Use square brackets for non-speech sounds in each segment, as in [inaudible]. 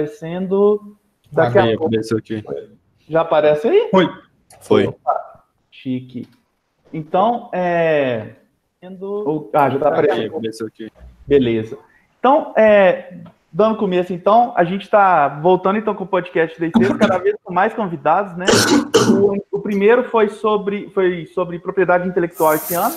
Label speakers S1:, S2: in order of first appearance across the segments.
S1: aparecendo daqui
S2: Amém,
S1: a pouco.
S2: aqui.
S1: Já aparece aí?
S2: Foi. Foi.
S1: Chique. Então, é. sendo- Ah, já tá
S2: Amém,
S1: aparecendo.
S2: aqui.
S1: Beleza. Então, é, dando começo, então, a gente está voltando então com o podcast da ICES, cada vez com mais convidados, né? O, o primeiro foi sobre, foi sobre propriedade intelectual esse ano.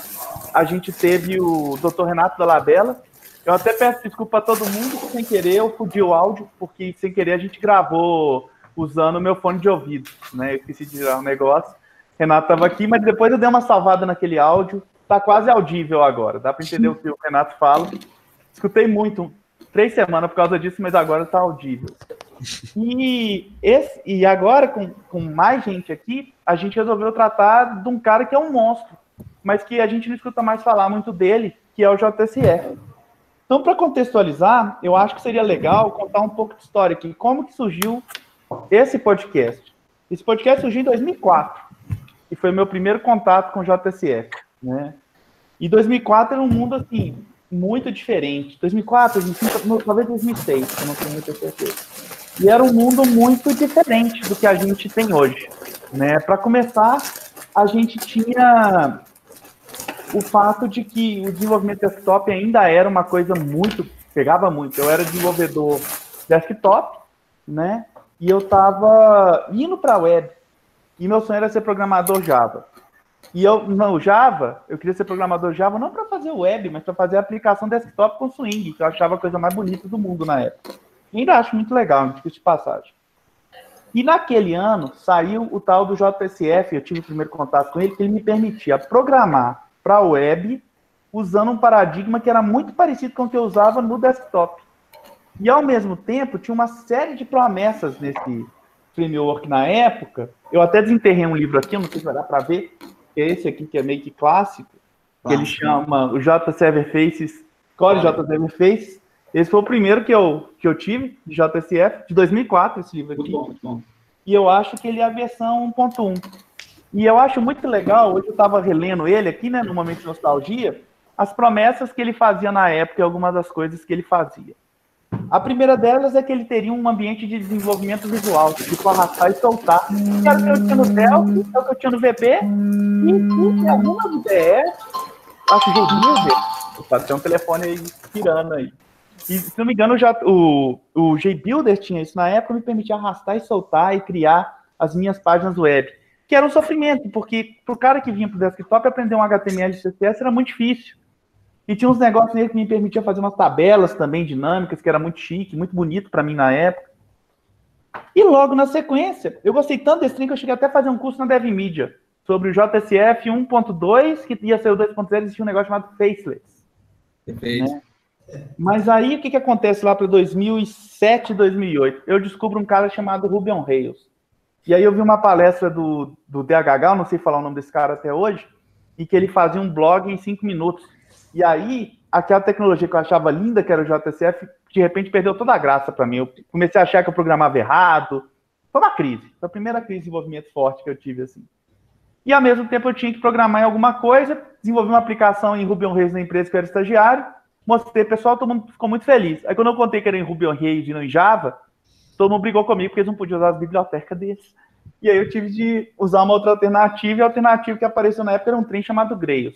S1: A gente teve o Dr. Renato Dalabella. Eu até peço desculpa a todo mundo, que sem querer eu fudi o áudio, porque sem querer a gente gravou usando o meu fone de ouvido, né? Eu esqueci de tirar o negócio. Renato estava aqui, mas depois eu dei uma salvada naquele áudio. Tá quase audível agora, dá para entender o que o Renato fala. Escutei muito, três semanas por causa disso, mas agora tá audível. E, esse, e agora, com, com mais gente aqui, a gente resolveu tratar de um cara que é um monstro, mas que a gente não escuta mais falar muito dele, que é o JSF. Então, para contextualizar, eu acho que seria legal contar um pouco de história aqui. Como que surgiu esse podcast? Esse podcast surgiu em 2004, e foi meu primeiro contato com o JSF, né? E 2004 era um mundo, assim, muito diferente. 2004, 2005, não, talvez 2006, eu não tenho muita certeza. E era um mundo muito diferente do que a gente tem hoje. Né? Para começar, a gente tinha o fato de que o desenvolvimento desktop ainda era uma coisa muito, pegava muito. Eu era desenvolvedor desktop, né? E eu estava indo para a web. E meu sonho era ser programador Java. E eu, no Java, eu queria ser programador Java não para fazer web, mas para fazer aplicação desktop com swing, que eu achava a coisa mais bonita do mundo na época. E ainda acho muito legal, não de passagem. E naquele ano saiu o tal do JSF, eu tive o primeiro contato com ele, que ele me permitia programar para a web usando um paradigma que era muito parecido com o que eu usava no desktop. E ao mesmo tempo tinha uma série de promessas nesse framework na época. Eu até desenterrei um livro aqui, não sei se vai dar para ver, que é esse aqui que é meio que clássico, que ele chama o JServerfaces, Core JServerfaces. Esse foi o primeiro que eu, que eu tive, de JSF, de 2004, esse livro aqui.
S3: Muito bom, muito bom.
S1: E eu acho que ele é a versão 1.1. E eu acho muito legal, hoje eu estava relendo ele aqui, né, no momento de nostalgia, as promessas que ele fazia na época e algumas das coisas que ele fazia. A primeira delas é que ele teria um ambiente de desenvolvimento visual, tipo arrastar e soltar. Que era o que eu tinha no Delphi, é o que eu tinha no VB, e tinha algumas IDEs, acho que o Pode ter um telefone aí pirando aí. E, se não me engano, já, o, o JBuilder tinha isso na época, me permitia arrastar e soltar e criar as minhas páginas web. Que era um sofrimento, porque para o cara que vinha para o desktop aprender um HTML e CSS era muito difícil. E tinha uns negócios nele que me permitiam fazer umas tabelas também dinâmicas, que era muito chique, muito bonito para mim na época. E logo na sequência, eu gostei tanto desse trem que eu cheguei até a fazer um curso na DevMedia sobre o JSF 1.2, que ia ser o 2.0, existia um negócio chamado Faceless.
S3: Perfeito.
S1: Né? Mas aí o que, que acontece lá para 2007, 2008? Eu descubro um cara chamado Ruben Reis. E aí eu vi uma palestra do, do DHH, não sei falar o nome desse cara até hoje, e que ele fazia um blog em cinco minutos. E aí, aquela tecnologia que eu achava linda, que era o JSF, de repente perdeu toda a graça para mim. Eu comecei a achar que eu programava errado. Foi uma crise. Foi a primeira crise de desenvolvimento forte que eu tive, assim. E ao mesmo tempo eu tinha que programar em alguma coisa, desenvolvi uma aplicação em Ruby on Rails na empresa que eu era estagiário, mostrei, pessoal, todo mundo ficou muito feliz. Aí quando eu contei que era em Ruby on Rails e não em Java, todo mundo brigou comigo porque eles não podiam usar as bibliotecas deles. E aí eu tive de usar uma outra alternativa, e a alternativa que apareceu na época era um trem chamado Grails.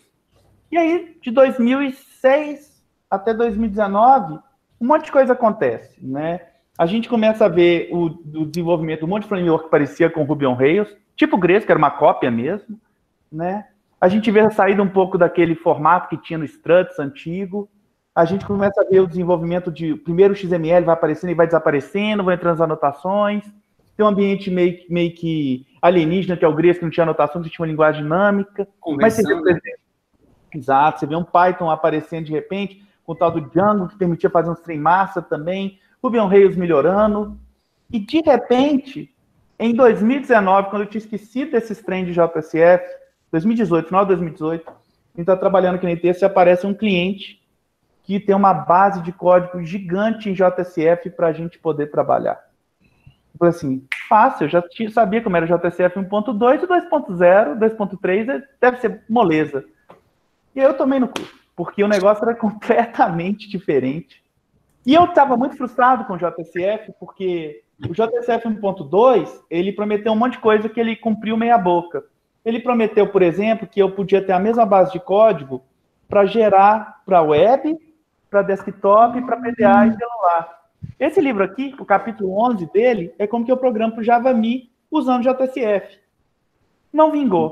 S1: E aí, de 2006 até 2019, um monte de coisa acontece, né? A gente começa a ver o, o desenvolvimento de um monte de framework que parecia com Ruby on Rails, tipo Grails, que era uma cópia mesmo, né? A gente vê a saída um pouco daquele formato que tinha no Struts antigo. A gente começa a ver o desenvolvimento de primeiro o XML vai aparecendo e vai desaparecendo, vão entrando as anotações. Tem um ambiente meio, meio que alienígena, que é o Grails, que não tinha anotação, que tinha uma linguagem dinâmica. Mas você vê, por exemplo, exato, você vê um Python aparecendo de repente, com o tal do Django, que permitia fazer um trem massa também, Ruby on Rails melhorando. E de repente, em 2019, quando eu tinha esquecido desses trem de JSF, 2018, final de 2018, a gente está trabalhando aqui na ITS, aparece um cliente que tem uma base de código gigante em JSF para a gente poder trabalhar. Eu falei assim, fácil, eu já sabia como era JSF 1.2 e 2.0, 2.3 deve ser moleza. E eu tomei no cu, porque o negócio era [laughs] completamente diferente. E eu estava muito frustrado com o JSF, porque o JSF 1.2, ele prometeu um monte de coisa que ele cumpriu meia boca. Ele prometeu, por exemplo, que eu podia ter a mesma base de código para gerar para web, para desktop, para PDA e celular. Esse livro aqui, o capítulo 11 dele, é como que eu programo para o JavaMe usando JSF. Não vingou.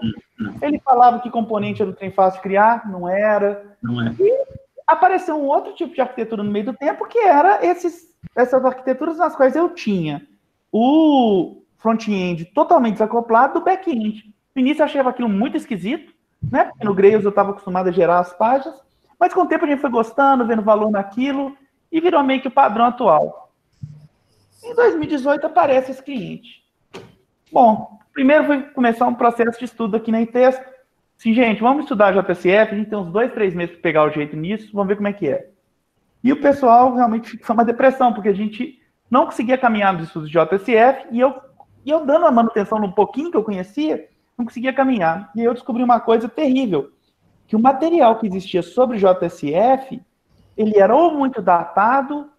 S1: Ele falava que componente era o trem fácil de criar, não era. Não é. E apareceu um outro tipo de arquitetura no meio do tempo, que era esses, essas arquiteturas nas quais eu tinha o front-end totalmente desacoplado do back-end. No início eu achava aquilo muito esquisito, né? Porque no Grails eu estava acostumado a gerar as páginas, mas com o tempo a gente foi gostando, vendo valor naquilo, e virou meio que o padrão atual. Em 2018 aparece esse cliente. Bom, primeiro foi começar um processo de estudo aqui na Intesco. Sim, gente, vamos estudar JSF, a gente tem uns dois, três meses para pegar o jeito nisso, vamos ver como é que é. E o pessoal realmente foi uma depressão, porque a gente não conseguia caminhar nos estudos de JSF, e eu, e eu dando a manutenção no pouquinho que eu conhecia, não conseguia caminhar. E eu descobri uma coisa terrível, que o material que existia sobre JSF ele era ou muito datado,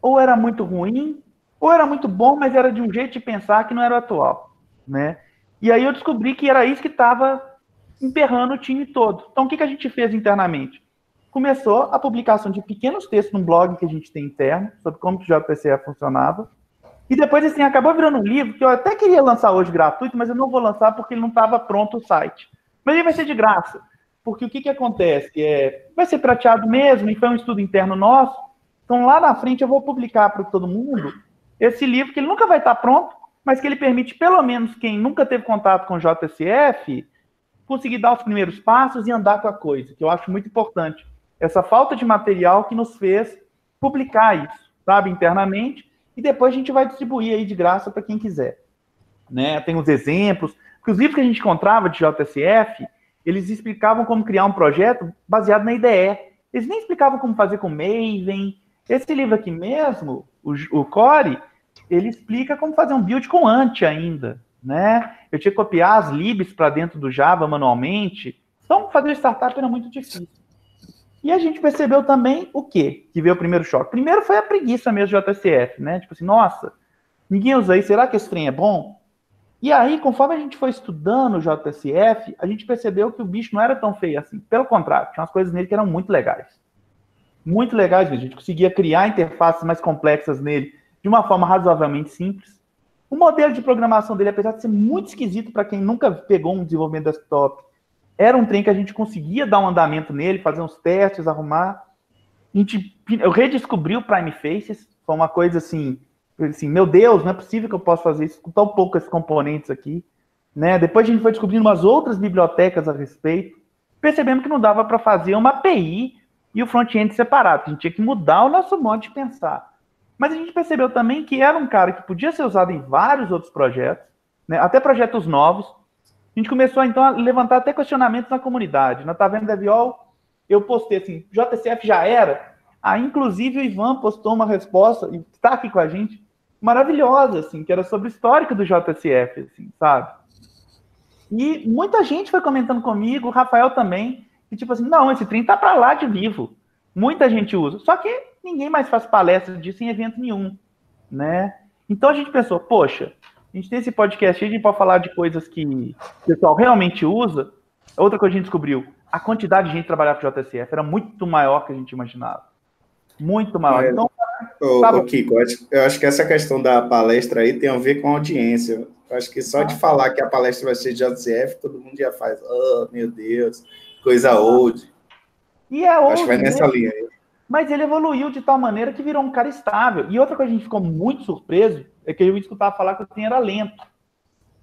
S1: ou era muito ruim, ou era muito bom, mas era de um jeito de pensar que não era atual, né? E aí eu descobri que era isso que estava emperrando o time todo. Então, o que, que a gente fez internamente? Começou a publicação de pequenos textos num blog que a gente tem interno, sobre como o JPCE funcionava, e depois, assim, acabou virando um livro que eu até queria lançar hoje gratuito, mas eu não vou lançar porque ele não estava pronto o site. Mas ele vai ser de graça. Porque o que, que acontece? É, vai ser prateado mesmo, e foi um estudo interno nosso. Então, lá na frente, eu vou publicar para todo mundo esse livro, que ele nunca vai estar pronto, mas que ele permite, pelo menos, quem nunca teve contato com JSF, conseguir dar os primeiros passos e andar com a coisa, que eu acho muito importante. Essa falta de material que nos fez publicar isso, sabe, internamente, e depois a gente vai distribuir aí de graça para quem quiser. Né? Tem os exemplos, porque os livros que a gente encontrava de JSF, eles explicavam como criar um projeto baseado na IDE. Eles nem explicavam como fazer com Maven. Esse livro aqui mesmo, o, o Core, ele explica como fazer um build com Ant ainda, né? Eu tinha que copiar as libs para dentro do Java manualmente. Então, fazer startup era muito difícil. E a gente percebeu também o quê? Que veio o primeiro choque. Primeiro foi a preguiça mesmo de JSF, né? Tipo assim, nossa, ninguém usa isso, será que esse trem é bom? E aí, conforme a gente foi estudando o JSF, a gente percebeu que o bicho não era tão feio assim. Pelo contrário, tinha umas coisas nele que eram muito legais. Muito legais. A gente conseguia criar interfaces mais complexas nele de uma forma razoavelmente simples. O modelo de programação dele, apesar de ser muito esquisito para quem nunca pegou um desenvolvimento desktop, era um trem que a gente conseguia dar um andamento nele, fazer uns testes, arrumar. A gente, eu redescobri o Prime Faces, foi uma coisa assim assim, meu Deus, não é possível que eu possa fazer isso com tão poucos componentes aqui. Né? Depois a gente foi descobrindo umas outras bibliotecas a respeito, percebemos que não dava para fazer uma API e o front-end separado, a gente tinha que mudar o nosso modo de pensar. Mas a gente percebeu também que era um cara que podia ser usado em vários outros projetos, né? até projetos novos. A gente começou então a levantar até questionamentos na comunidade. Na Taverna Deviol, eu postei assim, JCF já era? Ah, inclusive o Ivan postou uma resposta, e está aqui com a gente, maravilhosa, assim, que era sobre o histórico do JSF, assim, sabe? E muita gente foi comentando comigo, o Rafael também, que tipo assim, não, esse trem tá para lá de vivo. Muita gente usa. Só que ninguém mais faz palestra disso em evento nenhum, né? Então a gente pensou, poxa, a gente tem esse podcast aí, a gente pode falar de coisas que o pessoal realmente usa. Outra coisa que a gente descobriu, a quantidade de gente que trabalhava com JSF era muito maior que a gente imaginava. Muito maior. É. Então,
S2: Ô, tá ô, Kiko, eu acho que essa questão da palestra aí tem a ver com a audiência. Eu acho que só de falar que a palestra vai ser de JCF, todo mundo já faz, oh, meu Deus, coisa old.
S1: E é old. Acho que vai nessa linha aí. Mas ele evoluiu de tal maneira que virou um cara estável. E outra coisa que a gente ficou muito surpreso é que eu escutava falar que o trem era lento.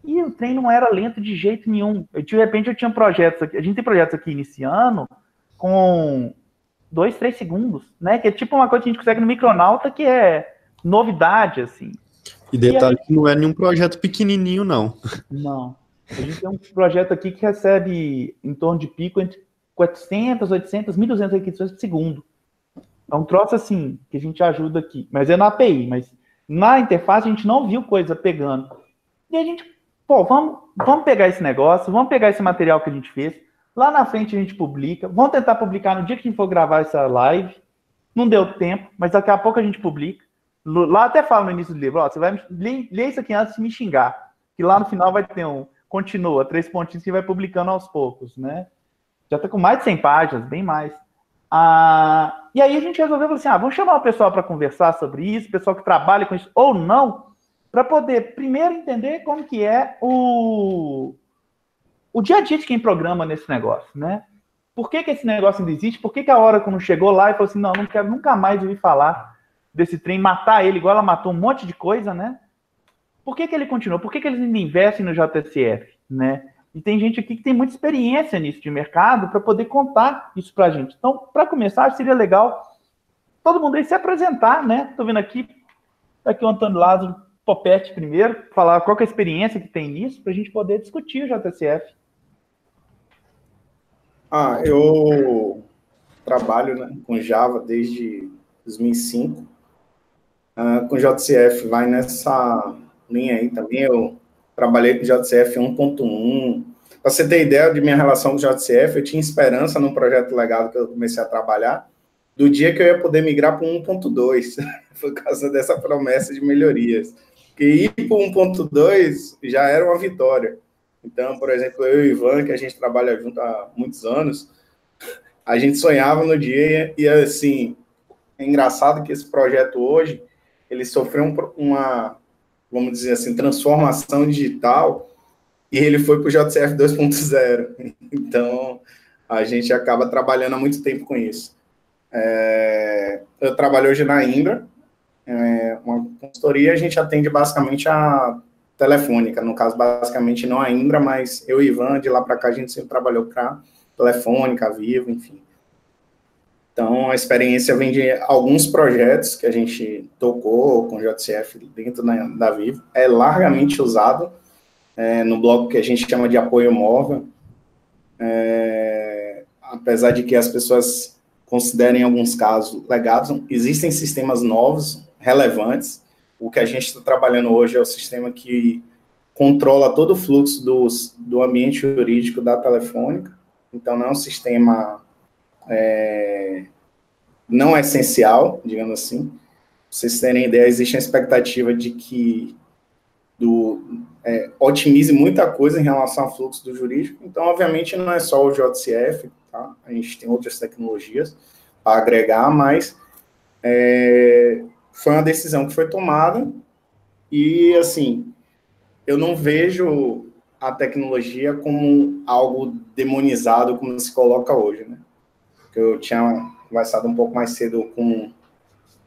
S1: E o trem não era lento de jeito nenhum. Eu, de repente eu tinha projetos aqui, a gente tem projetos aqui iniciando com dois, três segundos, né? Que é tipo uma coisa que a gente consegue no Micronauta que é novidade, assim.
S3: E detalhe e aí... que não é nenhum projeto pequenininho, não.
S1: Não. A gente tem um projeto aqui que recebe em torno de pico entre 400, 800, 1.200 requisições por segundo. É um troço assim, que a gente ajuda aqui. Mas é na API, mas na interface a gente não viu coisa pegando. E a gente, pô, vamos, vamos pegar esse negócio, vamos pegar esse material que a gente fez, Lá na frente a gente publica. Vamos tentar publicar no dia que a gente for gravar essa live. Não deu tempo, mas daqui a pouco a gente publica. Lá até fala no início do livro, ó, você vai ler, isso aqui antes de me xingar. Que lá no final vai ter um continua, três pontinhos que vai publicando aos poucos, né? Já está com mais de 100 páginas, bem mais. Ah, e aí a gente resolveu assim, ah, vamos chamar o pessoal para conversar sobre isso, pessoal que trabalha com isso ou não, para poder primeiro entender como que é o, o dia a dia de quem programa nesse negócio, né? Por que, que esse negócio ainda existe? Por que, que a hora quando chegou lá e falou assim, não, não quero nunca mais ouvir falar desse trem, matar ele igual ela matou um monte de coisa, né? Por que, que ele continuou? Por que, que eles ainda investem no JSF, né? E tem gente aqui que tem muita experiência nisso de mercado para poder contar isso para a gente. Então, para começar, seria legal todo mundo aí se apresentar, né? Estou vendo aqui, tá aqui o Antônio Lázaro Popete primeiro, falar qual é a experiência que tem nisso, para a gente poder discutir o JSF.
S2: Ah, eu trabalho né, com Java desde 2005. Uh, com JCF vai nessa linha aí também. Eu trabalhei com JCF 1.1. Para você ter ideia de minha relação com JCF, eu tinha esperança num projeto legado que eu comecei a trabalhar, do dia que eu ia poder migrar para [laughs] 1.2, por causa dessa promessa de melhorias. Porque ir para 1.2 já era uma vitória. Então, por exemplo, eu e o Ivan, que a gente trabalha junto há muitos anos, a gente sonhava no dia e, assim, é engraçado que esse projeto hoje, ele sofreu uma, vamos dizer assim, transformação digital e ele foi para o JCF 2.0. Então, a gente acaba trabalhando há muito tempo com isso. É, eu trabalho hoje na Imbra, é uma consultoria, a gente atende basicamente a telefônica, no caso, basicamente não a Imbra, mas eu e Ivan, de lá para cá, a gente sempre trabalhou para telefônica, Vivo, enfim. Então, a experiência vem de alguns projetos que a gente tocou com o JCF dentro da, da Vivo. É largamente usado é, no bloco que a gente chama de apoio móvel. É, apesar de que as pessoas considerem alguns casos legados, existem sistemas novos, relevantes. O que a gente está trabalhando hoje é o sistema que controla todo o fluxo dos, do ambiente jurídico da telefônica. Então, não é um sistema é, não é essencial, digamos assim. Pra vocês terem ideia, existe a expectativa de que do, é, otimize muita coisa em relação ao fluxo do jurídico. Então, obviamente, não é só o JCF, tá? A gente tem outras tecnologias para agregar, mas é, foi uma decisão que foi tomada e, assim, eu não vejo a tecnologia como algo demonizado como se coloca hoje, né? Eu tinha conversado um pouco mais cedo com.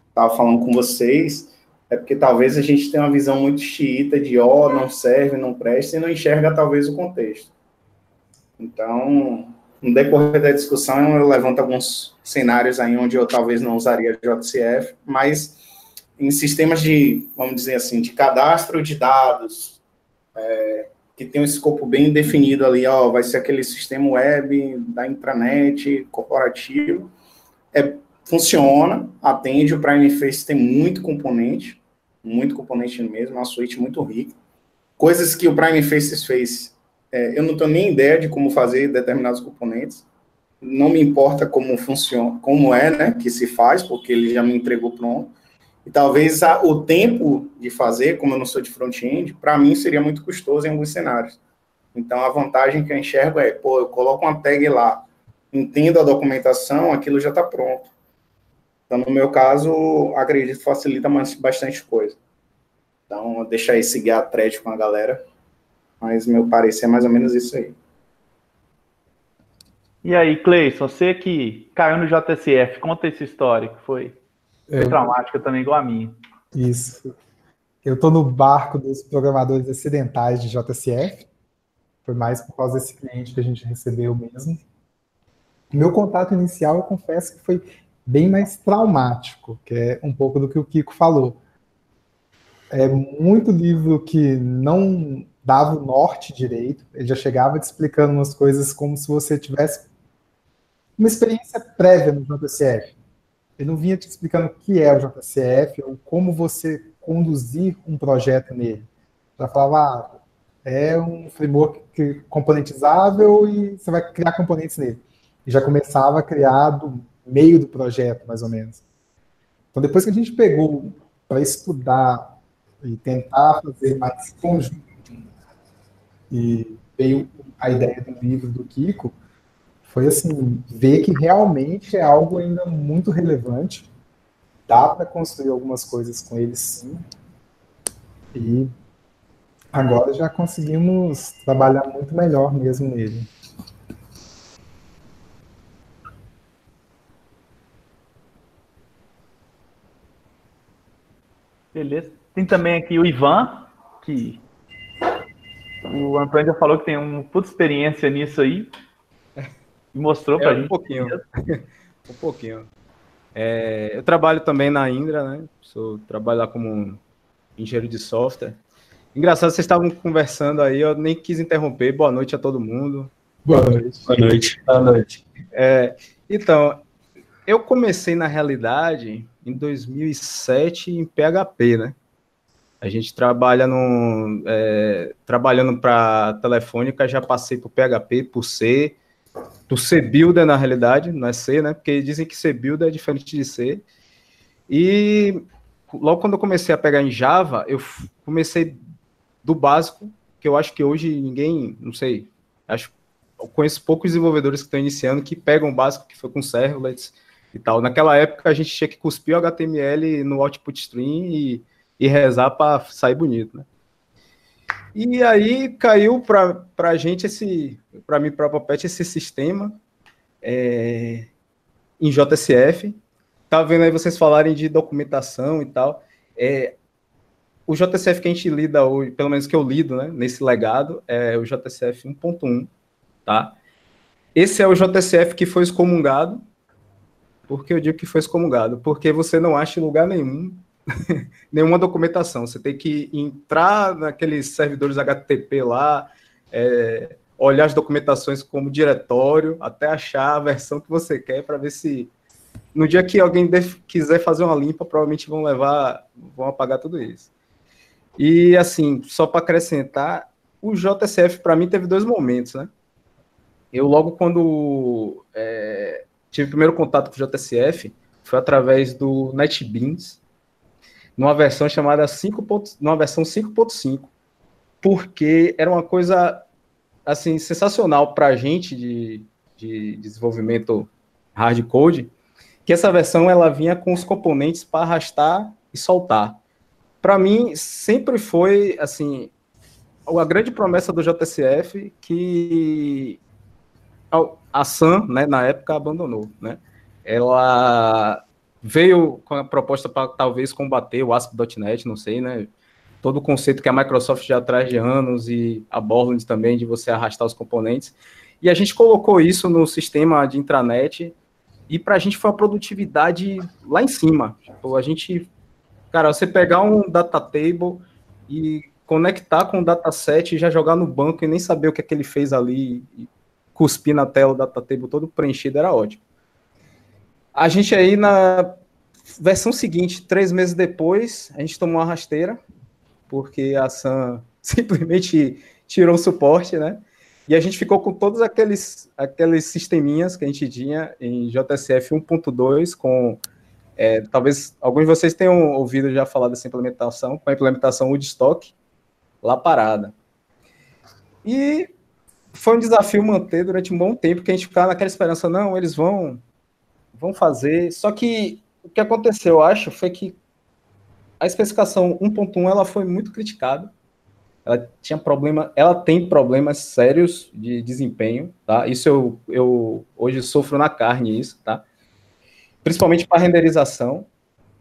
S2: Estava falando com vocês, é porque talvez a gente tenha uma visão muito xiita de, ó, oh, não serve, não presta, e não enxerga talvez o contexto. Então, no decorrer da discussão, eu levanto alguns cenários aí onde eu talvez não usaria JCF, mas em sistemas de, vamos dizer assim, de cadastro de dados, é, que tem um escopo bem definido ali, ó, vai ser aquele sistema web da intranet corporativo, é, funciona, atende, o Prime Face tem muito componente, muito componente mesmo, uma suíte muito rica. Coisas que o Prime Face fez, é, eu não tenho nem ideia de como fazer determinados componentes, não me importa como funciona, como é, né, que se faz, porque ele já me entregou pronto. E talvez a, o tempo de fazer, como eu não sou de front-end, para mim seria muito custoso em alguns cenários. Então a vantagem que eu enxergo é, pô, eu coloco uma tag lá, entendo a documentação, aquilo já está pronto. Então, no meu caso, acredito facilita bastante coisa. Então, deixar aí seguir a thread com a galera. Mas meu parecer é mais ou menos isso aí.
S1: E aí, Cleison, você que caiu no JSF, conta essa história que foi, foi é, traumática também, igual a minha.
S4: Isso. Eu estou no barco dos programadores acidentais de JSF. Foi mais por causa desse cliente que a gente recebeu mesmo. Meu contato inicial, eu confesso que foi bem mais traumático, que é um pouco do que o Kiko falou. É muito livro que não dava o norte direito, ele já chegava te explicando umas coisas como se você tivesse uma experiência prévia no JCF. Ele não vinha te explicando o que é o JCF ou como você conduzir um projeto nele. Já falava, ah, é um framework componentizável e você vai criar componentes nele e já começava a criar do meio do projeto, mais ou menos. Então, depois que a gente pegou para estudar e tentar fazer mais conjunto, e veio a ideia do livro do Kiko, foi assim, ver que realmente é algo ainda muito relevante, dá para construir algumas coisas com ele sim, e agora já conseguimos trabalhar muito melhor mesmo nele.
S1: Beleza. Tem também aqui o Ivan, que o Antônio já falou que tem uma puta experiência nisso aí. E mostrou é, pra
S5: um
S1: gente.
S5: Pouquinho. [laughs] um pouquinho. É, eu trabalho também na Indra, né? Sou, trabalho lá como engenheiro de software. Engraçado, vocês estavam conversando aí, eu nem quis interromper. Boa noite a todo mundo.
S3: Boa noite.
S5: Boa noite. Boa noite. É, então, eu comecei na realidade em 2007 em PHP, né? A gente trabalha no, é, trabalhando para Telefônica, já passei por PHP, por C, por C Builder na realidade, não é C, né? Porque dizem que C Builder é diferente de C. E logo quando eu comecei a pegar em Java, eu comecei do básico, que eu acho que hoje ninguém, não sei, acho eu conheço poucos desenvolvedores que estão iniciando que pegam o básico que foi com servlets e tal. Naquela época a gente tinha que cuspir o HTML no output stream e, e rezar para sair bonito, né? E aí caiu para a gente esse, para mim para a esse sistema é, em JSF. Tá vendo aí vocês falarem de documentação e tal. É, o JSF que a gente lida hoje, pelo menos que eu lido, né, nesse legado, é o JSF 1.1, tá? Esse é o JSF que foi excomungado por que eu digo que foi excomungado? Porque você não acha em lugar nenhum [laughs] nenhuma documentação. Você tem que entrar naqueles servidores HTTP lá, é, olhar as documentações como diretório, até achar a versão que você quer para ver se no dia que alguém quiser fazer uma limpa, provavelmente vão levar, vão apagar tudo isso. E assim, só para acrescentar, o JSF para mim teve dois momentos, né? Eu logo quando é, tive o primeiro contato com o JSF foi através do NetBeans, numa versão chamada 5. numa versão 5.5, porque era uma coisa assim sensacional para a gente de, de desenvolvimento hard code, que essa versão ela vinha com os componentes para arrastar e soltar. Para mim sempre foi assim a grande promessa do JSF que a Sam, né, na época, abandonou, né? Ela veio com a proposta para talvez combater o ASP.NET, não sei, né? Todo o conceito que a Microsoft já traz de anos e a Borland também de você arrastar os componentes. E a gente colocou isso no sistema de intranet e para a gente foi a produtividade lá em cima. Tipo, a gente, cara, você pegar um data table e conectar com o dataset e já jogar no banco e nem saber o que é que ele fez ali cuspir na tela o datatable todo preenchido, era ótimo. A gente aí na versão seguinte, três meses depois, a gente tomou uma rasteira, porque a Sam [laughs] simplesmente tirou o suporte, né? E a gente ficou com todos aqueles, aqueles sisteminhas que a gente tinha em JSF 1.2, com é, talvez alguns de vocês tenham ouvido já falar dessa implementação, com a implementação Woodstock lá parada. E foi um desafio manter durante um bom tempo, que a gente ficava naquela esperança, não, eles vão, vão fazer. Só que o que aconteceu, eu acho, foi que a especificação 1.1 ela foi muito criticada. Ela tinha problema, ela tem problemas sérios de desempenho, tá? Isso eu, eu hoje sofro na carne isso, tá? Principalmente para renderização.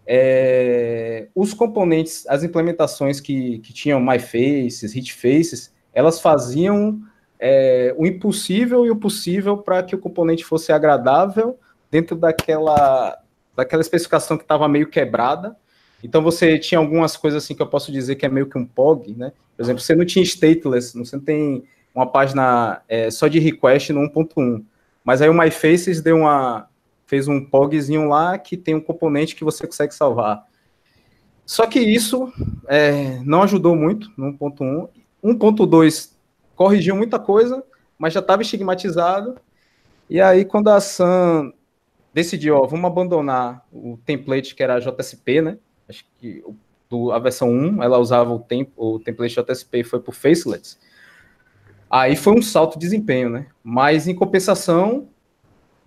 S5: É, os componentes, as implementações que, que tinham MyFaces, HitFaces, elas faziam é, o impossível e o possível para que o componente fosse agradável dentro daquela, daquela especificação que estava meio quebrada. Então você tinha algumas coisas assim que eu posso dizer que é meio que um POG, né? Por exemplo, você não tinha stateless, você não tem uma página é, só de request no 1.1. Mas aí o MyFaces deu uma fez um POGzinho lá que tem um componente que você consegue salvar. Só que isso é, não ajudou muito no 1.1. 1.2 corrigiu muita coisa, mas já estava estigmatizado. E aí, quando a Sam decidiu, ó, vamos abandonar o template que era JSP, né? Acho que do, a versão 1, ela usava o, temp, o template JSP e foi por Facelets. Aí foi um salto de desempenho, né? Mas em compensação,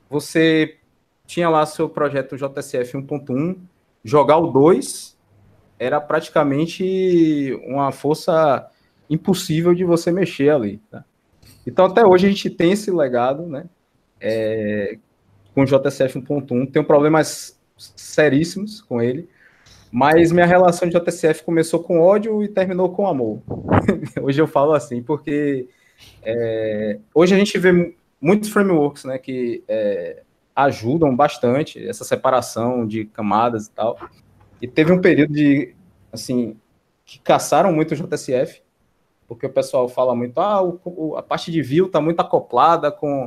S5: você tinha lá seu projeto JSF 1.1, jogar o 2 era praticamente uma força impossível de você mexer ali. Tá? Então, até hoje a gente tem esse legado, né? É, com o JSF 1.1, tem problemas seríssimos com ele, mas minha relação de JSF começou com ódio e terminou com amor. [laughs] hoje eu falo assim, porque é, hoje a gente vê muitos frameworks né, que é, ajudam bastante essa separação de camadas e tal. E teve um período de, assim, que caçaram muito o JSF, porque o pessoal fala muito, ah, o, a parte de view está muito acoplada com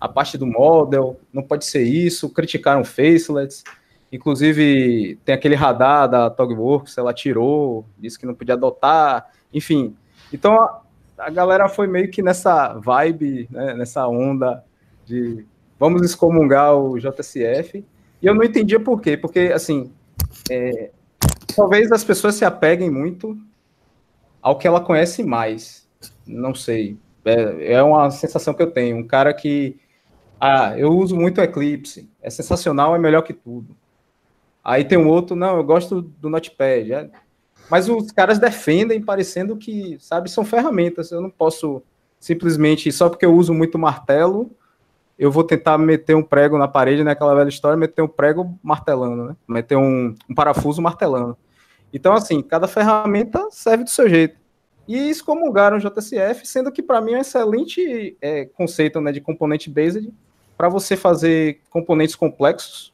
S5: a parte do model, não pode ser isso, criticaram facelets, inclusive tem aquele radar da Togworks, ela tirou, disse que não podia adotar, enfim. Então a, a galera foi meio que nessa vibe, né, nessa onda de vamos excomungar o JSF, e eu não entendia por quê, porque assim, é, talvez as pessoas se apeguem muito ao que ela conhece mais, não sei, é, é uma sensação que eu tenho, um cara que ah, eu uso muito Eclipse. É sensacional, é melhor que tudo. Aí tem um outro, não, eu gosto do Notepad. É... Mas os caras defendem parecendo que, sabe, são ferramentas. Eu não posso simplesmente, só porque eu uso muito martelo, eu vou tentar meter um prego na parede, né, velha história, meter um prego martelando, né? Meter um, um parafuso martelando. Então, assim, cada ferramenta serve do seu jeito. E excomungaram o JSF, sendo que para mim é um excelente é, conceito né, de componente based para você fazer componentes complexos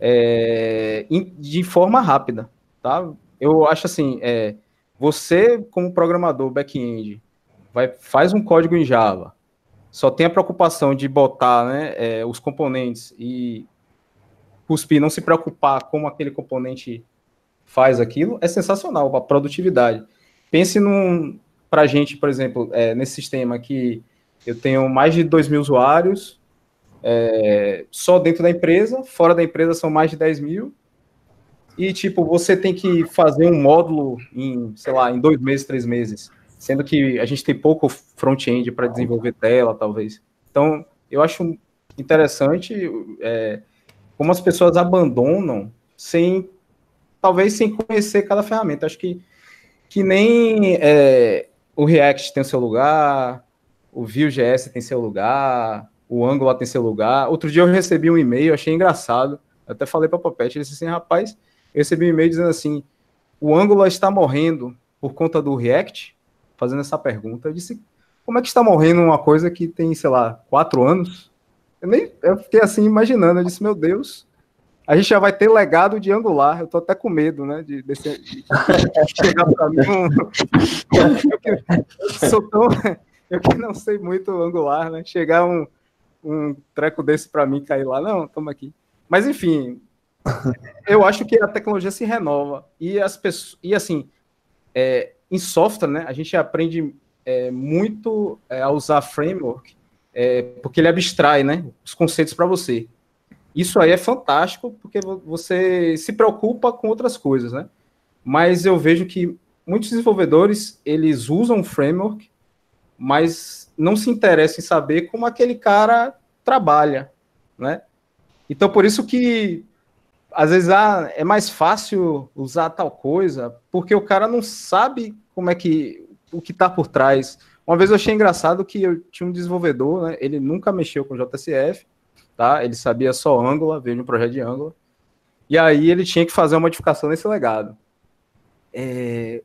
S5: é, de forma rápida, tá? Eu acho assim, é, você como programador back-end vai faz um código em Java, só tem a preocupação de botar né, é, os componentes e cuspir, não se preocupar como aquele componente faz aquilo, é sensacional, a produtividade. Pense num, para gente, por exemplo, é, nesse sistema que eu tenho mais de 2 mil usuários, é, só dentro da empresa, fora da empresa são mais de 10 mil. E, tipo, você tem que fazer um módulo em, sei lá, em dois meses, três meses. Sendo que a gente tem pouco front-end para desenvolver tela, talvez. Então, eu acho interessante é, como as pessoas abandonam sem, talvez, sem conhecer cada ferramenta. Acho que, que nem é, o React tem o seu lugar, o Vue.js tem seu lugar, o Angular tem seu lugar. Outro dia eu recebi um e-mail, achei engraçado. Eu até falei para o Popete, ele disse assim, rapaz, eu recebi um e-mail dizendo assim, o Angular está morrendo por conta do React? Fazendo essa pergunta. Eu disse, como é que está morrendo uma coisa que tem, sei lá, quatro anos? Eu, nem, eu fiquei assim imaginando, eu disse, meu Deus, a gente já vai ter legado de Angular. Eu tô até com medo, né, de, de, chegar para mim um... [laughs] eu, que, sou tão... eu que não sei muito Angular, né, chegar um um treco desse para mim cair lá. Não, toma aqui. Mas enfim, eu acho que a tecnologia se renova e as pessoas e assim é, em software, né? A gente aprende é, muito é, a usar framework é, porque ele abstrai, né? Os conceitos para você. Isso aí é fantástico porque você se preocupa com outras coisas, né? Mas eu vejo que muitos desenvolvedores eles usam framework, mas não se interessa em saber como aquele cara trabalha, né? Então, por isso que às vezes ah, é mais fácil usar tal coisa, porque o cara não sabe como é que o que está por trás. Uma vez eu achei engraçado que eu tinha um desenvolvedor, né? Ele nunca mexeu com JSF, tá? Ele sabia só Angular, veio um projeto de Angular. E aí ele tinha que fazer uma modificação nesse legado. É...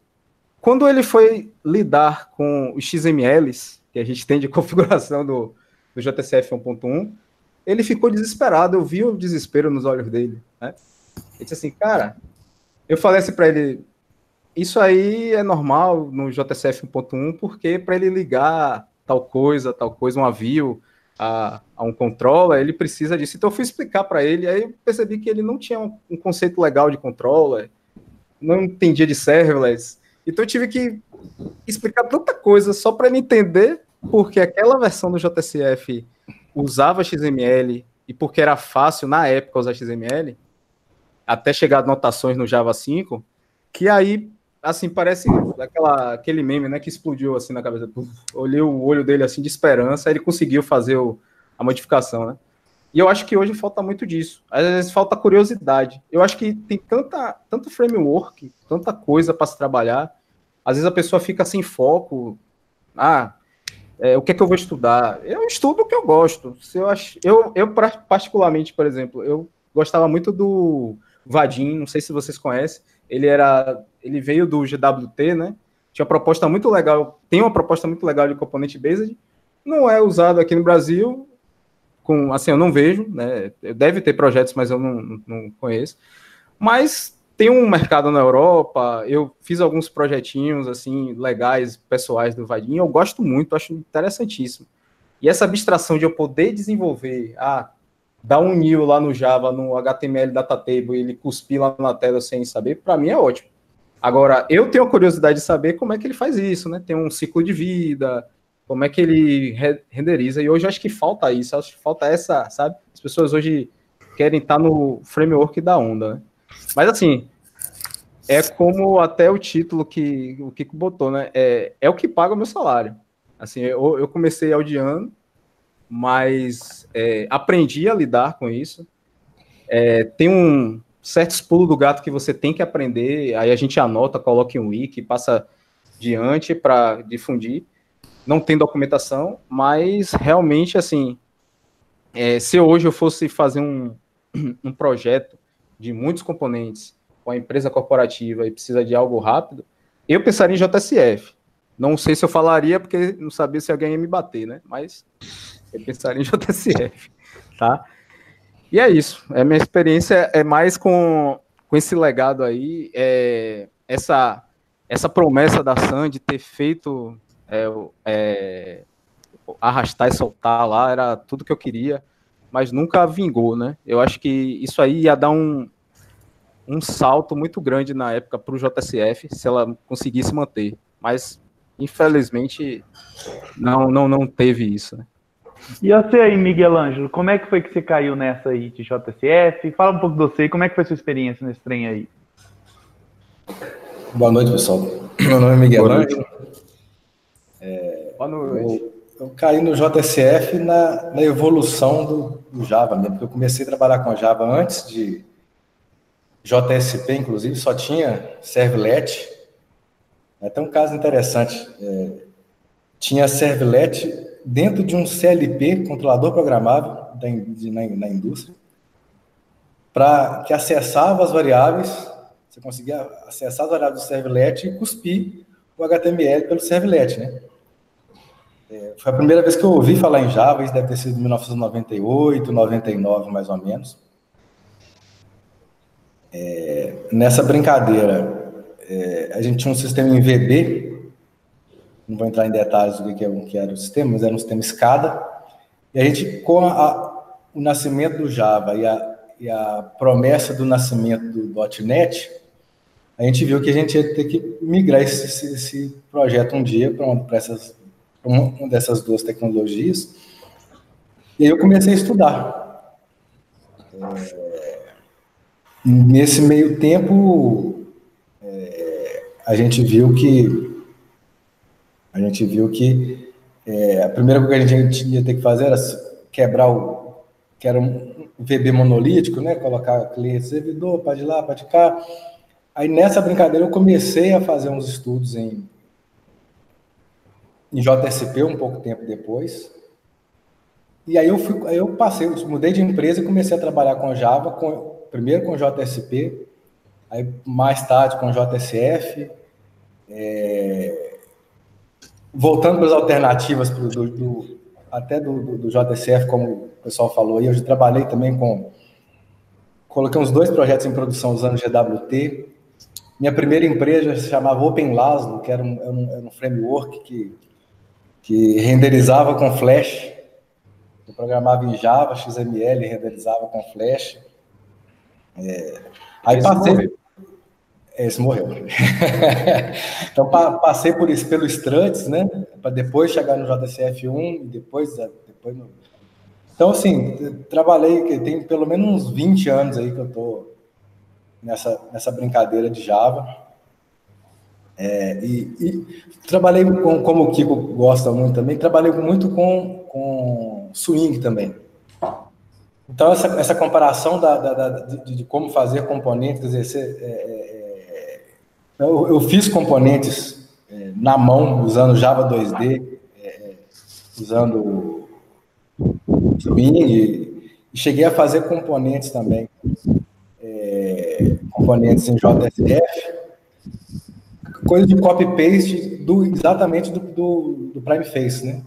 S5: Quando ele foi lidar com os XMLs, que a gente tem de [laughs] configuração do, do JCF 1.1, ele ficou desesperado, eu vi o desespero nos olhos dele, né? Ele disse assim, cara, eu falei assim para ele, isso aí é normal no JCF 1.1, porque para ele ligar tal coisa, tal coisa, um avião a, a, um controller, ele precisa disso. Então eu fui explicar para ele, aí eu percebi que ele não tinha um, um conceito legal de controller, não entendia de serverless. Então eu tive que explicar tanta coisa só para ele entender porque aquela versão do JCF usava XML e porque era fácil na época usar XML, até chegar notações no Java 5, que aí, assim, parece aquela, aquele meme, né, que explodiu assim na cabeça. olhei o olho dele assim de esperança, ele conseguiu fazer o, a modificação, né? E eu acho que hoje falta muito disso. Às vezes falta curiosidade. Eu acho que tem tanta, tanto framework, tanta coisa para se trabalhar. Às vezes a pessoa fica sem foco. Ah, é, o que é que eu vou estudar? Eu estudo o que eu gosto. Se eu, acho, eu, eu, particularmente, por exemplo, eu gostava muito do Vadim, não sei se vocês conhecem. Ele era, ele veio do GWT, né? Tinha uma proposta muito legal, tem uma proposta muito legal de componente based. Não é usado aqui no Brasil, com, assim, eu não vejo, né? Deve ter projetos, mas eu não, não conheço. Mas tem um mercado na Europa, eu fiz alguns projetinhos assim legais, pessoais do Vadim, eu gosto muito, acho interessantíssimo. E essa abstração de eu poder desenvolver, ah, dar um new lá no Java, no HTML data table, e ele cuspir lá na tela sem saber, para mim é ótimo. Agora, eu tenho a curiosidade de saber como é que ele faz isso, né? Tem um ciclo de vida, como é que ele re renderiza, e hoje acho que falta isso, acho que falta essa, sabe? As pessoas hoje querem estar no framework da onda, né? Mas assim, é como até o título que o Kiko botou, né? É, é o que paga o meu salário. Assim, eu, eu comecei audiando, mas é, aprendi a lidar com isso. É, tem um certos pulos do gato que você tem que aprender, aí a gente anota, coloca em um wiki, passa diante para difundir. Não tem documentação, mas realmente, assim, é, se hoje eu fosse fazer um, [clears throat] um projeto de muitos componentes com a empresa corporativa e precisa de algo rápido, eu pensaria em JSF. Não sei se eu falaria, porque não sabia se alguém ia me bater, né? Mas eu pensaria em JSF, [laughs] tá? E é isso. A minha experiência é mais com, com esse legado aí, é, essa, essa promessa da Sam de ter feito é, é, arrastar e soltar lá, era tudo que eu queria mas nunca vingou, né? Eu acho que isso aí ia dar um, um salto muito grande na época para o JSF, se ela conseguisse manter. Mas, infelizmente, não, não, não teve isso. Né?
S1: E você aí, Miguel Ângelo, como é que foi que você caiu nessa aí de JSF? Fala um pouco de você, como é que foi sua experiência nesse trem aí?
S6: Boa noite, pessoal. Meu nome é Miguel Ângelo.
S5: É, Boa noite
S6: eu caí no JSF na, na evolução do, do, Java mesmo, porque eu comecei a trabalhar com Java antes de JSP, inclusive, só tinha servlet. É até um caso interessante. É, tinha servlet dentro de um CLP, controlador programável da, de, na, na indústria, para que acessava as variáveis, você conseguia acessar as variáveis do servlet e cuspir o HTML pelo servlet, né? É, foi a primeira vez que eu ouvi falar em Java, isso deve ter sido em 1998, 99, mais ou menos. É, nessa brincadeira, é, a gente tinha um sistema em VB, não vou entrar em detalhes do que, é, que era o sistema, mas era um sistema escada, e a gente, com a, o nascimento do Java e a, e a promessa do nascimento do .NET, a gente viu que a gente ia ter que migrar esse, esse projeto um dia para essas uma dessas duas tecnologias. E aí eu comecei a estudar. É, nesse meio tempo, é, a gente viu que a gente viu que é, a primeira coisa que a gente ia ter que fazer era quebrar o que era um VB monolítico, né? Colocar cliente servidor, para de lá, para de cá. Aí nessa brincadeira eu comecei a fazer uns estudos em em JSP um pouco tempo depois. E aí eu fui, eu passei, mudei de empresa e comecei a trabalhar com Java, com, primeiro com JSP, aí mais tarde com JSF, é, voltando para as alternativas do, do, do, até do, do, JSF, como o pessoal falou, aí eu já trabalhei também com, coloquei uns dois projetos em produção usando GWT. Minha primeira empresa se chamava Open Laszlo, que era um, era um framework que que renderizava com Flash. Eu programava em Java, XML, renderizava com Flash. É, aí Esse passei. Morreu. Esse morreu. [laughs] então passei por isso, pelo Struts, né? Para depois chegar no JCF1 e depois, depois no, Então, assim, trabalhei, tem pelo menos uns 20 anos aí que eu estou nessa, nessa brincadeira de Java. É, e, e, trabalhei com, como o Kiko gosta muito também, trabalhei muito com, com swing também. Então, essa, essa comparação da, da, da de, de, como fazer componentes, dizer, é, é, eu, eu, fiz componentes é, na mão, usando Java 2D, é, usando Swing, e cheguei a fazer componentes também, é, componentes em JSF, coisa de copy-paste do, exatamente do, do, do Prime Face, né?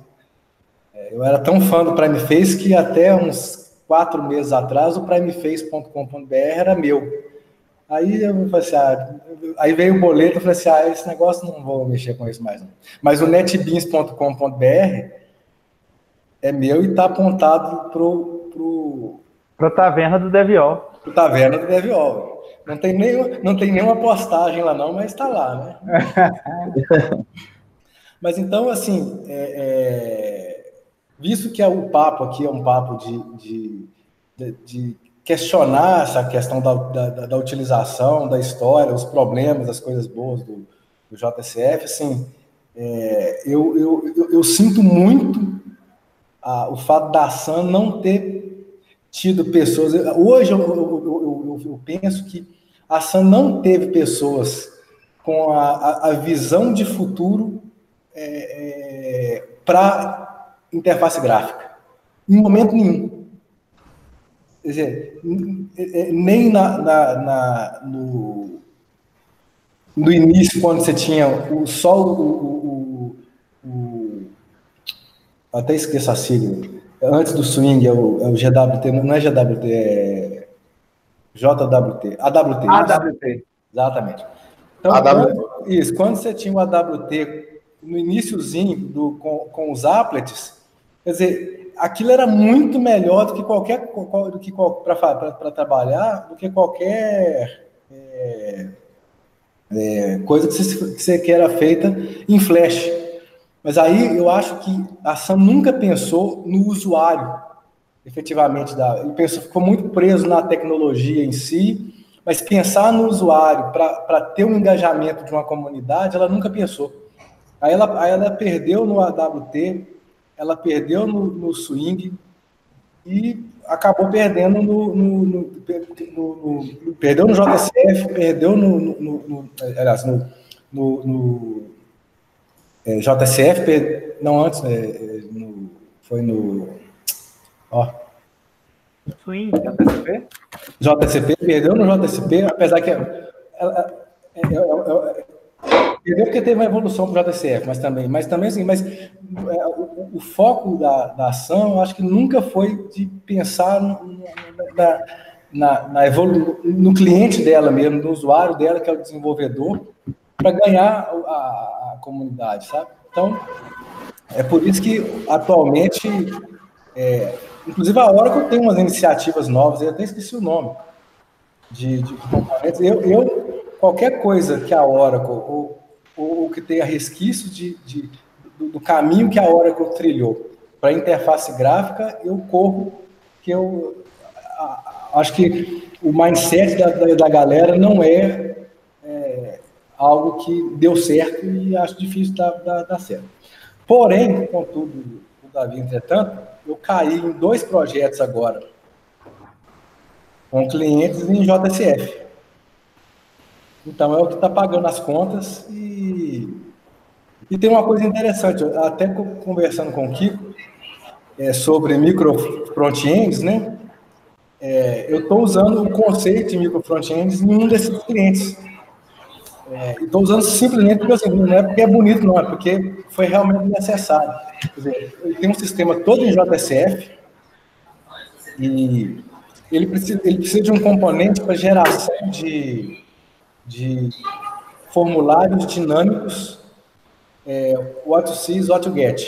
S6: Eu era tão fã do Prime Face que até uns quatro meses atrás, o primeface.com.br era meu. Aí eu falei assim, ah, aí veio o boleto, eu falei assim, ah, esse negócio não vou mexer com isso mais. Não. Mas o netbeans.com.br é meu e está apontado pro pro
S1: a taverna do Deviol.
S6: Pro taverna do Deviol. Não tem nem não tem nenhuma postagem lá não, mas está lá, né? [laughs] mas então assim, é, é visto que é o papo aqui é um papo de, de, de, de questionar essa questão da, da, da, utilização, da história, os problemas, as coisas boas do, do JSF, assim, é, eu, eu, eu, eu, sinto muito a, o fato da ação não ter tido pessoas. Hoje eu, eu, eu penso que a ação não teve pessoas com a, a, a visão de futuro é, é, para interface gráfica. Em momento nenhum. Quer dizer, nem na, na, na no, no, início, quando você tinha o, só o, o, o até esqueço a sigla, antes do swing, é o, é o GWT, não é GWT, é JWT, AWT.
S1: AWT.
S6: Exatamente. Então, AWT. Quando, isso, quando você tinha o AWT no iníciozinho do, com, com os applets, Quer dizer, aquilo era muito melhor do que qualquer do que para trabalhar, do que qualquer é, é, coisa que você, que você queira feita em Flash. Mas aí eu acho que a Sam nunca pensou no usuário, efetivamente. Da, ele pensou, ficou muito preso na tecnologia em si, mas pensar no usuário para ter um engajamento de uma comunidade, ela nunca pensou. Aí ela, aí ela perdeu no AWT ela perdeu no, no swing e acabou perdendo no, no, no, perdeu no JCF, perdeu no, no, aliás, no, é, JCF, per, não antes, é, foi no ó,
S1: swing. JCP,
S6: JCP perdeu no JCP, apesar que ela, ela, ela, Entendeu porque teve uma evolução para o JCF, mas também, mas também assim, mas é, o, o, foco da, da ação, eu acho que nunca foi de pensar no, na, na, na evolu no cliente dela mesmo, no usuário dela, que é o desenvolvedor, para ganhar a, a, comunidade, sabe? Então, é por isso que atualmente, é, inclusive a Oracle tem umas iniciativas novas, eu até esqueci o nome, de, de componentes. Eu, eu, qualquer coisa que a Oracle ou ou que tenha resquícios de, de do, do, caminho que a Oracle trilhou para a interface gráfica, eu corro, que eu a, acho que o mindset da, da, da galera não é, é, algo que deu certo e acho difícil dar, dar, dar certo. Porém, contudo, o Davi, entretanto, eu caí em dois projetos agora, com clientes em JSF. Então é o que está pagando as contas e, e tem uma coisa interessante, até conversando com o Kiko é, sobre micro front-ends, né? É, eu estou usando o conceito de micro front-ends em um desses clientes. É, estou usando simplesmente porque assim, não é porque é bonito, não, é porque foi realmente necessário. Quer dizer, ele tem um sistema todo em JSF e ele precisa, ele precisa de um componente para geração de de formulários dinâmicos, é, what to see what to get.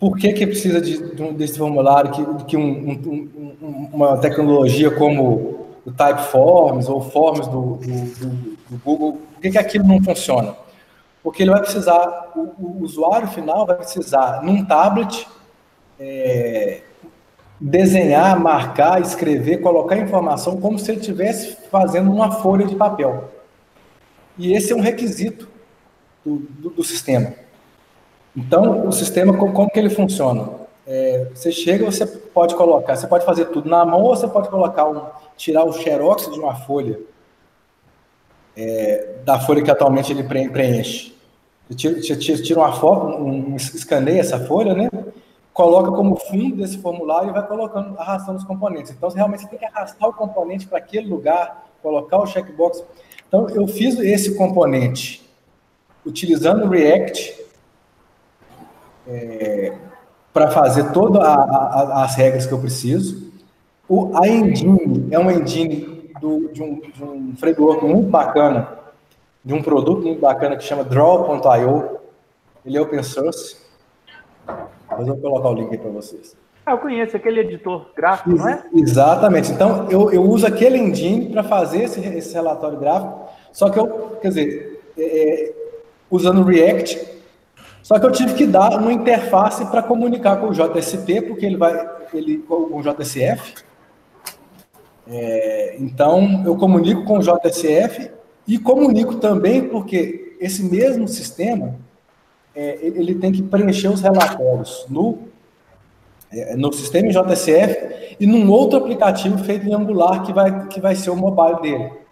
S6: Por que, que precisa de, desse formulário que, que um, um, uma tecnologia como o Typeforms ou Forms do, do, do, Google, por que, que aquilo não funciona? Porque ele vai precisar, o, o usuário final vai precisar, num tablet, é, desenhar, marcar, escrever, colocar informação como se ele estivesse fazendo uma folha de papel. E esse é um requisito do, do, do sistema. Então, o sistema, como, como que ele funciona? É, você chega, você pode colocar, você pode fazer tudo na mão ou você pode colocar um, tirar o xerox de uma folha, é, da folha que atualmente ele preenche. Você tira, uma foto, um, escaneia essa folha, né? Coloca como fundo desse formulário e vai colocando, arrastando os componentes. Então, você realmente tem que arrastar o componente para aquele lugar, colocar o checkbox. Então, eu fiz esse componente utilizando o React, é, para fazer todas as regras que eu preciso. O, a engine é uma engine do, de, um, de um framework muito bacana, de um produto muito bacana que chama Draw.io. Ele é open source. Mas eu vou colocar o link aí para vocês.
S1: Ah, eu conheço aquele editor gráfico, Ex não é?
S6: Exatamente. Então, eu, eu uso aquele engine para fazer esse, esse relatório gráfico, só que eu, quer dizer, é, é usando React, só que eu tive que dar uma interface para comunicar com o JSP, porque ele vai, ele com o JSF. É, então, eu comunico com o JSF e comunico também porque esse mesmo sistema é, ele tem que preencher os relatórios no, é, no sistema JSF e num outro aplicativo feito em Angular que vai, que vai ser o mobile dele.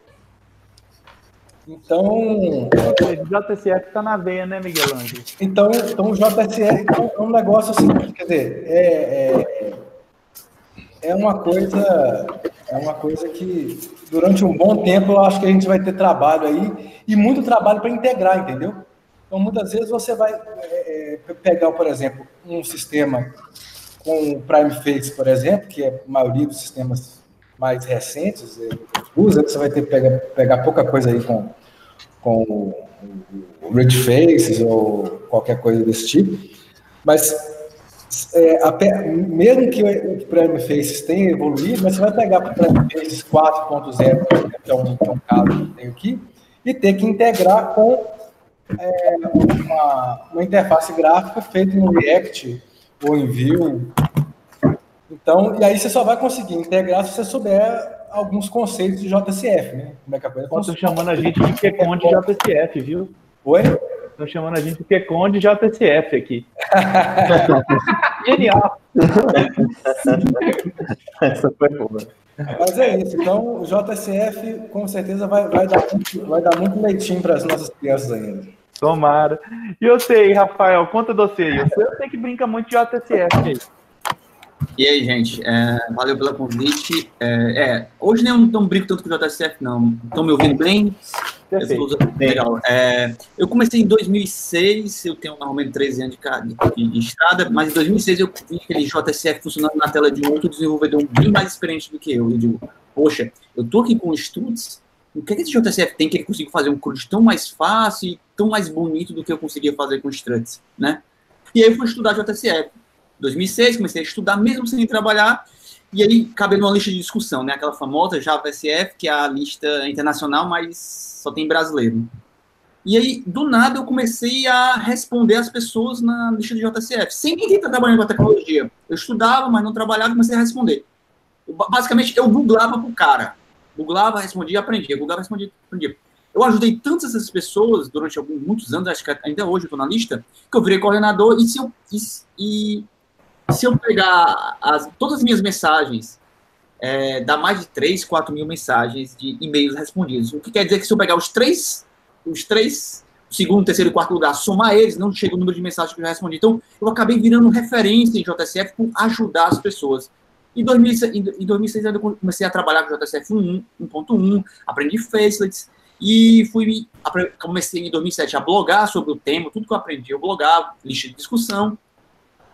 S6: Então.
S1: O JSF está na veia, né, Miguel Angel?
S6: Então, então o JSF é um negócio assim, quer dizer, é, é, é uma coisa. É uma coisa que durante um bom tempo eu acho que a gente vai ter trabalho aí e muito trabalho para integrar, entendeu? Então, muitas vezes você vai é, é, pegar, por exemplo, um sistema com o Prime Face, por exemplo, que é a maioria dos sistemas mais recentes é, usa, você vai ter que pegar, pegar pouca coisa aí com com o Rich Faces ou qualquer coisa desse tipo. Mas é, a, mesmo que o Prime Faces tenha evoluído, mas você vai pegar para o Prime Faces 4.0, que é um, que é um caso que eu tenho aqui, e ter que integrar com é, uma, uma, interface gráfica feita no React ou em Vue. Então, e aí você só vai conseguir integrar se você souber alguns conceitos de JCF, né?
S1: Como é que a coisa Estão chamando a gente de QCon de JCF, viu?
S6: Oi?
S1: Estão chamando a gente de QCon de JCF aqui. [laughs] Genial!
S6: Essa foi boa. Mas é isso. Então, o JCF com certeza vai, vai, dar, muito, vai dar muito leitinho para as nossas crianças ainda.
S1: Tomara. E eu sei, Rafael, conta você. Eu sei que brinca muito de JCF aí.
S7: E aí, gente, é, valeu pelo convite. É, é, hoje nem eu não brinco tanto com o JSF, não. Estão me ouvindo bem? Legal. É, eu comecei em 2006, eu tenho normalmente 13 anos de, de, de, estrada, mas em 2006 eu vi aquele JSF funcionando na tela de um outro desenvolvedor bem mais experiente do que eu. Eu digo, poxa, eu tô aqui com o Struts, o que, é que esse JSF tem que ele consiga fazer um CRUD tão mais fácil e tão mais bonito do que eu conseguia fazer com o Struts, né? E aí eu fui estudar JSF. 2006, comecei a estudar, mesmo sem trabalhar, e aí cabe numa lista de discussão, né? Aquela famosa JavaSF, que é a lista internacional, mas só tem brasileiro. E aí, do nada, eu comecei a responder as pessoas na lista de JCF, sem ninguém estar trabalhando com a tecnologia. Eu estudava, mas não trabalhava, comecei a responder. Eu, basicamente, eu googlava pro cara. Googlava, respondia, aprendia. Googlava, respondia, aprendia. Eu ajudei tantas essas pessoas durante alguns, muitos anos, acho que ainda hoje eu estou na lista, que eu virei coordenador e, se eu, e, e se eu pegar as, todas as minhas mensagens, é, dá mais de 3, 4 mil mensagens de e-mails respondidos. O que quer dizer que se eu pegar os três, os três, segundo, terceiro e quarto lugar, somar eles, não chega o número de mensagens que eu já respondi. Então, eu acabei virando referência em JSF por ajudar as pessoas. Em 2006, em 2006 eu comecei a trabalhar com JSF 1.1, aprendi Facelets, e fui comecei em 2007 a blogar sobre o tema, tudo que eu aprendi eu blogava, lista de discussão,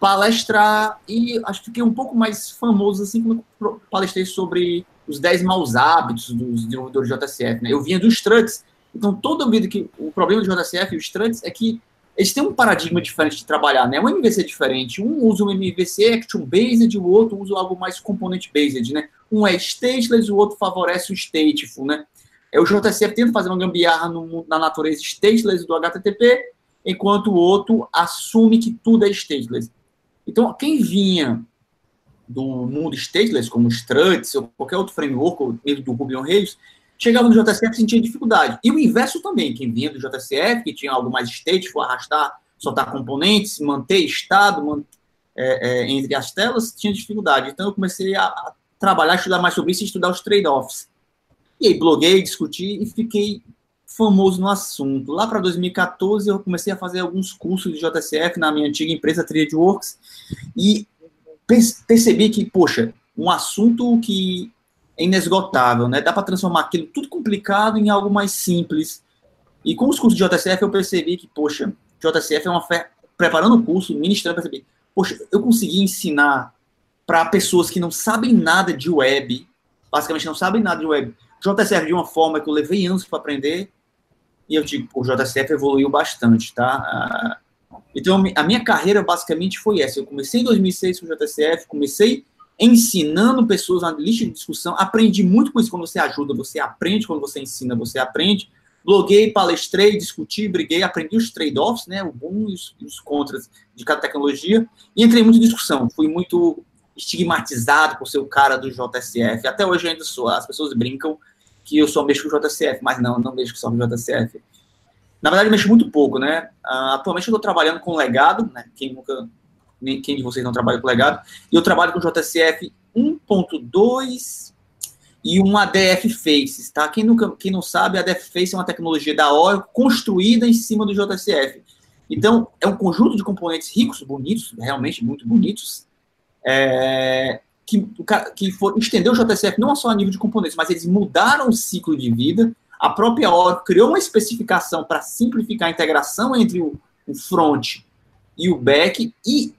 S7: palestrar e acho que fiquei um pouco mais famoso assim quando palestrei sobre os 10 maus hábitos dos desenvolvedores de JSF. Né? Eu vinha dos Struts, então toda vida que o problema do JSF e os Struts é que eles têm um paradigma diferente de trabalhar, né? Um MVC diferente. Um usa um MVC action-based, o outro usa algo mais component-based, né? Um é stateless, o outro favorece o stateful, né? É o JSF tenta fazer uma gambiarra no, na natureza stateless do HTTP, enquanto o outro assume que tudo é stateless. Então, quem vinha do mundo stateless, como Struts ou qualquer outro framework, ou mesmo do Ruby on Rails, chegava no JSF e sentia dificuldade. E o inverso também, quem vinha do JSF, que tinha algo mais stateful, arrastar, soltar componentes, manter estado é, é, entre as telas, tinha dificuldade. Então eu comecei a, a trabalhar, estudar mais sobre isso e estudar os trade-offs. E aí bloguei, discuti e fiquei famoso no assunto. Lá para 2014 eu comecei a fazer alguns cursos de JSF na minha antiga empresa TradeWorks e percebi que, poxa, um assunto que é inesgotável, né? Dá para transformar aquilo tudo complicado em algo mais simples. E com os cursos de JSF eu percebi que, poxa, JSF é uma fé. Preparando o curso, ministrando, percebi, poxa, eu consegui ensinar para pessoas que não sabem nada de web, basicamente não sabem nada de web, JSF de uma forma que eu levei anos para aprender, e eu digo, o JSF evoluiu bastante, tá? Ah, então, a minha carreira basicamente foi essa. Eu comecei em 2006 com o JSF, comecei ensinando pessoas na lista de discussão, aprendi muito com isso. Quando você ajuda, você aprende, quando você ensina, você aprende. Bloguei, palestrei, discuti, briguei, aprendi os trade-offs, né, o bom e os, os contras de cada tecnologia, e entrei muito em discussão. Fui muito estigmatizado por ser o cara do JSF. Até hoje ainda sou. As pessoas brincam que eu só mexo com o JSF, mas não, não mexo só com o JSF. Na verdade, mexo muito pouco, né? Uh, atualmente eu estou trabalhando com legado, né? Quem nunca, quem de vocês não trabalha com legado? E eu trabalho com JSF 1.2 e um ADF Faces, tá? Quem, nunca, quem não sabe, a ADF Face é uma tecnologia da Oracle construída em cima do JSF. Então, é um conjunto de componentes ricos, bonitos, realmente muito bonitos, é, que, que o JSF não só a nível de componentes, mas eles mudaram o ciclo de vida. A própria Oracle criou uma especificação para simplificar a integração entre o, o front e o back, e,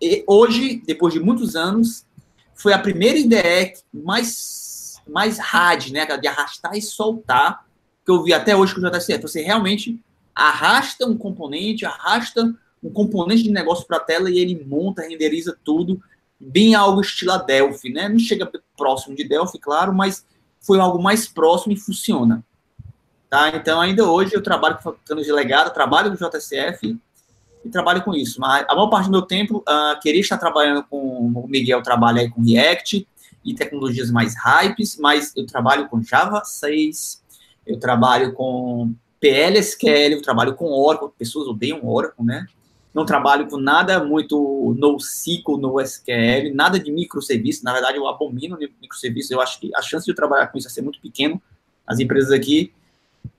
S7: e, hoje, depois de muitos anos, foi a primeira IDE mais, mais hard, né, de arrastar e soltar, que eu vi até hoje com o JSF. Você realmente arrasta um componente, arrasta um componente de negócio para a tela e ele monta, renderiza tudo bem algo estilo Delphi, né? Não chega próximo de Delphi, claro, mas foi algo mais próximo e funciona. Tá? Então, ainda hoje eu trabalho com tecnologia legada, trabalho com JSF e trabalho com isso. Mas a maior parte do meu tempo, uh, queria estar trabalhando com o Miguel, trabalha aí com React e tecnologias mais hypes, mas eu trabalho com Java 6, eu trabalho com PLSQL, eu trabalho com Oracle, pessoas odeiam Oracle, né? Não trabalho com nada muito NoSQL, NoSQL, nada de microserviço. Na verdade, eu abomino microserviço. Eu acho que a chance de eu trabalhar com isso é ser muito pequeno. As empresas aqui.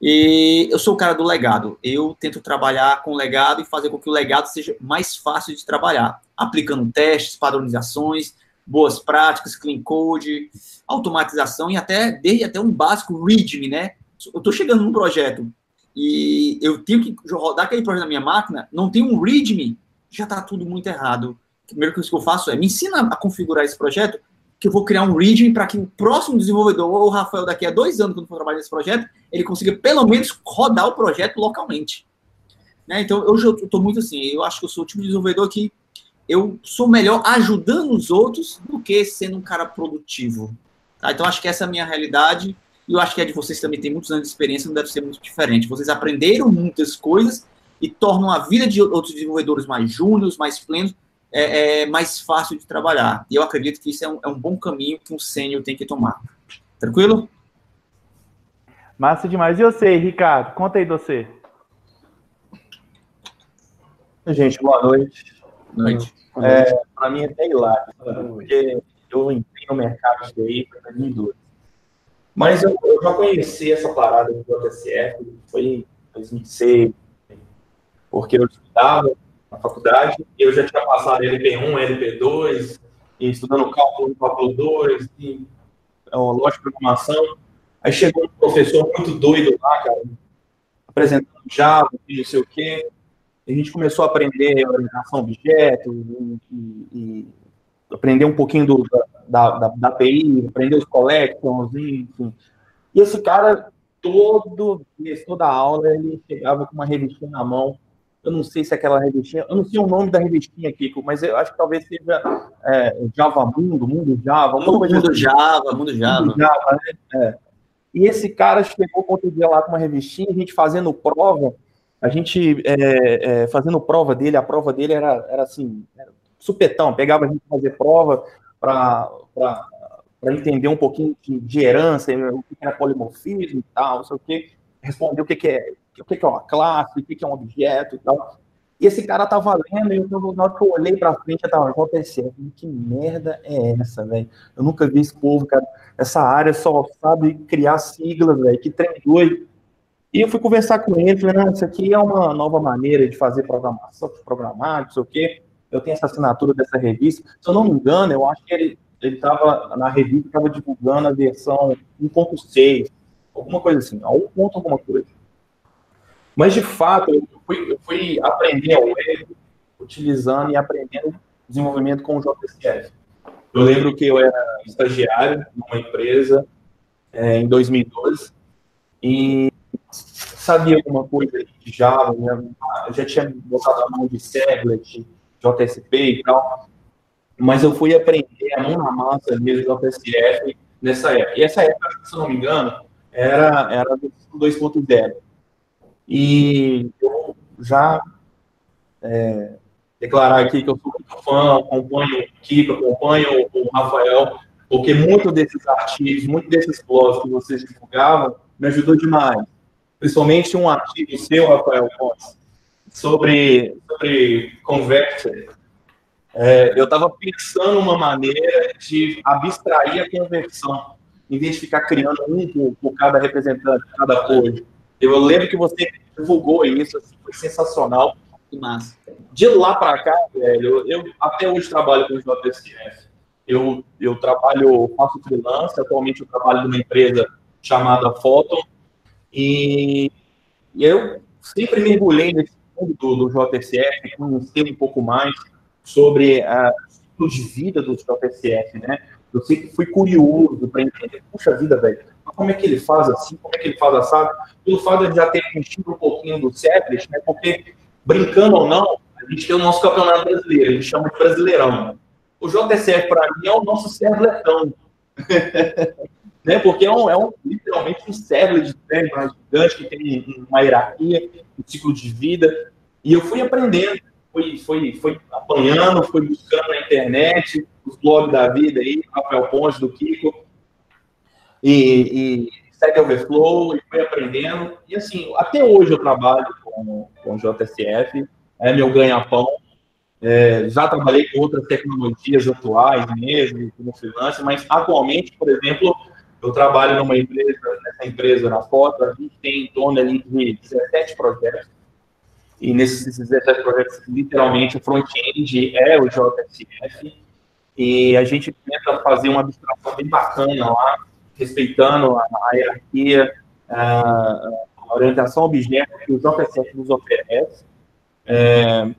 S7: E eu sou o cara do legado. Eu tento trabalhar com legado e fazer com que o legado seja mais fácil de trabalhar, aplicando testes, padronizações, boas práticas, clean code, automatização e até desde até um básico README, né? Eu estou chegando num projeto e eu tenho que rodar aquele projeto na minha máquina, não tem um README, já está tudo muito errado. A primeira coisa que eu faço é me ensina a configurar esse projeto, que eu vou criar um README para que o próximo desenvolvedor, ou o Rafael daqui a dois anos, quando for trabalhar nesse projeto, ele consiga pelo menos rodar o projeto localmente. Né? Então, eu estou muito assim, eu acho que eu sou o tipo de desenvolvedor que eu sou melhor ajudando os outros do que sendo um cara produtivo. Tá? Então, acho que essa é a minha realidade. E eu acho que a de vocês também tem muitos anos de experiência, não deve ser muito diferente. Vocês aprenderam muitas coisas e tornam a vida de outros desenvolvedores mais júniores, mais plenos, é, é, mais fácil de trabalhar. E eu acredito que isso é um, é um bom caminho que um sênior tem que tomar. Tranquilo?
S1: Massa demais. E você, Ricardo? Conta aí de você.
S8: Gente, boa noite.
S7: Boa noite.
S8: É, Para mim é até hilário, porque eu entrei no mercado de TI em 2012. Mas eu, eu, já conheci essa parada do JSF, foi em 2006, porque eu estudava na faculdade, e eu já tinha passado LP1, LP2, e estudando cálculo, cálculo 2, e lógica de programação. Aí chegou um professor muito doido lá, cara, apresentando Java, não sei o quê, a gente começou a aprender orientação a objetos, e, e, e aprender um pouquinho do, da, da, da API, aprender os collections, enfim. E esse cara, todo, toda aula, ele chegava com uma revistinha na mão. Eu não sei se é aquela revistinha, eu não sei o nome da revistinha aqui, mas eu acho que talvez seja é, Java Mundo, Mundo Java.
S7: Mundo, mundo assim. Java, Mundo Java. Mundo Java né?
S8: é. E esse cara chegou outro dia lá com uma revistinha, a gente fazendo prova, a gente é, é, fazendo prova dele, a prova dele era, era assim, era supetão, pegava a gente fazer prova, para entender um pouquinho de, de herança, o que é polimorfismo e tal, não sei o que, responder o que, que é o que, que é uma classe, o que, que é um objeto e tal. E esse cara tava lendo, e eu, na hora que eu olhei pra frente, eu tava, acontecendo. Que merda é essa, velho? Eu nunca vi esse povo, cara. Essa área só sabe criar siglas, velho. Que trem doido. E eu fui conversar com ele, falei, não, isso aqui é uma nova maneira de fazer programação, programar, não sei o quê. Eu tenho essa assinatura dessa revista. Se eu não me engano, eu acho que ele ele estava na revista, estava divulgando a versão 1.6, alguma coisa assim, a 1. alguma coisa. Mas, de fato, eu fui, eu fui aprender a web utilizando e aprendendo desenvolvimento com o JSF. Eu lembro que eu era estagiário numa empresa é, em 2012 e sabia alguma coisa de Java, né? eu já tinha botado a mão de Servlet, JSP e tal, mas eu fui aprender a mão na massa mesmo JSF nessa época. E essa época, se não me engano, era, era 2.0. E eu já é, declarar aqui que eu sou muito fã, acompanho o Kiko, acompanho o Rafael, porque muitos desses artigos, muitos desses blogs que vocês divulgavam, me ajudou demais. Principalmente um artigo seu, Rafael Pontes, sobre, sobre Converter. É, eu estava pensando uma maneira de abstrair a conversão, em vez de ficar criando um por, por cada representante, cada coisa. Eu lembro que você divulgou isso, assim, foi sensacional. Que massa. De lá para cá, velho, eu, eu, até hoje trabalho com o JSF. Eu, eu trabalho, faço freelance, atualmente eu trabalho numa empresa chamada Photon, e, e eu sempre mergulhei nesse mundo do, do JSF, conhecer um pouco mais sobre a ciclo de vida do JSF, né? Eu sempre fui curioso para entender, puxa vida, velho, como é que ele faz assim, como é que ele faz assado, pelo fato de já ter mexido um pouquinho do Sevres, né, porque, brincando ou não, a gente tem o nosso campeonato brasileiro, a gente chama de Brasileirão. O JSF, para mim, é o nosso Servletão. [laughs] né, porque é, um, é um, literalmente um server de treino gigante que tem uma hierarquia, um ciclo de vida, e eu fui aprendendo, fui, fui, fui apanhando, fui buscando na internet, os blogs da vida aí, Rafael Ponte, do Kiko, e, e Stack Overflow, e fui aprendendo. E assim, até hoje eu trabalho com, com JSF, é meu ganha-pão. É, já trabalhei com outras tecnologias atuais mesmo, como freelancer, mas atualmente, por exemplo, eu trabalho numa empresa, nessa empresa na foto, a gente tem em torno ali de 17 projetos. E nesses 17 projetos, literalmente, o front-end é o JSF. E a gente tenta fazer uma abstração bem bacana lá, respeitando a, a hierarquia, a, a, orientação objeto que o JSF nos oferece. É,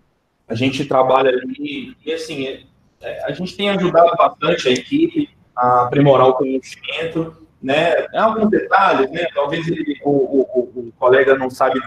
S8: a gente trabalha ali, e assim, é, a gente tem ajudado bastante a equipe a aprimorar o conhecimento, né? É alguns detalhes, né? Talvez ele, o, o, o, colega não sabe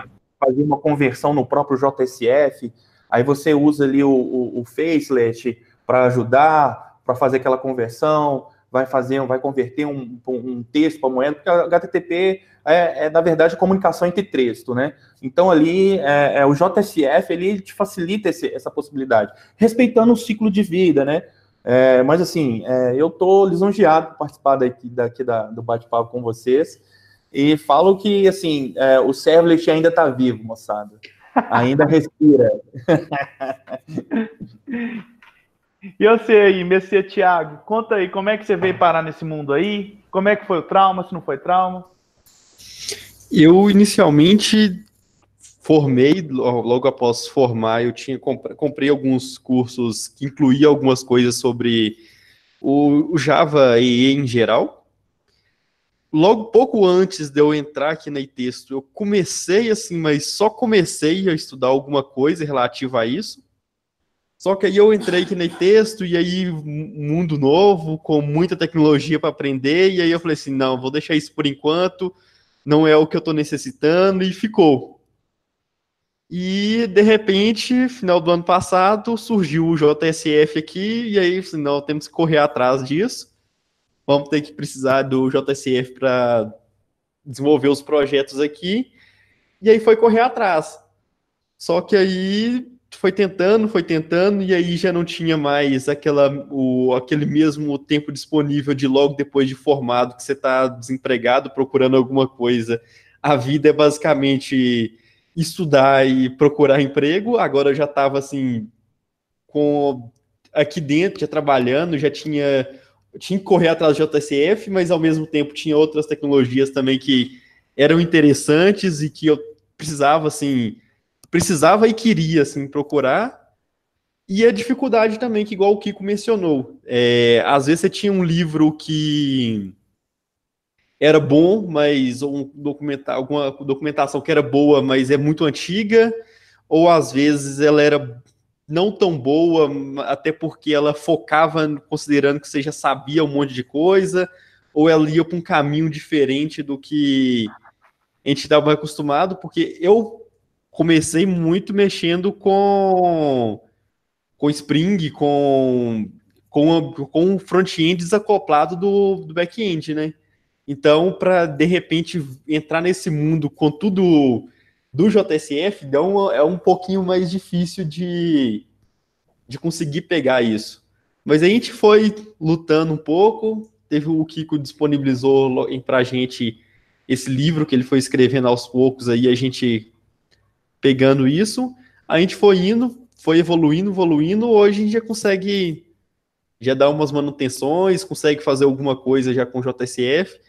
S8: fazer uma conversão no próprio JSF, aí você usa ali o, o, o Facelet para ajudar, para fazer aquela conversão, vai fazer, vai converter um, um texto para moeda, porque HTTP é, é, na verdade, comunicação entre texto, né? Então, ali, é, é, o JSF, ele te facilita esse, essa possibilidade, respeitando o ciclo de vida, né? É, mas, assim, é, eu estou lisonjeado por participar daqui, daqui da, do bate-papo com vocês, e falo que, assim, é, o servlet ainda está vivo, moçada. Ainda [laughs] respira.
S1: E você aí, Messias Tiago, conta aí, como é que você veio parar nesse mundo aí? Como é que foi o trauma, se não foi trauma?
S3: Eu, inicialmente, formei, logo após formar, eu tinha comprei alguns cursos que incluíam algumas coisas sobre o, Java e em geral. Logo, pouco antes de eu entrar aqui na texto, eu comecei assim, mas só comecei a estudar alguma coisa relativa a isso. Só que aí eu entrei aqui no texto e aí mundo novo, com muita tecnologia para aprender, e aí eu falei assim, não, vou deixar isso por enquanto, não é o que eu estou necessitando, e ficou. E, de repente, final do ano passado, surgiu o JSF aqui, e aí, assim, não, temos que correr atrás disso. Vamos ter que precisar do JSF para desenvolver os projetos aqui. E aí foi correr atrás. Só que aí foi tentando, foi tentando, e aí já não tinha mais aquela, o, aquele mesmo tempo disponível de logo depois de formado, que você está desempregado procurando alguma coisa. A vida é basicamente estudar e procurar emprego. Agora eu já estava assim, com aqui dentro, já trabalhando, já tinha, tinha que correr atrás do JSF, mas ao mesmo tempo tinha outras tecnologias também que eram interessantes e que eu precisava assim precisava e queria assim procurar. E a dificuldade também, que igual o Kiko mencionou, é, às vezes você tinha um livro que era bom, mas um documentar, alguma documentação que era boa, mas é muito antiga, ou às vezes ela era não tão boa, até porque ela focava considerando que você já sabia um monte de coisa, ou ela ia para um caminho diferente do que a gente estava acostumado, porque eu comecei muito mexendo com com Spring, com com, com o front-end desacoplado do, do back-end, né? Então, para de repente entrar nesse mundo com tudo do JSF, um, é um pouquinho mais difícil de, de conseguir pegar isso. Mas a gente foi lutando um pouco, teve o Kiko disponibilizou para a gente esse livro que ele foi escrevendo aos poucos, aí a gente pegando isso, a gente foi indo, foi evoluindo, evoluindo, hoje a gente já consegue já dar umas manutenções, consegue fazer alguma coisa já com JSF.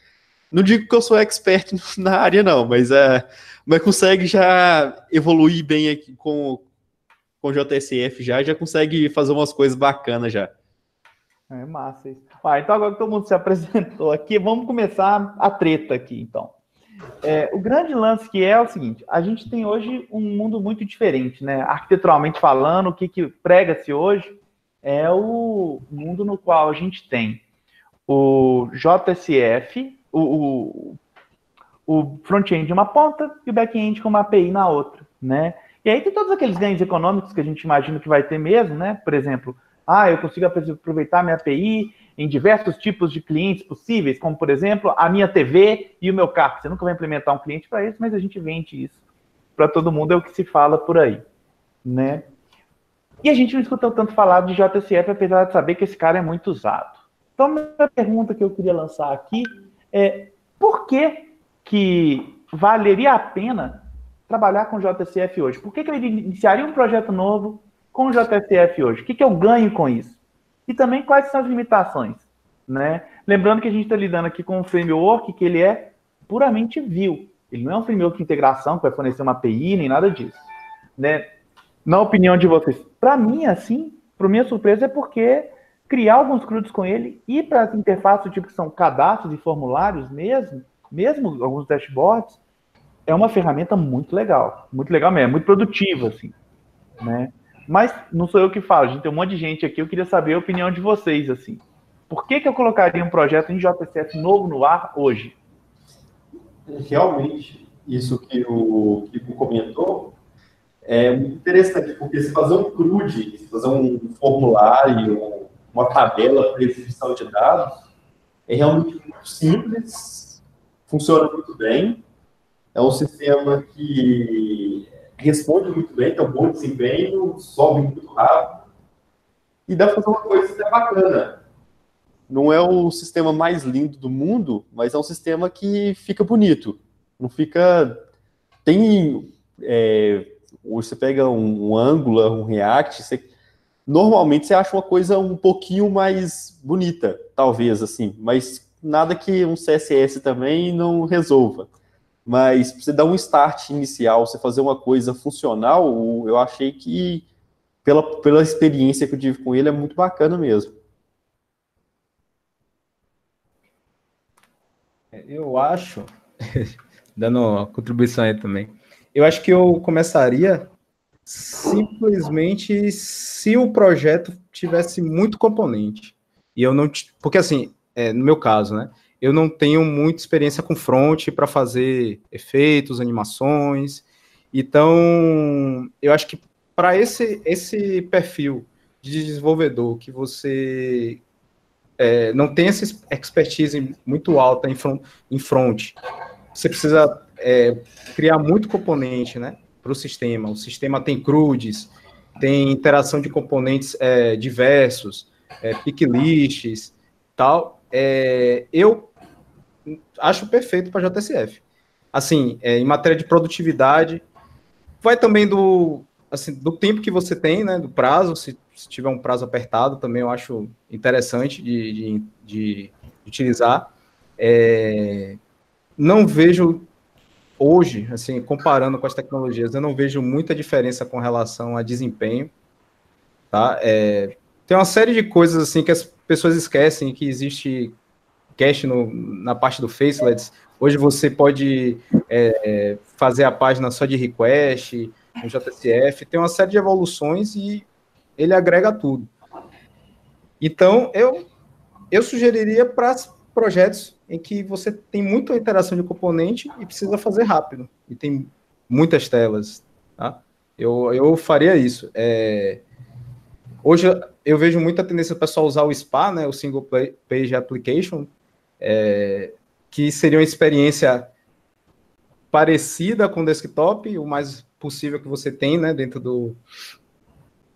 S3: Não digo que eu sou expert [laughs] na área, não, mas, é, mas consegue já evoluir bem aqui com, com JSF já, já consegue fazer umas coisas bacanas já.
S1: É massa isso. Ah, então agora que todo mundo se [laughs] apresentou aqui, vamos começar a treta aqui, então. É, o grande lance que é o seguinte: a gente tem hoje um mundo muito diferente, né? Arquiteturalmente falando, o que, que prega-se hoje é o mundo no qual a gente tem o JSF, o, o, o front-end uma ponta e o back-end com uma API na outra, né? E aí tem todos aqueles ganhos econômicos que a gente imagina que vai ter mesmo, né? Por exemplo, ah, eu consigo aproveitar minha API em diversos tipos de clientes possíveis, como, por exemplo, a minha TV e o meu carro. Você nunca vai implementar um cliente para isso, mas a gente vende isso para todo mundo, é o que se fala por aí, né? E a gente não escuta tanto falar de JCF, apesar de saber que esse cara é muito usado. Então, a pergunta que eu queria lançar aqui é por que, que valeria a pena trabalhar com JCF hoje? Por que, que eu iniciaria um projeto novo com JCF hoje? O que, que eu ganho com isso? e também quais são as limitações, né? Lembrando que a gente está lidando aqui com um framework que ele é puramente view. Ele não é um framework de integração que vai fornecer uma API nem nada disso, né? Na opinião de vocês, para mim assim, para minha surpresa é porque criar alguns CRUDs com ele e para as interfaces tipo que são cadastros e formulários mesmo, mesmo alguns dashboards, é uma ferramenta muito legal, muito legal mesmo, muito produtiva assim, né? Mas não sou eu que falo, a gente tem um monte de gente aqui, eu queria saber a opinião de vocês, assim. Por que, que eu colocaria um projeto em JCF novo no ar hoje?
S3: Realmente, isso que o Kiko comentou é muito interessante, porque se fazer um CRUD, se fazer um formulário, uma tabela para exibição de dados, é realmente muito simples, funciona muito bem, é um sistema que responde muito bem, tem um bom desempenho, sobe muito rápido. E dá para fazer uma coisa até bacana. Não é o sistema mais lindo do mundo, mas é um sistema que fica bonito. Não fica. Tem. É, você pega um, um Angular, um React, você, normalmente você acha uma coisa um pouquinho mais bonita, talvez, assim, mas nada que um CSS também não resolva. Mas você dar um start inicial, você fazer uma coisa funcional, eu achei que, pela, pela experiência que eu tive com ele, é muito bacana mesmo.
S5: É, eu acho, [laughs] dando uma contribuição aí também, eu acho que eu começaria simplesmente se o projeto tivesse muito componente. E eu não. Porque, assim, é, no meu caso, né? eu não tenho muita experiência com front para fazer efeitos, animações. Então, eu acho que para esse, esse perfil de desenvolvedor que você é, não tem essa expertise muito alta em front, em front você precisa é, criar muito componente né, para o sistema. O sistema tem CRUDs, tem interação de componentes é, diversos, é, pick tal. É, eu acho perfeito para JSF. Assim, é, em matéria de produtividade, vai também do, assim, do tempo que você tem, né, do prazo, se, se tiver um prazo apertado, também eu acho interessante de, de, de utilizar. É, não vejo hoje, assim, comparando com as tecnologias, eu não vejo muita diferença com relação a desempenho, tá? É, tem uma série de coisas, assim, que as pessoas esquecem que existe cache no, na parte do Facelets. Hoje você pode é, é fazer a página só de request, no JSF, tem uma série de evoluções e ele agrega tudo. Então, eu, eu sugeriria para projetos em que você tem muita interação de componente e precisa fazer rápido, e tem muitas telas, tá? Eu, eu faria isso. É, hoje eu vejo muita tendência do pessoal usar o SPA, né, o Single Page Application, é, que seria uma experiência parecida com o desktop, o mais possível que você tem né, dentro do,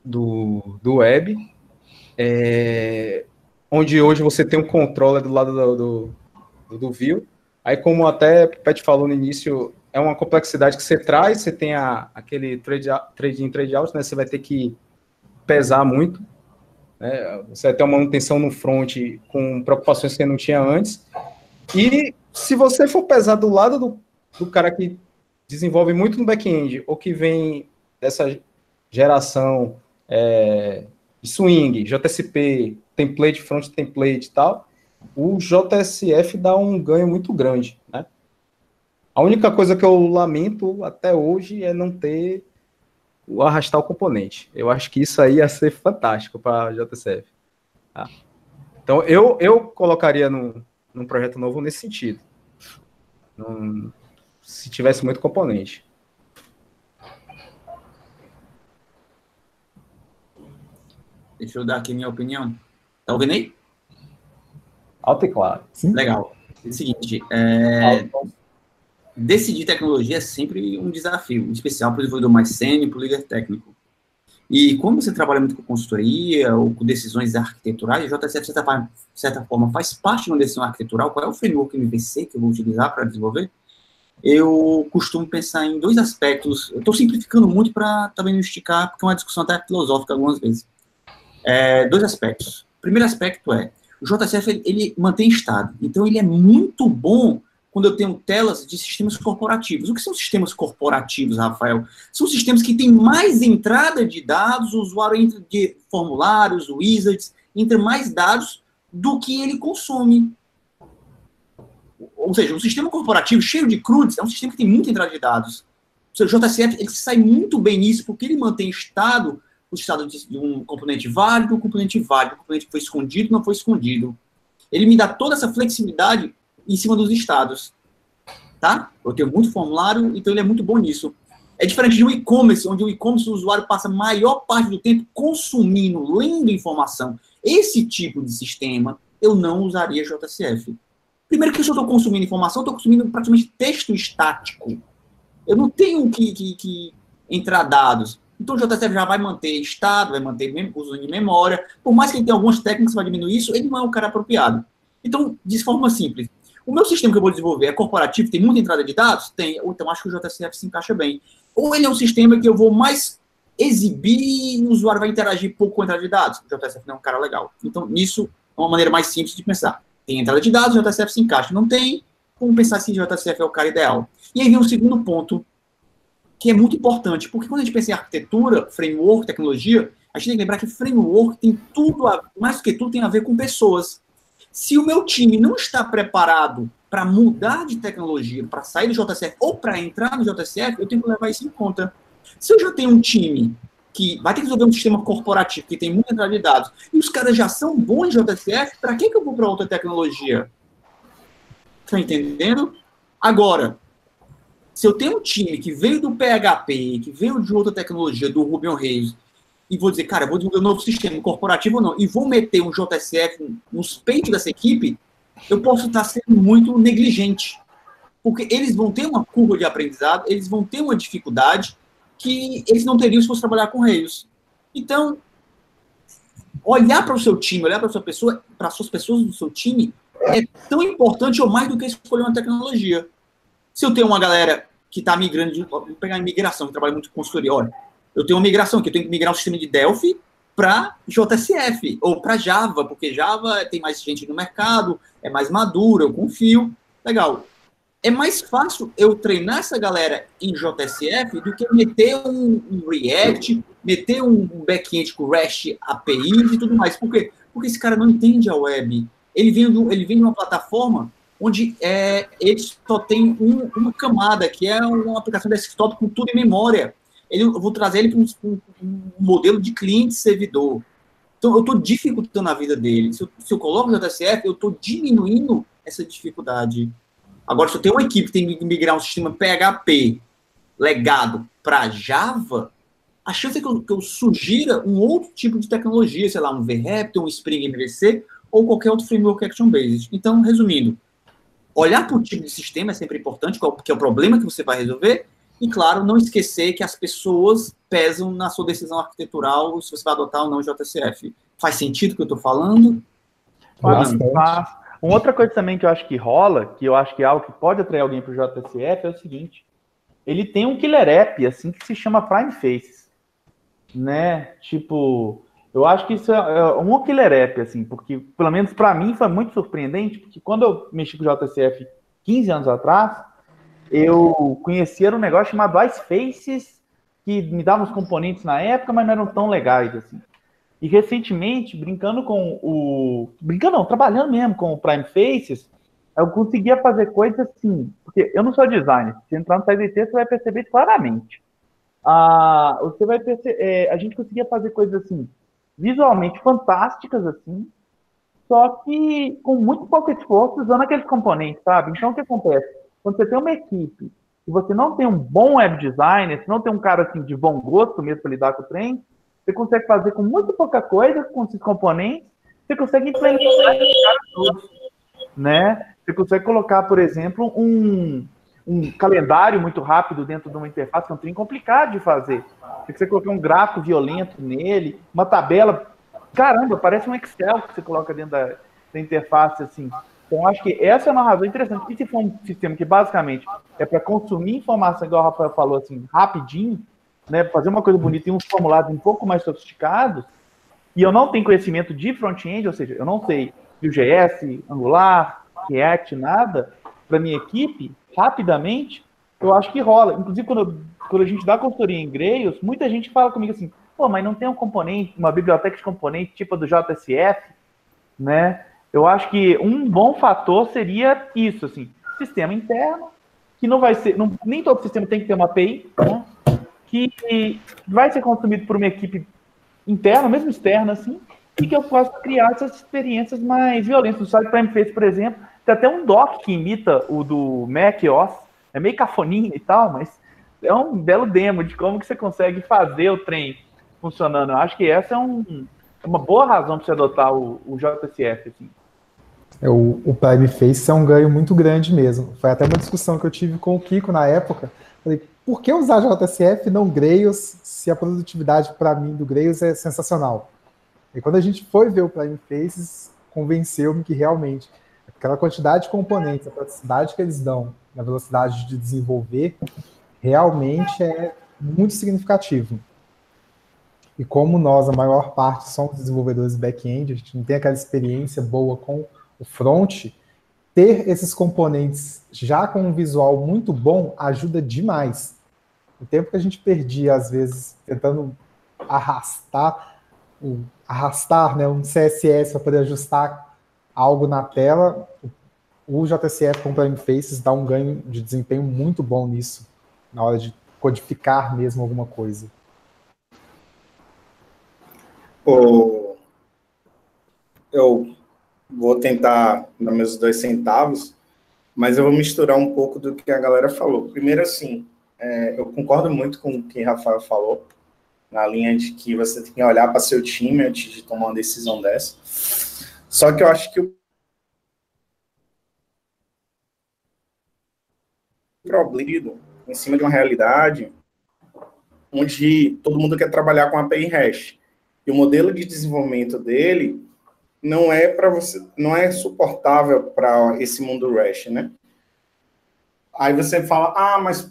S5: do, do web, é, onde hoje você tem um controller do lado do, do, do view. Aí, como até o Pet falou no início, é uma complexidade que você traz, você tem a, aquele trade, trade in, trade out, né, você vai ter que pesar muito, né, você ter uma manutenção no front com preocupações que não tinha antes, e se você for pesar do lado do, do cara que desenvolve muito no back-end, ou que vem dessa geração é, swing, JSP, template, front template e tal, o JSF dá um ganho muito grande, né? A única coisa que eu lamento até hoje é não ter o arrastar o componente. Eu acho que isso aí ia ser fantástico para JSF. Tá? Então, eu, eu colocaria num, num projeto novo nesse sentido. Num, se tivesse muito componente.
S7: Deixa eu dar aqui minha opinião. Tá ouvindo aí?
S5: Alto e claro.
S7: Sim. Legal. É o seguinte, é... decidir tecnologia é sempre um desafio, em especial para o desenvolvedor mais sênior, para o líder técnico. E quando você trabalha muito com consultoria ou com decisões arquiteturais, o JSF, de certa, de certa forma, faz parte de uma decisão arquitetural. Qual é o framework MVC que eu vou utilizar para desenvolver? eu costumo pensar em dois aspectos. Eu estou simplificando muito para também não esticar, porque é uma discussão até filosófica algumas vezes. É, dois aspectos. O primeiro aspecto é, o JSF ele, ele mantém estado, então ele é muito bom quando eu tenho telas de sistemas corporativos. O que são sistemas corporativos, Rafael? São sistemas que têm mais entrada de dados, o usuário entra de formulários, wizards, entra mais dados do que ele consome ou seja, um sistema corporativo cheio de CRUDs é um sistema que tem muita entrada de dados. O JCF ele sai muito bem nisso, porque ele mantém estado, o estado de um componente válido, um componente válido, um componente que foi escondido, não foi escondido. Ele me dá toda essa flexibilidade em cima dos estados. Tá? Eu tenho muito formulário, então ele é muito bom nisso. É diferente de um e-commerce, onde o e-commerce o usuário passa a maior parte do tempo consumindo, lendo informação. Esse tipo de sistema eu não usaria JCF. Primeiro que se eu estou consumindo informação, eu estou consumindo praticamente texto estático. Eu não tenho que, que, que, entrar dados. Então o JSF já vai manter estado, vai manter uso de memória. Por mais que ele tenha algumas técnicas para diminuir isso, ele não é um cara apropriado. Então, de forma simples, o meu sistema que eu vou desenvolver é corporativo, tem muita entrada de dados? Tem. Então acho que o JSF se encaixa bem. Ou ele é um sistema que eu vou mais exibir e o usuário vai interagir pouco com a entrada de dados. O JSF não é um cara legal. Então, nisso é uma maneira mais simples de pensar. Tem entrada de dados, o JSF se encaixa. Não tem, como pensar se o JSF é o cara ideal. E aí vem um segundo ponto, que é muito importante, porque quando a gente pensa em arquitetura, framework, tecnologia, a gente tem que lembrar que framework tem tudo, a, mais do que tudo, tem a ver com pessoas. Se o meu time não está preparado para mudar de tecnologia, para sair do JSF ou para entrar no JSF, eu tenho que levar isso em conta. Se eu já tenho um time que vai ter que resolver um sistema corporativo que tem muita entrada de dados, e os caras já são bons em JSF, para que, que eu vou para outra tecnologia? Tá entendendo? Agora, se eu tenho um time que veio do PHP, que veio de outra tecnologia, do Ruby on Rails, e vou dizer, cara, vou desenvolver um novo sistema corporativo ou não, e vou meter um JSF nos peitos dessa equipe, eu posso estar sendo muito negligente. Porque eles vão ter uma curva de aprendizado, eles vão ter uma dificuldade, que eles não teriam se fosse trabalhar com Rails. Então, olhar para o seu time, olhar para sua pessoa, para as suas pessoas do seu time é tão importante ou mais do que escolher uma tecnologia. Se eu tenho uma galera que está migrando, vou pegar a migração, que trabalha muito com consultoria, olha, eu tenho uma migração que eu tenho que migrar um sistema de Delphi para JSF ou para Java, porque Java tem mais gente no mercado, é mais maduro, eu confio. Legal. É mais fácil eu treinar essa galera em JSF do que meter um, um React, meter um back-end com REST API e tudo mais. Por quê? Porque esse cara não entende a web. Ele vem, do, ele vem de uma plataforma onde é, ele só tem um, uma camada, que é uma aplicação desktop com tudo em memória. Ele, eu vou trazer ele para um, um, modelo de cliente-servidor. Então, eu estou dificultando a vida dele. Se eu, se eu coloco o JSF, eu estou diminuindo essa dificuldade. Agora, se eu tenho uma equipe que tem que migrar um sistema PHP legado para Java, a chance é que eu, que eu, sugira um outro tipo de tecnologia, sei lá, um VRaptor, um Spring MVC ou qualquer outro framework action-based. Então, resumindo, olhar para o tipo de sistema é sempre importante, porque é o problema que você vai resolver, e, claro, não esquecer que as pessoas pesam na sua decisão arquitetural se você vai adotar ou não o JCF. Faz sentido o que eu estou falando?
S1: Faz, faz. Uma outra coisa também que eu acho que rola, que eu acho que é algo que pode atrair alguém para o JCF, é o seguinte: ele tem um killer app, assim, que se chama Prime Faces. Né? Tipo, eu acho que isso é, é um killer app, assim, porque, pelo menos para mim, foi muito surpreendente, porque quando eu mexi com o JCF 15 anos atrás, eu conhecia um negócio chamado Ice Faces, que me dava os componentes na época, mas não eram tão legais, assim. E recentemente, brincando com o. Brincando não, trabalhando mesmo com o Prime Faces, eu conseguia fazer coisas assim. Porque eu não sou designer. Se entrar no site você vai perceber claramente. Ah, você vai perceber. É, a gente conseguia fazer coisas assim visualmente fantásticas, assim, só que com muito pouco esforço usando aqueles componentes, sabe? Então, o que acontece? Quando você tem uma equipe e você não tem um bom web designer, se não tem um cara assim de bom gosto mesmo para lidar com o trem, você consegue fazer com muito pouca coisa, com esses componentes, você consegue implementar todos, né? Você consegue colocar, por exemplo, um, um calendário muito rápido dentro de uma interface, que é um trem complicado de fazer. Você colocar um gráfico violento nele, uma tabela, caramba, parece um Excel que você coloca dentro da, da interface, assim. Então, acho que essa é uma razão interessante. E se for um sistema que basicamente é para consumir informação, igual o Rafael falou, assim, rapidinho, né, fazer uma coisa bonita e uns formulários um pouco mais sofisticados, e eu não tenho conhecimento de front-end, ou seja, eu não sei Vue.js, Angular, React, nada, para minha equipe, rapidamente, eu acho que rola. Inclusive, quando, quando a gente dá consultoria em Grails, muita gente fala comigo assim, pô, mas não tem um componente, uma biblioteca de componente tipo a do JSF, né? Eu acho que um bom fator seria isso, assim, sistema interno, que não vai ser, não, nem todo sistema tem que ter uma API, né? que vai ser consumido por uma equipe interna, mesmo externa, assim, e que eu possa criar essas experiências mais violentas. O site Prime Face, por exemplo, tem até um doc que imita o do Mac OS, é meio cafoninha e tal, mas é um belo demo de como que você consegue fazer o trem funcionando. Eu acho que essa é, um, uma boa razão para você adotar o, o JSF. Assim.
S4: O, o Prime Face é um ganho muito grande mesmo. Foi até uma discussão que eu tive com o Kiko na época. Falei, por que usar JSF não Grails se a produtividade para mim do Grails é sensacional? E quando a gente foi ver o Prime Faces, convenceu-me que realmente aquela quantidade de componentes, a praticidade que eles dão na velocidade de desenvolver, realmente é muito significativo. E como nós, a maior parte, somos desenvolvedores back-end, a gente não tem aquela experiência boa com o front, ter esses componentes já com um visual muito bom ajuda demais. O tempo que a gente perdia, às vezes, tentando arrastar, arrastar né, um CSS para poder ajustar algo na tela, o JCF com Prime Faces dá um ganho de desempenho muito bom nisso, na hora de codificar mesmo alguma coisa.
S2: Oh, eu vou tentar dar meus dois centavos, mas eu vou misturar um pouco do que a galera falou. Primeiro, assim, é, eu concordo muito com o que Rafael falou, na linha de que você tem que olhar para seu time antes de tomar uma decisão dessa. Só que eu acho que o problema em cima de uma realidade onde todo mundo quer trabalhar com API hash. E o modelo de desenvolvimento dele não é para você, não é suportável para esse mundo REST, né? Aí você fala, ah, mas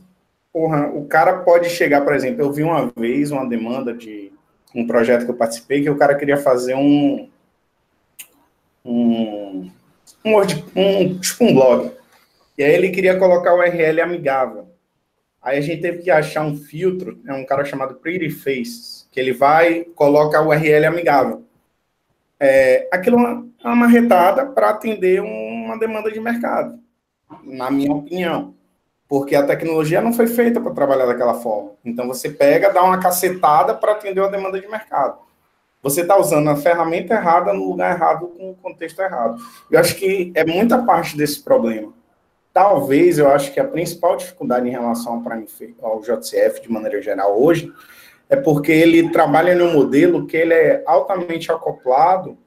S2: porra, o cara pode chegar, por exemplo, eu vi uma vez uma demanda de um projeto que eu participei que o cara queria fazer um um, um, um tipo um blog. E aí ele queria colocar o URL amigável. Aí a gente teve que achar um filtro, é um cara chamado Pretty Faces, que ele vai coloca o URL amigável. É, aquilo é uma, é uma marretada para atender uma demanda de mercado, na minha opinião. Porque a tecnologia não foi feita para trabalhar daquela forma. Então você pega, dá uma cacetada para atender uma demanda de mercado. Você está usando a ferramenta errada no lugar errado, com o contexto errado. Eu acho que é muita parte desse problema. Talvez, eu acho que a principal dificuldade em relação ao, Prime, ao JCF, de maneira geral, hoje, é porque ele trabalha num modelo que ele é altamente acoplado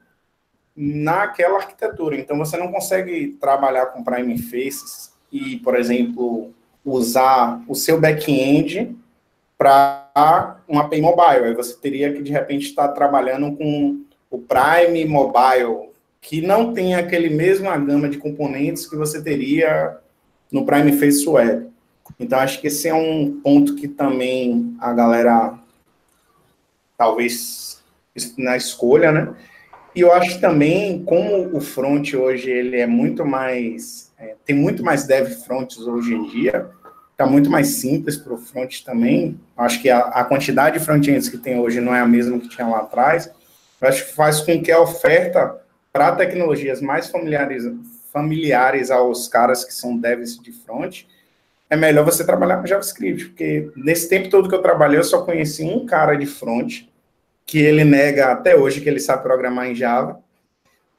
S2: naquela arquitetura. Então, você não consegue trabalhar com Prime Faces e, por exemplo, usar o seu back-end para uma API mobile. Aí você teria que, de repente, estar trabalhando com o Prime Mobile, que não tem aquele mesma gama de componentes que você teria no Prime Face Web. Então, acho que esse é um ponto que também a galera, talvez, na escolha, né? E eu acho também, como o front hoje, ele é muito mais, é, tem muito mais dev fronts hoje em dia, está muito mais simples para o front também. Acho que a, a quantidade de front-ends que tem hoje não é a mesma que tinha lá atrás. Eu acho que faz com que a oferta para tecnologias mais familiares, familiares aos caras que são devs de front, é melhor você trabalhar com JavaScript, porque nesse tempo todo que eu trabalhei, eu só conheci um cara de front, que ele nega até hoje que ele sabe programar em Java,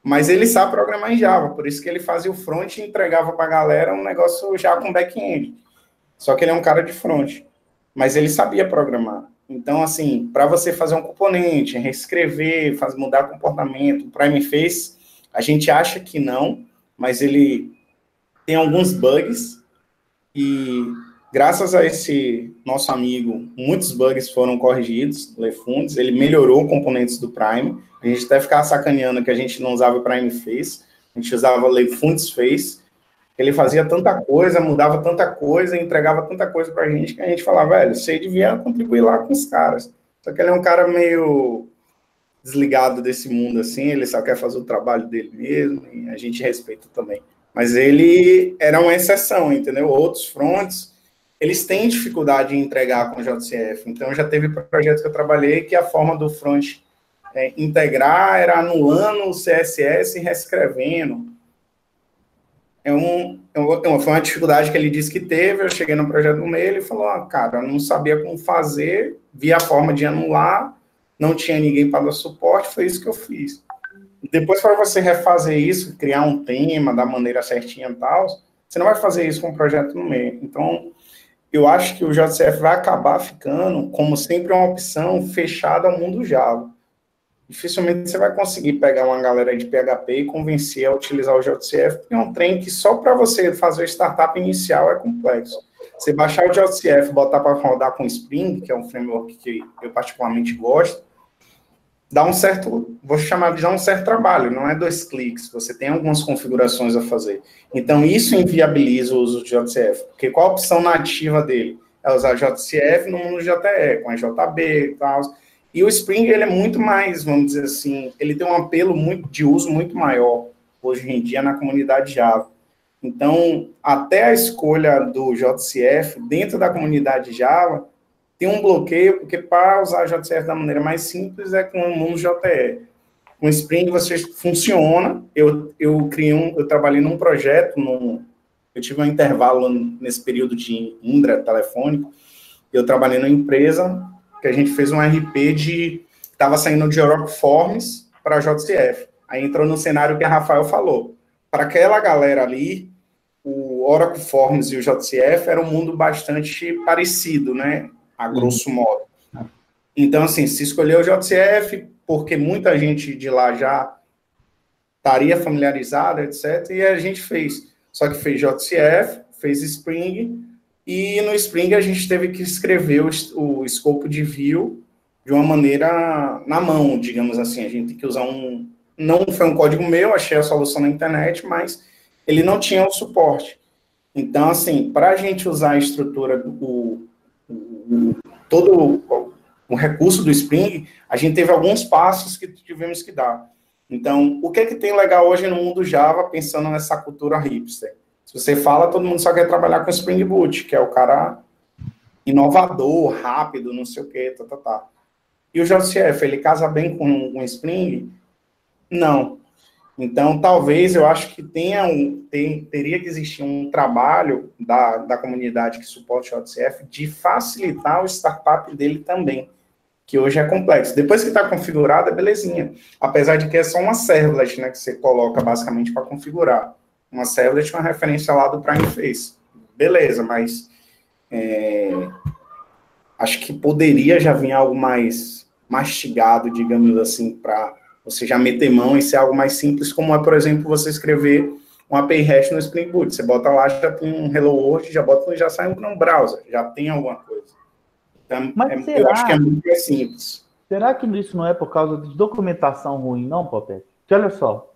S2: mas ele sabe programar em Java, por isso que ele fazia o front e entregava para a galera um negócio já com back-end. Só que ele é um cara de front, mas ele sabia programar. Então, assim, para você fazer um componente, reescrever, fazer, mudar comportamento, o Prime Face, a gente acha que não, mas ele tem alguns bugs e graças a esse nosso amigo, muitos bugs foram corrigidos, Lefundes, ele melhorou componentes do Prime. A gente até ficava sacaneando que a gente não usava o Prime Face, a gente usava Lefundes Face, ele fazia tanta coisa, mudava tanta coisa, entregava tanta coisa pra gente que a gente falava, velho, você devia contribuir lá com os caras. Só que ele é um cara meio desligado desse mundo assim, ele só quer fazer o trabalho dele mesmo, e a gente respeita também. Mas ele era uma exceção, entendeu? Outros fronts, eles têm dificuldade em entregar com o JCF. Então, já teve projetos que eu trabalhei que a forma do front é, integrar era anulando o CSS e reescrevendo é um, é uma, foi uma dificuldade que ele disse que teve. Eu cheguei no projeto meio, ele falou: ah, cara, não sabia como fazer, vi a forma de anular, não tinha ninguém para dar suporte, foi isso que eu fiz. Depois, para você refazer isso, criar um tema da maneira certinha e tal, você não vai fazer isso com um projeto no meio. Então, eu acho que o JCF vai acabar ficando, como sempre, uma opção fechada ao mundo Java dificilmente você vai conseguir pegar uma galera de PHP e convencer a utilizar o JCF, porque é um trem que só para você fazer startup inicial é complexo. Você baixar o JCF, botar para rodar com Spring, que é um framework que eu particularmente gosto, dá um certo, vou chamar de dar um certo trabalho, não é dois cliques, você tem algumas configurações a fazer. Então, isso inviabiliza o uso do JCF, porque qual a opção nativa dele? É usar JCF no mundo JE, com a JB e tal, e o Spring, ele é muito mais, vamos dizer assim, ele tem um apelo muito, de uso muito maior hoje em dia na comunidade Java. Então, até a escolha do JCF dentro da comunidade Java tem um bloqueio, porque para usar o JCF da maneira mais simples é com o mundo JE. Com Spring você funciona. Eu, eu criei um, eu trabalhei num projeto, num, eu tive um intervalo nesse período de Indra telefônico. Eu trabalhei numa empresa que a gente fez um RP de. Estava saindo de Oracle Forms para JCF. Aí entrou no cenário que a Rafael falou. Para aquela galera ali, o Oracle Forms e o JCF era um mundo bastante parecido, né? A grosso modo. Então, assim, se escolheu o JCF, porque muita gente de lá já estaria familiarizada, etc. E a gente fez. Só que fez JCF, fez Spring e no Spring a gente teve que escrever o, o escopo de view de uma maneira na mão, digamos assim. A gente tem que usar um. Não foi um código meu, achei a solução na internet, mas ele não tinha o suporte. Então, assim, para a gente usar a estrutura do. Todo o recurso do Spring, a gente teve alguns passos que tivemos que dar. Então, o que é que tem legal hoje no mundo Java, pensando nessa cultura hipster? Se você fala, todo mundo só quer trabalhar com Spring Boot, que é o cara inovador, rápido, não sei o quê, tá, tá, tá. E o JCF, ele casa bem com o Spring? Não. Então, talvez eu acho que tenha um, tem, teria que existir um trabalho da, da comunidade que suporta o JCF de facilitar o startup dele também, que hoje é complexo. Depois que está configurado, é belezinha. Apesar de que é só uma servlet né, que você coloca basicamente para configurar. Uma servlet é uma referência lá do Prime Face. Beleza, mas é, acho que poderia já vir algo mais mastigado, digamos assim, para você já meter mão e ser algo mais simples, como é, por exemplo, você escrever um API REST no Spring Boot. Você bota lá, já tem um Hello World, já bota já sai um browser, já tem alguma coisa. Então, Mas é, será, eu acho que é muito mais simples.
S1: Será que isso não é por causa de documentação ruim, não, Popete? Porque olha só,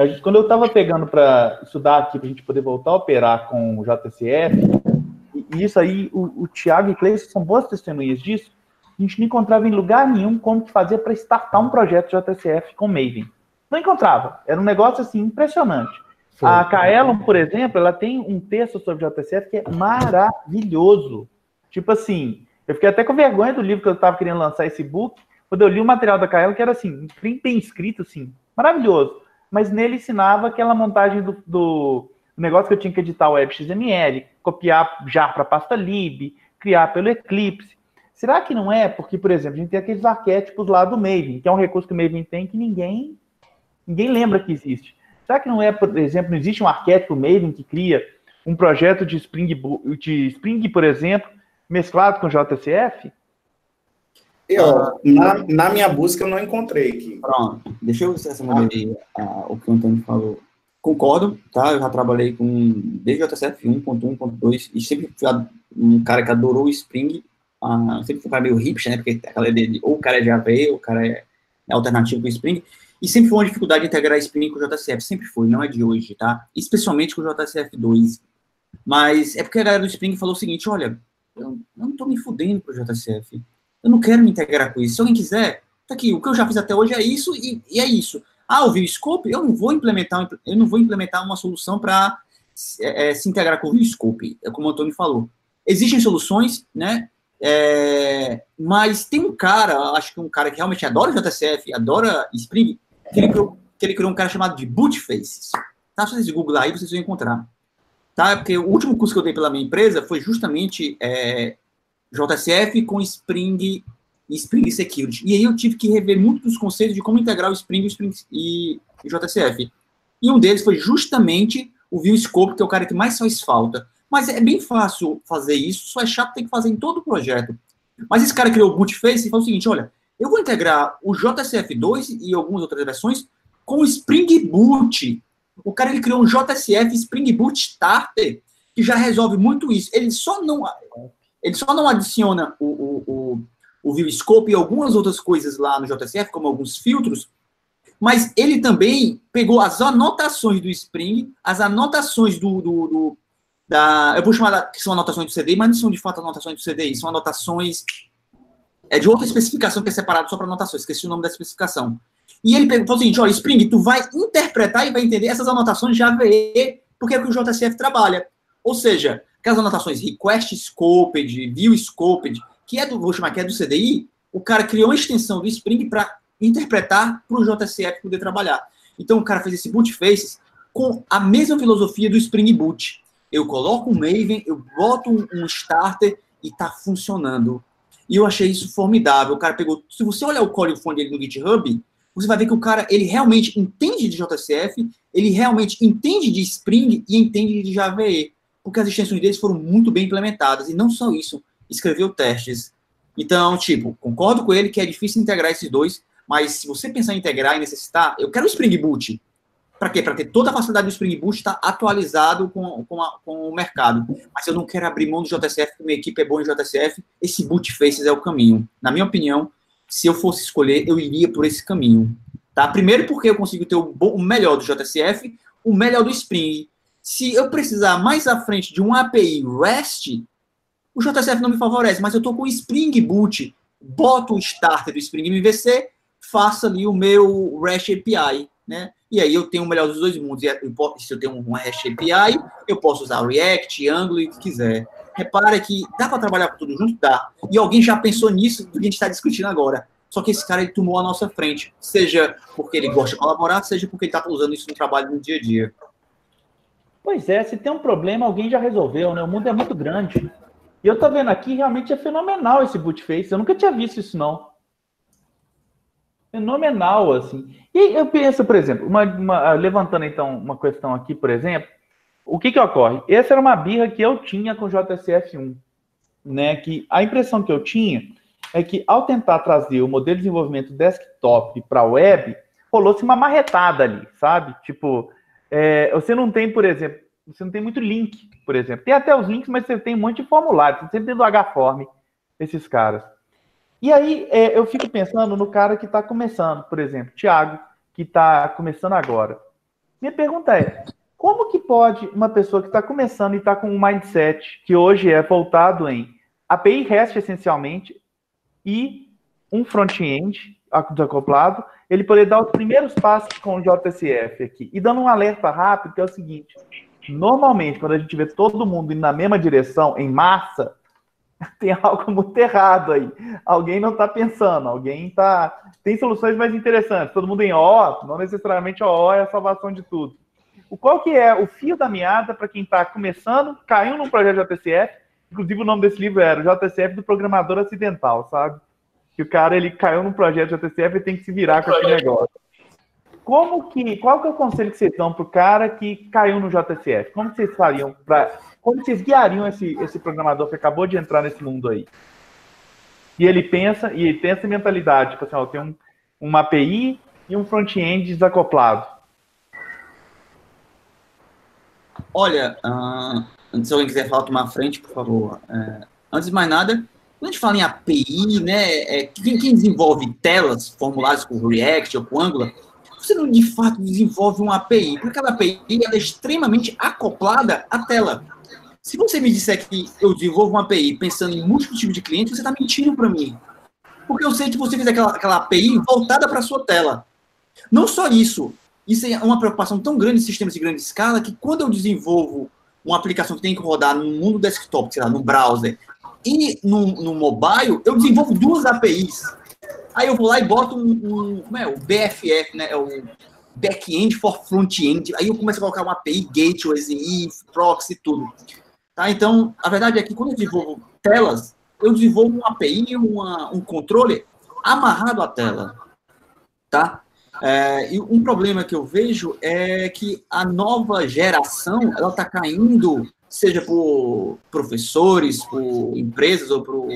S1: gente, quando eu estava pegando para estudar aqui, para a gente poder voltar a operar com o JCF, e isso aí, o, o Thiago e Cleiton são boas testemunhas disso, a gente não encontrava em lugar nenhum como fazer para startar um projeto JSF com Maven. Não encontrava. Era um negócio assim impressionante. Foi. A Kaelon, por exemplo, ela tem um texto sobre JSF que é maravilhoso. Tipo assim, eu fiquei até com vergonha do livro que eu estava querendo lançar esse book, quando eu li o material da Kaelon, que era assim, bem, bem escrito, assim, maravilhoso. Mas nele ensinava aquela montagem do, do negócio que eu tinha que editar o WebXML, copiar já para pasta lib, criar pelo Eclipse. Será que não é porque, por exemplo, a gente tem aqueles arquétipos lá do Maven, que é um recurso que o Maven tem que ninguém ninguém lembra que existe. Será que não é, por exemplo, não existe um arquétipo Maven que cria um projeto de Spring, de Spring por exemplo, mesclado com JCF?
S2: Eu, na, na minha busca, eu não encontrei aqui.
S7: Pronto, deixa eu ver essa maneira ah. o que o Antônio falou. Concordo, tá? Eu já trabalhei com desde JCF 1.1.2 e sempre fui um cara que adorou o Spring ah, sempre foi um cara meio hipster, né? Porque aquela ideia de ou o cara é Java ou o cara é, alternativo com Spring. E sempre foi uma dificuldade de integrar Spring com o JCF, sempre foi, não é de hoje, tá? Especialmente com o JCF2. Mas é porque a galera do Spring falou o seguinte: olha, eu, não tô me fudendo com o JCF. Eu não quero me integrar com isso. Se alguém quiser, tá aqui, o que eu já fiz até hoje é isso e, e é isso. Ah, o Scope? Eu não vou implementar, eu não vou implementar uma solução para é, é, se integrar com o Scope, é como o Antônio falou. Existem soluções, né? É, mas tem um cara, acho que um cara que realmente adora JSF, adora Spring, que ele criou, que ele criou um cara chamado de Bootfaces. Tá? Se vocês googlar aí, vocês vão encontrar. Tá? Porque o último curso que eu dei pela minha empresa foi justamente é, JSF com Spring Spring Security. E aí eu tive que rever muitos dos conceitos de como integrar o Spring, Spring e, e JSF. E um deles foi justamente o View Scope, que é o cara que mais faz falta. Mas é bem fácil fazer isso, só é chato tem que fazer em todo o projeto. Mas esse cara criou o Bootface e falou o seguinte, olha, eu vou integrar o JSF2 e algumas outras versões com o Spring Boot. O cara ele criou um JSF Spring Boot Starter que já resolve muito isso. Ele só não ele só não adiciona o, o, o, o View Scope e algumas outras coisas lá no JSF, como alguns filtros, mas ele também pegou as anotações do Spring, as anotações do, do, do da. Eu vou chamar que são anotações do CDI, mas não são de fato anotações do CDI, são anotações. É de outra especificação que é separado só para anotações, esqueci o nome da especificação. E ele perguntou o seguinte: olha, Spring, tu vai interpretar e vai entender essas anotações de AVE, porque é o que o JCF trabalha. Ou seja, aquelas anotações request scoped, view scoped, que é do, vou chamar que é do CDI, o cara criou uma extensão do Spring para interpretar para o JCF poder trabalhar. Então o cara fez esse boot faces com a mesma filosofia do Spring Boot eu coloco um Maven, eu boto um, um starter e tá funcionando. E eu achei isso formidável. O cara pegou. Se você olhar o código fonte dele no GitHub, você vai ver que o cara ele realmente entende de JCF, ele realmente entende de Spring e entende de Java EE, porque as extensões deles foram muito bem implementadas. E não só isso, escreveu testes. Então, tipo, concordo com ele que é difícil integrar esses dois, mas se você pensar em integrar e necessitar, eu quero o Spring Boot. Para quê? Para ter toda a facilidade do Spring Boot estar atualizado com, com, a, com, o mercado. Mas eu não quero abrir mão do JSF, porque minha equipe é boa em JSF, esse boot faces é o caminho. Na minha opinião, se eu fosse escolher, eu iria por esse caminho. Tá? Primeiro porque eu consigo ter o, o melhor do JSF, o melhor do Spring. Se eu precisar mais à frente de um API REST, o JSF não me favorece, mas eu estou com o Spring Boot, boto o starter do Spring MVC, faço ali o meu REST API, né? E aí eu tenho o melhor dos dois mundos. se eu tenho um REST API, eu posso usar React, Angular, o que quiser. Repara que dá para trabalhar tudo junto? Dá. E alguém já pensou nisso do que a gente está discutindo agora. Só que esse cara ele tomou a nossa frente. Seja porque ele gosta de colaborar, seja porque ele está usando isso no trabalho no dia a dia.
S1: Pois é, se tem um problema, alguém já resolveu, né? O mundo é muito grande. E eu tô vendo aqui, realmente é fenomenal esse bootface. Eu nunca tinha visto isso, não. Fenomenal, assim. E eu penso, por exemplo, uma, uma, levantando então uma questão aqui, por exemplo, o que que ocorre? Essa era uma birra que eu tinha com o JSF1, né? Que a impressão que eu tinha é que ao tentar trazer o modelo de desenvolvimento desktop para a web, rolou-se uma marretada ali, sabe? Tipo, é, você não tem, por exemplo, você não tem muito link, por exemplo. Tem até os links, mas você tem um monte de formulário. Você tem do H-Form, esses caras. E aí é, eu fico pensando no cara que está começando, por exemplo, Thiago, que está começando agora. Minha pergunta é: como que pode uma pessoa que está começando e está com um mindset que hoje é voltado em API REST essencialmente e um front-end desacoplado, ele poder dar os primeiros passos com o JSF aqui? E dando um alerta rápido, que é o seguinte: normalmente, quando a gente vê todo mundo indo na mesma direção, em massa, [laughs] tem algo muito errado aí. Alguém não está pensando, alguém está. Tem soluções mais interessantes. Todo mundo em O, não necessariamente O é a salvação de tudo. O qual que é o fio da meada para quem está começando, caiu num projeto JTCF, inclusive o nome desse livro era o JTCF do Programador Acidental, sabe? Que o cara ele caiu num projeto JTCF e tem que se virar com aquele negócio. Como que, qual que é o conselho que vocês dão para o cara que caiu no JTCF? Como vocês fariam para como vocês guiariam esse, esse programador que acabou de entrar nesse mundo aí? E ele pensa, e ele tem essa mentalidade, tipo assim, ó, tem um, uma API e um front-end desacoplado.
S7: Olha, uh, se alguém quiser falar, tomar frente, por favor. Uh, antes de mais nada, quando a gente fala em API, né, é, quem, quem desenvolve telas, formulários com React ou com Angular, você não de fato desenvolve uma API, porque aquela API é extremamente acoplada à tela. Se você me disser que eu desenvolvo uma API pensando em múltiplos tipos de clientes, você está mentindo para mim. Porque eu sei que você fez aquela, aquela API voltada para a sua tela. Não só isso, isso é uma preocupação tão grande em sistemas de grande escala que quando eu desenvolvo uma aplicação que tem que rodar no mundo desktop, sei lá, no browser, e no, no mobile, eu desenvolvo duas APIs. Aí eu vou lá e boto um, um como é, o BFF, né, é o back-end for front-end. Aí eu começo a colocar uma API, gateways, proxy, tudo. Tá? Então, a verdade é que quando eu desenvolvo telas, eu desenvolvo uma API, uma, um controle amarrado à tela. Tá? É, e um problema que eu vejo é que a nova geração ela está caindo, seja por professores, por empresas ou por,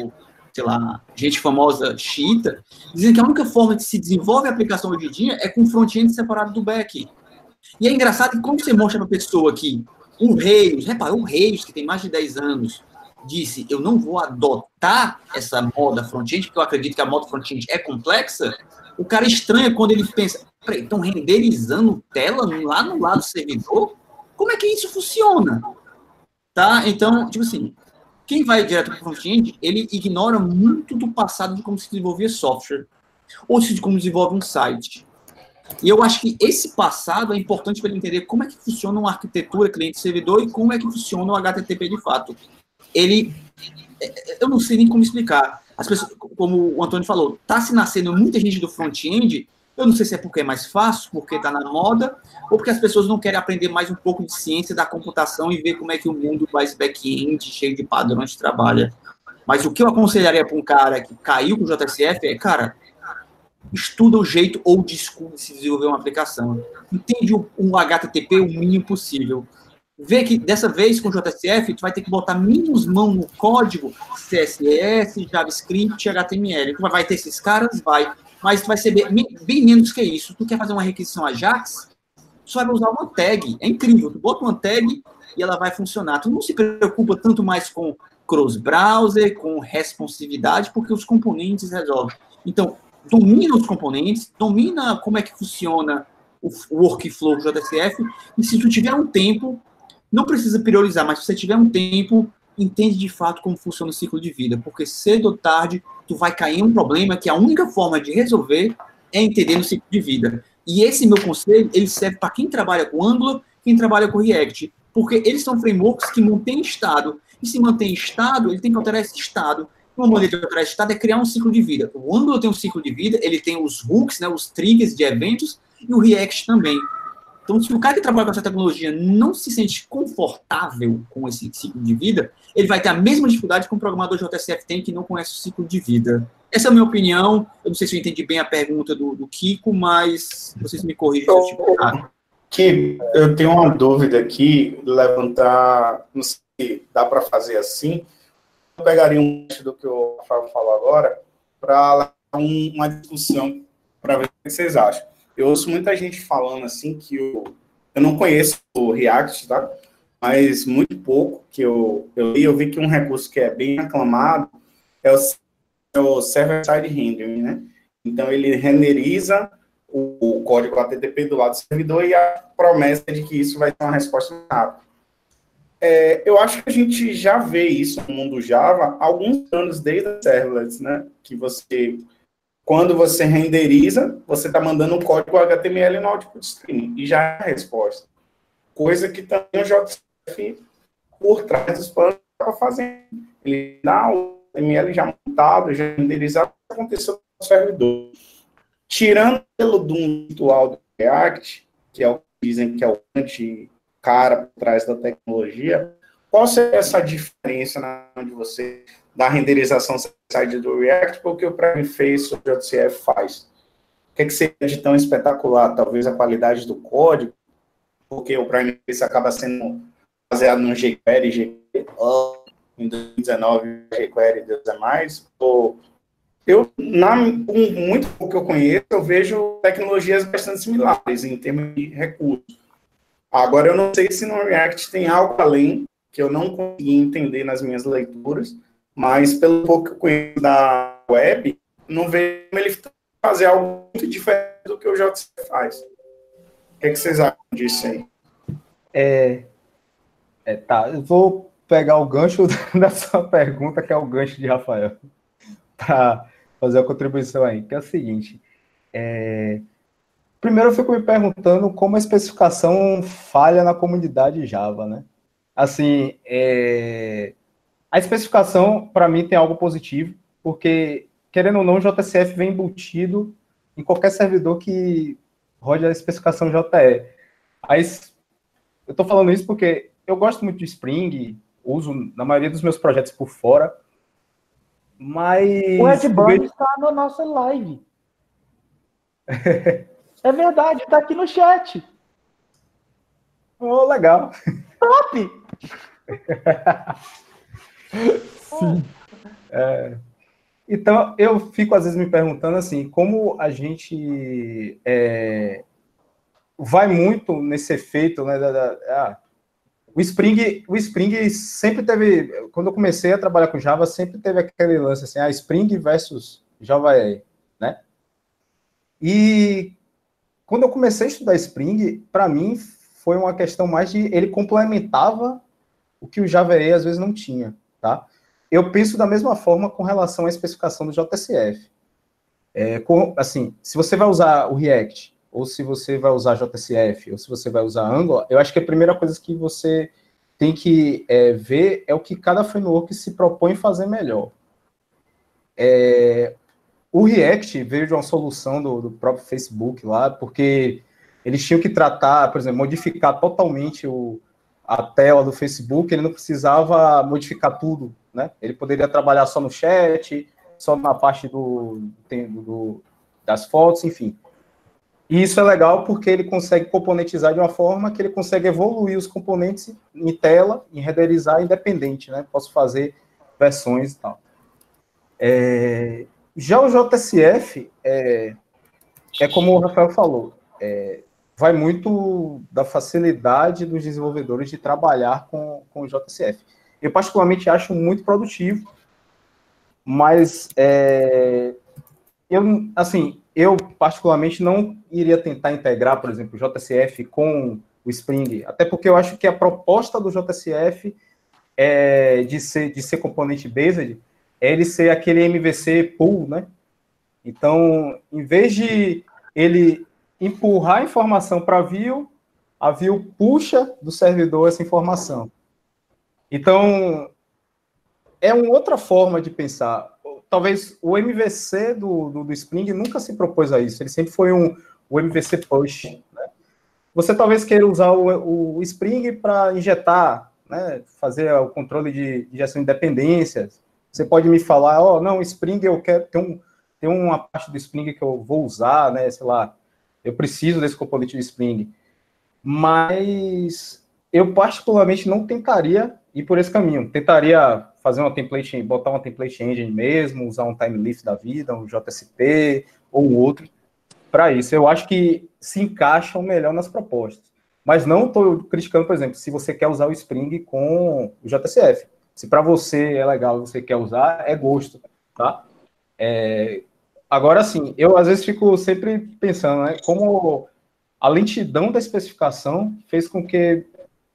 S7: sei lá, gente famosa xiita, dizendo que a única forma de se desenvolve a aplicação hoje em dia é com front-end separado do back. E é engraçado que quando você mostra para pessoa que o Reis, repara, o Reis, que tem mais de 10 anos, disse: Eu não vou adotar essa moda front-end, porque eu acredito que a moda front-end é complexa. O cara estranha quando ele pensa: estão renderizando tela lá no lado do servidor? Como é que isso funciona? Tá? Então, tipo assim, quem vai direto para front-end, ele ignora muito do passado de como se desenvolvia software, ou de como desenvolve um site. E eu acho que esse passado é importante para ele entender como é que funciona uma arquitetura cliente-servidor e como é que funciona o HTTP de fato. Ele, eu não sei nem como explicar. As pessoas, como o Antônio falou, está se nascendo muita gente do front-end. Eu não sei se é porque é mais fácil, porque está na moda, ou porque as pessoas não querem aprender mais um pouco de ciência da computação e ver como é que o mundo faz back-end, cheio de padrões de trabalho. Mas o que eu aconselharia para um cara que caiu com o JSF é, cara, estuda o jeito old school de se desenvolver uma aplicação. Entende o HTTP o mínimo possível. Vê que dessa vez com o JSF, tu vai ter que botar menos mão no código CSS, JavaScript, HTML. Tu vai ter esses caras? Vai. Mas tu vai ser bem, bem menos que isso. Tu quer fazer uma requisição Ajax? Tu vai usar uma tag. É incrível. Tu bota uma tag e ela vai funcionar. Tu não se preocupa tanto mais com cross-browser, com responsividade, porque os componentes resolvem. Então, domina os componentes, domina como é que funciona o workflow do JSF, e se tu tiver um tempo, não precisa priorizar, mas se você tiver um tempo, entende de fato como funciona o ciclo de vida, porque cedo ou tarde tu vai cair em um problema que a única forma de resolver é entender o ciclo de vida. E esse meu conselho, ele serve para quem trabalha com Angular, quem trabalha com React, porque eles são frameworks que mantêm estado, e se mantém estado, ele tem que alterar esse estado. Alterar esse estado é criar um ciclo de vida. O Angular tem um ciclo de vida, ele tem os hooks, né, os triggers de eventos, e o React também. Então, se o cara que trabalha com essa tecnologia não se sente confortável com esse ciclo de vida, ele vai ter a mesma dificuldade que um programador JSF tem que não conhece o ciclo de vida. Essa é a minha opinião. Eu não sei se eu entendi bem a pergunta do, do Kiko, mas vocês me corrigem se eu estiver
S2: Que eu tenho uma dúvida aqui, levantar, não sei se dá para fazer assim. Eu pegaria um do que o Rafael falou agora para uma discussão para ver o que vocês acham. Eu ouço muita gente falando assim que eu, eu não conheço o React, tá? Mas muito pouco que eu, eu li, eu vi que um recurso que é bem aclamado é o, é o server-side rendering, né? Então ele renderiza o, o, código HTTP do lado do servidor e a promessa de que isso vai ter uma resposta rápida. É, eu acho que a gente já vê isso no mundo Java há alguns anos, desde a servlets, né? Que você quando você renderiza, você está mandando um código HTML no output stream e já é a resposta. Coisa que também o JSF, por trás dos panos, estava fazendo. Ele dá o HTML já montado, já renderizado, aconteceu com o servidor. Tirando pelo Doom virtual do React, que é o que dizem que é o anti-cara por trás da tecnologia, qual seria essa diferença na onde você da renderização side do React porque o Prime Face o JCF faz. O que, é que seria de tão espetacular? Talvez a qualidade do código, porque o Prime Face acaba sendo baseado no jQuery, jQuery em 2019 jQuery Deus é mais, ou eu, na, muito pouco que eu conheço, eu vejo tecnologias bastante similares em termos de recursos. Agora, eu não sei se no React tem algo além que eu não consegui entender nas minhas leituras, mas pelo pouco que eu conheço da web, não vejo ele fazer algo muito diferente do que o JC faz. O que, é que vocês acham disso aí?
S5: É, é, tá, eu vou pegar o gancho [laughs] da sua pergunta, que é o gancho de Rafael, para fazer a contribuição aí, que é o seguinte, é, primeiro eu fico me perguntando como a especificação falha na comunidade Java, né? Assim, é, a especificação, para mim, tem algo positivo, porque, querendo ou não, o JCF vem embutido em qualquer servidor que rode a especificação JE. Aí, eu estou falando isso porque eu gosto muito de Spring, uso na maioria dos meus projetos por fora, mas...
S1: O Ed Burn está na nossa live. [laughs] é verdade, está aqui no chat.
S5: Oh, legal.
S1: Top! [laughs]
S5: Sim. É, então, eu fico às vezes me perguntando assim, como a gente é, vai muito nesse efeito, né? Da, da, ah, o Spring, o Spring sempre teve, quando eu comecei a trabalhar com Java, sempre teve aquele lance assim, ah, Spring versus Java né? E quando eu comecei a estudar Spring, para mim foi uma questão mais de ele complementava o que o Java EE às vezes não tinha, tá? Eu penso da mesma forma com relação à especificação do JSF. É, com, assim, se você vai usar o React, ou se você vai usar JSF, ou se você vai usar Angular, eu acho que a primeira coisa que você tem que é, ver é o que cada framework se propõe fazer melhor. É, o React veio de uma solução do, do, próprio Facebook lá, porque eles tinham que tratar, por exemplo, modificar totalmente o, a tela do Facebook, ele não precisava modificar tudo, né? Ele poderia trabalhar só no chat, só na parte do, do, das fotos, enfim. E isso é legal porque ele consegue componentizar de uma forma que ele consegue evoluir os componentes em tela, em renderizar independente, né? Posso fazer versões e tal. É, já o JSF é, é como o Rafael falou, é, vai muito da facilidade dos desenvolvedores de trabalhar com, com o JSF. eu particularmente acho muito produtivo, mas é, eu, assim, eu particularmente não iria tentar integrar, por exemplo, o JCF com o Spring, até porque eu acho que a proposta do JCF é de ser, de ser componente based é ele ser aquele MVC pool, né? Então, em vez de ele empurrar a informação para a view, a view puxa do servidor essa informação. Então, é uma outra forma de pensar. Talvez o MVC do, do, do Spring nunca se propôs a isso, ele sempre foi um o MVC push. Né? Você talvez queira usar o, o Spring para injetar, né, fazer o controle de, de gestão de dependências. Você pode me falar, ó, oh, não, Spring eu quero ter um tem uma parte do Spring que eu vou usar, né, sei lá, eu preciso desse componente de Spring, mas eu particularmente não tentaria ir por esse caminho. Tentaria fazer uma template, botar uma template engine mesmo, usar um timelift da vida, um JSP ou outro para isso. Eu acho que se encaixam melhor nas propostas. Mas não estou criticando, por exemplo, se você quer usar o Spring com o JSF. Se para você é legal, você quer usar, é gosto, tá? É, Agora, sim, eu às vezes fico sempre pensando, né, como a lentidão da especificação fez com que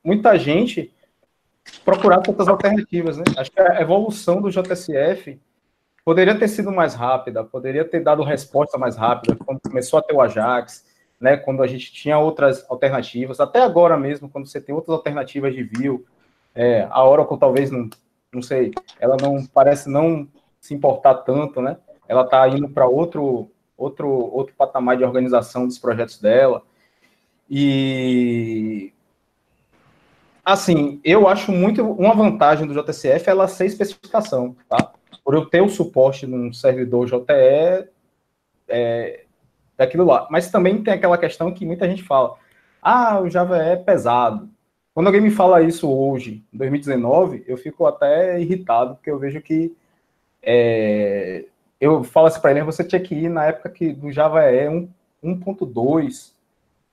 S5: muita gente procurasse outras alternativas, né? Acho que a evolução do JSF poderia ter sido mais rápida, poderia ter dado resposta mais rápida quando começou a ter o Ajax, né? Quando a gente tinha outras alternativas, até agora mesmo, quando você tem outras alternativas de view, é, a Oracle talvez não, não sei, ela não parece não se importar tanto, né? ela está indo para outro, outro, outro patamar de organização dos projetos dela. E assim, eu acho muito uma vantagem do JCF é ela ser especificação, tá? Por eu ter o suporte num servidor JE é, daquilo lá. Mas também tem aquela questão que muita gente fala: ah, o Java é pesado. Quando alguém me fala isso hoje, em 2019, eu fico até irritado, porque eu vejo que é, eu falo assim para ele, você tinha que ir na época que do Java é 1.2,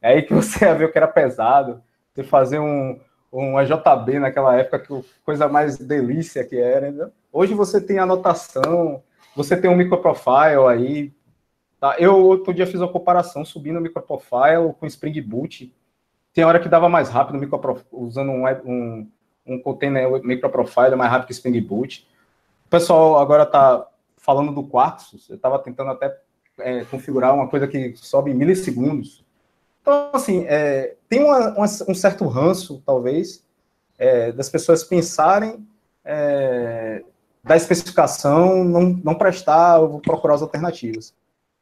S5: é aí que você ia ver o que era pesado, você fazer um, um AJB naquela época, que coisa mais delícia que era. Hoje você tem anotação, você tem um microprofile aí. Tá? Eu outro dia fiz uma comparação subindo o microprofile com Spring Boot. Tem hora que dava mais rápido usando um, um, um container microprofile mais rápido que Spring Boot. O pessoal agora está falando do Quartz, eu estava tentando até é, configurar uma coisa que sobe em milissegundos. Então, assim, é, tem uma, uma, um certo ranço, talvez, é, das pessoas pensarem é, da especificação, não, não prestar, eu vou procurar as alternativas.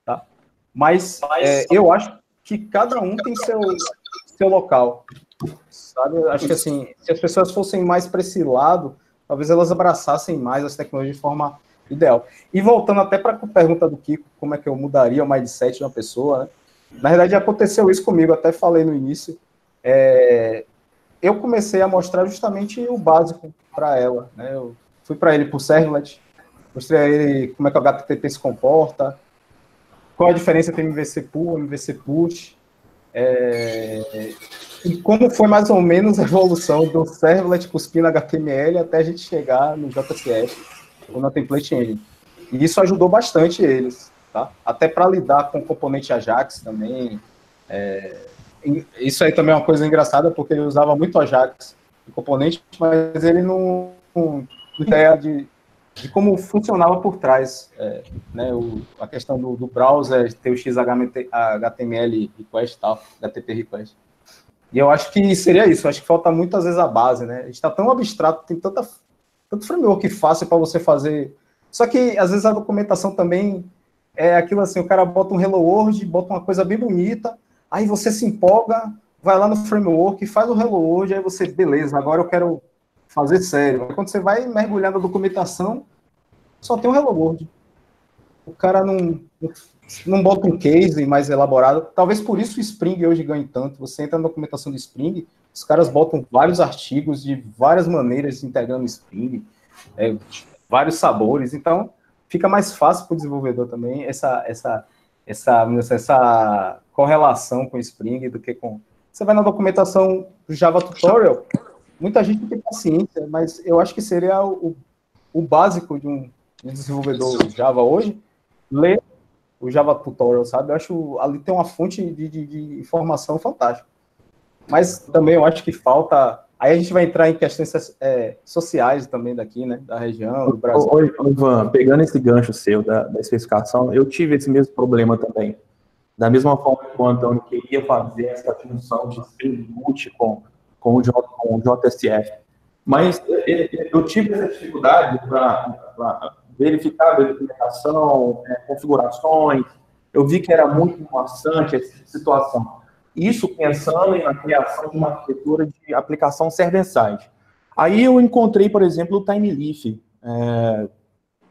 S5: Tá? Mas é, eu acho que cada um tem seu, seu local. Sabe? Acho que, assim, se as pessoas fossem mais para esse lado, talvez elas abraçassem mais as tecnologias de forma ideal. E voltando até para a pergunta do Kiko, como é que eu mudaria o mindset de uma pessoa, né? Na verdade, aconteceu isso comigo, até falei no início. É, eu comecei a mostrar justamente o básico para ela. Né? Eu fui para ele por Servlet, mostrei a ele como é que o HTTP se comporta, qual a diferença entre MVC Pull e MVC Push, é, e como foi mais ou menos a evolução do Servlet cuspindo HTML até a gente chegar no JCF ou na template engine. E isso ajudou bastante eles, tá? Até para lidar com o componente Ajax também. É, isso aí também é uma coisa engraçada, porque ele usava muito Ajax o componente, mas ele não, não ideia de, de como funcionava por trás, é, né, o, a questão do, do, browser, ter o XHTML request e tal, HTTP request. E eu acho que seria isso, acho que falta muitas vezes a base, né? A gente está tão abstrato, tem tanta tanto framework fácil para você fazer. Só que, às vezes, a documentação também é aquilo assim, o cara bota um Hello World, bota uma coisa bem bonita, aí você se empolga, vai lá no framework, faz o Hello World, aí você, beleza, agora eu quero fazer sério. Quando você vai mergulhar na documentação, só tem o Hello World. O cara não, não bota um case mais elaborado. Talvez por isso o Spring hoje ganhe tanto. Você entra na documentação do Spring, os caras botam vários artigos de várias maneiras integrando Spring, é, vários sabores. Então, fica mais fácil para o desenvolvedor também essa, essa, essa, essa correlação com Spring do que com. Você vai na documentação do Java Tutorial, muita gente não tem paciência, mas eu acho que seria o, o básico de um, desenvolvedor Java hoje, ler o Java Tutorial, sabe? Eu acho ali tem uma fonte de, de, de informação fantástica. Mas também eu acho que falta Aí a gente vai entrar em questões é, sociais também daqui, né? Da região, do Brasil.
S8: Oi, Ivan, pegando esse gancho seu da, da, especificação, eu tive esse mesmo problema também. Da mesma forma que o Antônio queria fazer essa função de Boot com, com, o, J, com o JSF. Mas eu tive essa dificuldade para verificar a documentação, é, configurações. Eu vi que era muito maçante essa situação. Isso pensando na criação de uma arquitetura de aplicação server-side. Aí eu encontrei, por exemplo, o TimeLeaf. É,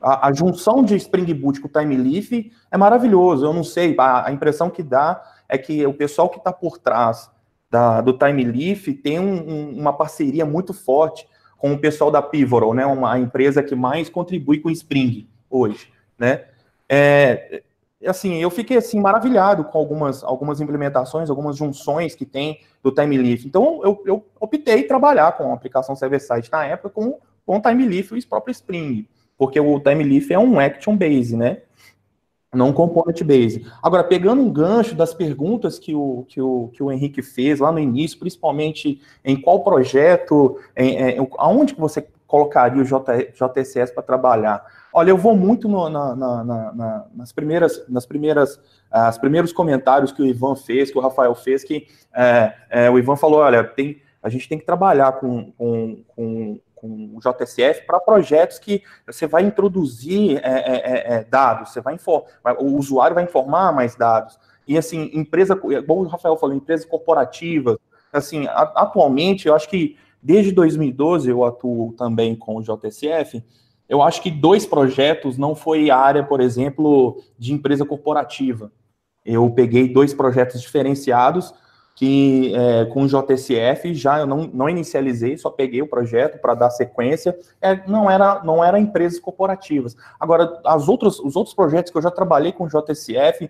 S8: a, a, junção de Spring Boot com o TimeLeaf é maravilhoso. Eu não sei, a, a impressão que dá é que o pessoal que está por trás da, do TimeLeaf tem um, um, uma parceria muito forte com o pessoal da Pivotal, né, uma empresa que mais contribui com Spring hoje, né? É, assim, eu fiquei assim maravilhado com algumas, algumas implementações, algumas junções que tem do TimeLeaf. Então, eu, eu optei trabalhar com a aplicação server-side na época com, com o TimeLeaf e o próprio Spring, porque o TimeLeaf é um action base, né? Não component base. Agora, pegando um gancho das perguntas que o, que o, que o Henrique fez lá no início, principalmente em qual projeto, em, em, aonde que você colocaria o J, JSS para trabalhar? Olha, eu vou muito no, na, na, na, nas primeiras, nas primeiras, as primeiros comentários que o Ivan fez, que o Rafael fez, que é, é, o Ivan falou, olha, tem, a gente tem que trabalhar com, com, com, com o JSF para projetos que você vai introduzir é, é, é, é dados, você vai o usuário vai informar mais dados. E assim, empresa, como o Rafael falou, empresas corporativas, assim, atualmente, eu acho que desde 2012 eu atuo também com o JSF, eu acho que dois projetos não foi área, por exemplo, de empresa corporativa. Eu peguei dois projetos diferenciados que é, com o JSF já eu não, não inicializei, só peguei o projeto para dar sequência. É, não era não era empresas corporativas. Agora, as outras, os outros projetos que eu já trabalhei com o JSF,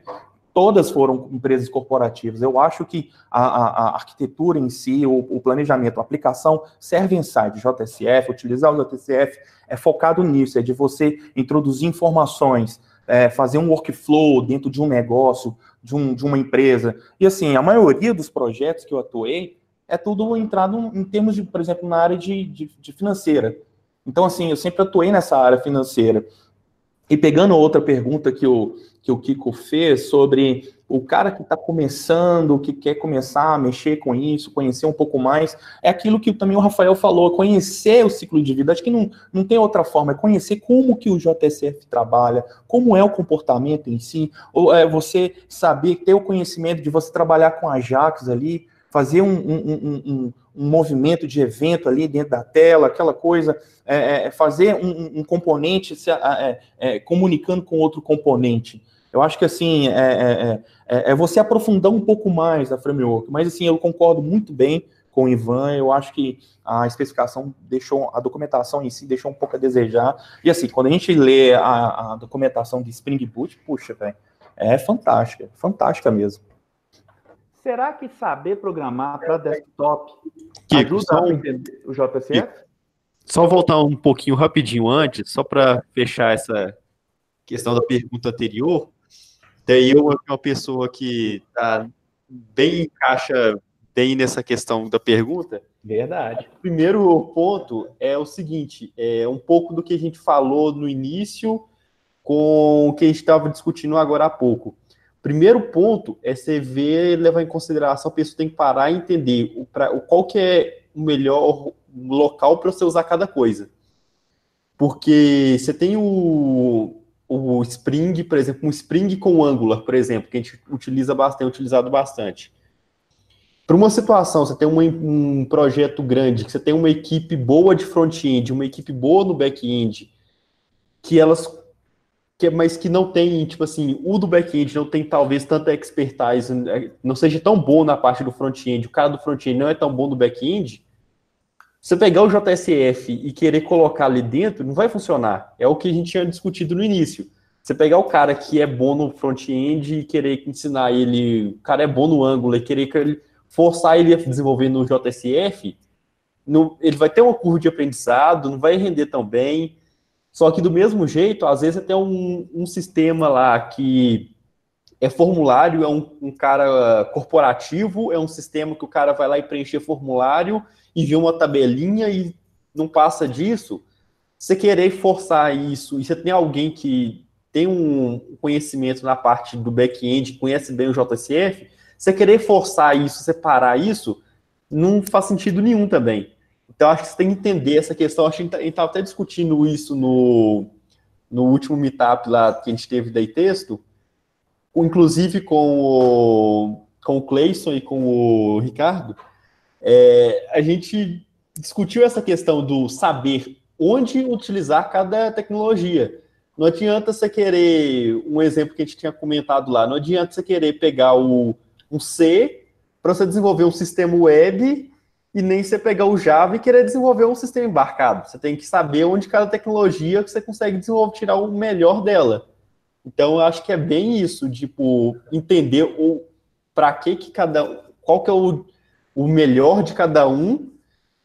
S8: todas foram empresas corporativas. Eu acho que a, a, a arquitetura em si, o, o, planejamento, a aplicação serve inside JSF, utilizar o JSF é focado nisso, é de você introduzir informações, é, fazer um workflow dentro de um negócio, de, um, de uma empresa. E assim, a maioria dos projetos que eu atuei é tudo entrado em termos de, por exemplo, na área de, de, de financeira. Então, assim, eu sempre atuei nessa área financeira. E pegando outra pergunta que o, que o Kiko fez sobre o cara que está começando, que quer começar a mexer com isso, conhecer um pouco mais, é aquilo que também o Rafael falou, conhecer o ciclo de vida. Acho que não, não tem outra forma, é conhecer como que o JSF trabalha, como é o comportamento em si, ou é você saber, ter o conhecimento de você trabalhar com Ajax ali, fazer um, um, um, um, movimento de evento ali dentro da tela, aquela coisa, é, é, fazer um, componente se, é, é, comunicando com outro componente. Eu acho que assim é, é, é, é, você aprofundar um pouco mais a framework, mas assim eu concordo muito bem com o Ivan. Eu acho que a especificação deixou, a documentação em si deixou um pouco a desejar. E assim, quando a gente lê a, a documentação de Spring Boot, puxa, velho, é fantástica, fantástica mesmo.
S1: Será que saber programar para desktop Kiko, ajuda a entender o JSF?
S3: Só voltar um pouquinho rapidinho antes, só para fechar essa questão da pergunta anterior. Daí eu, uma pessoa que tá bem encaixa bem nessa questão da pergunta.
S1: Verdade.
S3: O primeiro ponto é o seguinte: é um pouco do que a gente falou no início com o que a gente estava discutindo agora há pouco. Primeiro ponto é você ver, levar em consideração, a pessoa tem que parar e entender o, pra, o qual que é o melhor local para você usar cada coisa. Porque você tem o, o Spring, por exemplo, um Spring com Angular, por exemplo, que a gente utiliza bastante, utilizado bastante. Para uma situação, você tem um projeto grande, que você tem uma equipe boa de front-end, uma equipe boa no back-end, que elas que, mas que não tem, tipo assim, o do back-end não tem talvez tanta expertise, é, não seja tão bom na parte do front-end, o cara do front-end não é tão bom no back-end, você pegar o JSF e querer colocar ali dentro, não vai funcionar. É o que a gente tinha discutido no início. Você pegar o cara que é bom no front-end e querer ensinar ele, o cara é bom no Angular e querer forçar ele a desenvolver no JSF, não, ele vai ter uma curva de aprendizado, não vai render tão bem. Só que do mesmo jeito, às vezes tem um, um sistema lá que é formulário, é um, um, cara corporativo, é um sistema que o cara vai lá e preencher formulário, envia uma tabelinha e não passa disso. Você querer forçar isso, e você tem alguém que tem um conhecimento na parte do back-end, conhece bem o JSF, você querer forçar isso, separar isso, não faz sentido nenhum também. Então, acho que você tem que entender essa questão. Acho que a gente estava até discutindo isso no, no último meetup lá que a gente teve daí texto, inclusive com o, com o Cleison e com o Ricardo. É, a gente discutiu essa questão do saber onde utilizar cada tecnologia. Não adianta você querer, um exemplo que a gente tinha comentado lá, não adianta você querer pegar o, um C para você desenvolver um sistema web e nem você pegar o Java e querer desenvolver um sistema embarcado. Você tem que saber onde cada tecnologia que você consegue desenvolver, tirar o melhor dela. Então, eu acho que é bem isso, tipo, entender o para que que cada qual que é o, o melhor de cada um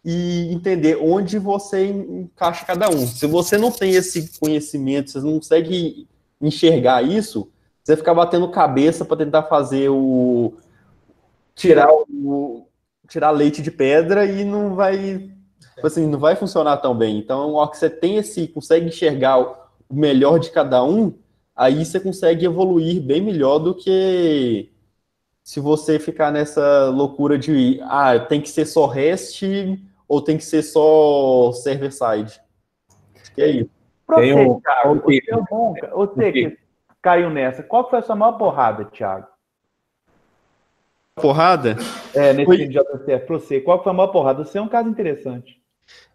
S3: e entender onde você encaixa cada um. Se você não tem esse conhecimento, você não consegue enxergar isso, você ficar batendo cabeça para tentar fazer o tirar o tirar leite de pedra e não vai tipo assim, não vai funcionar tão bem. Então, ao que você tem esse consegue enxergar o melhor de cada um, aí você consegue evoluir bem melhor do que se você ficar nessa loucura de ah, tem que ser só REST ou tem que ser só server-side? Que é isso.
S1: Pra você, um... Thiago, bom, você que caiu nessa, qual foi a sua maior porrada, Thiago?
S3: Porrada?
S1: É, nesse foi... JCF, pra você, qual foi a maior porrada? Você é um caso interessante.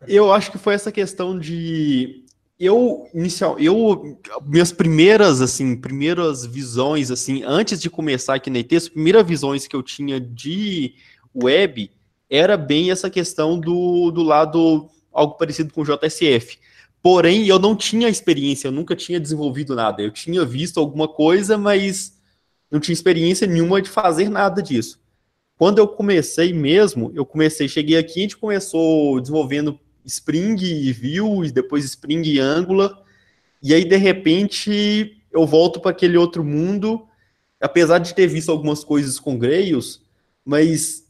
S3: Eu acho que foi essa questão de eu inicial, eu minhas primeiras assim, primeiras visões assim, antes de começar aqui na IT, as primeiras visões que eu tinha de web era bem essa questão do, do lado algo parecido com o JSF. Porém, eu não tinha experiência, eu nunca tinha desenvolvido nada. Eu tinha visto alguma coisa, mas não tinha experiência nenhuma de fazer nada disso. Quando eu comecei mesmo, eu comecei, cheguei aqui, a gente começou desenvolvendo Spring e Vue, e depois Spring e Angular, e aí, de repente, eu volto para aquele outro mundo, apesar de ter visto algumas coisas com Grails, mas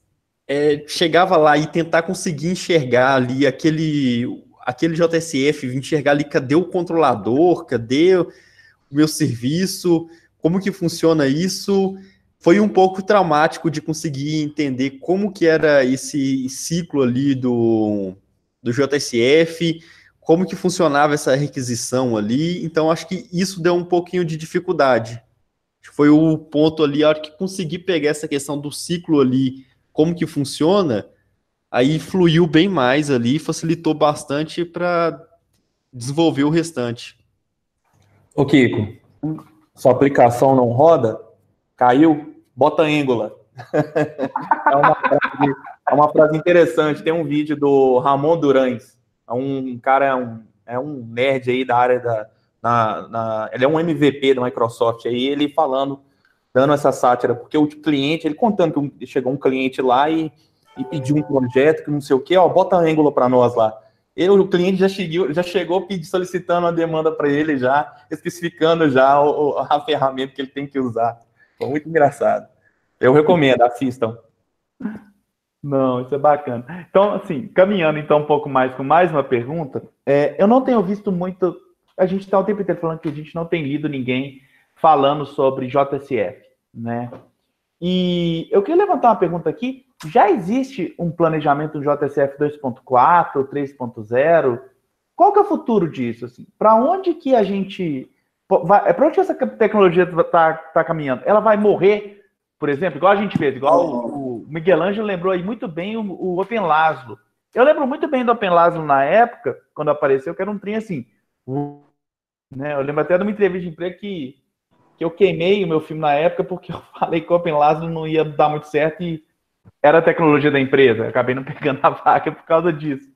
S3: é, chegava lá e tentar conseguir enxergar ali aquele, aquele JSF, enxergar ali cadê o controlador, cadê o meu serviço, como que funciona isso, foi um pouco traumático de conseguir entender como que era esse ciclo ali do, do JSF, como que funcionava essa requisição ali, então acho que isso deu um pouquinho de dificuldade. Foi o ponto ali, a hora que consegui pegar essa questão do ciclo ali como que funciona, aí fluiu bem mais ali, facilitou bastante para desenvolver o restante.
S8: Ô Kiko, sua aplicação não roda, caiu, bota Angular. é, uma frase, é uma frase interessante, tem um vídeo do Ramon Durães, é um cara, é um, é um nerd aí da área da, na, na, ele é um MVP da Microsoft aí, ele falando dando essa sátira, porque o cliente, ele contando que chegou um cliente lá e, e pediu um projeto, que não sei o que, ó, bota ângulo para nós lá. Ele, o cliente já chegou, já chegou pedindo, solicitando uma demanda para ele já, especificando já o, a ferramenta que ele tem que usar. Foi muito engraçado. Eu recomendo, assistam.
S1: Não, isso é bacana. Então, assim, caminhando então um pouco mais com mais uma pergunta, é, eu não tenho visto muito. A gente está o tempo inteiro falando que a gente não tem lido ninguém falando sobre JSF, né? E eu queria levantar uma pergunta aqui. Já existe um planejamento do JSF 2.4, 3.0? Qual que é o futuro disso? Assim? Para onde que a gente vai? É para onde essa tecnologia está tá caminhando? Ela vai morrer, por exemplo, igual a gente fez, igual o, o Miguel Ângelo lembrou aí muito bem o, o OpenLaslo. Eu lembro muito bem do OpenLaslo na época, quando apareceu, que era um trem assim. Né? Eu lembro até de uma entrevista de emprego que que eu queimei o meu filme na época porque eu [laughs] falei que o Open Lázaro não ia dar muito certo e era a tecnologia da empresa. Acabei não [laughs] pegando a vaga por causa disso.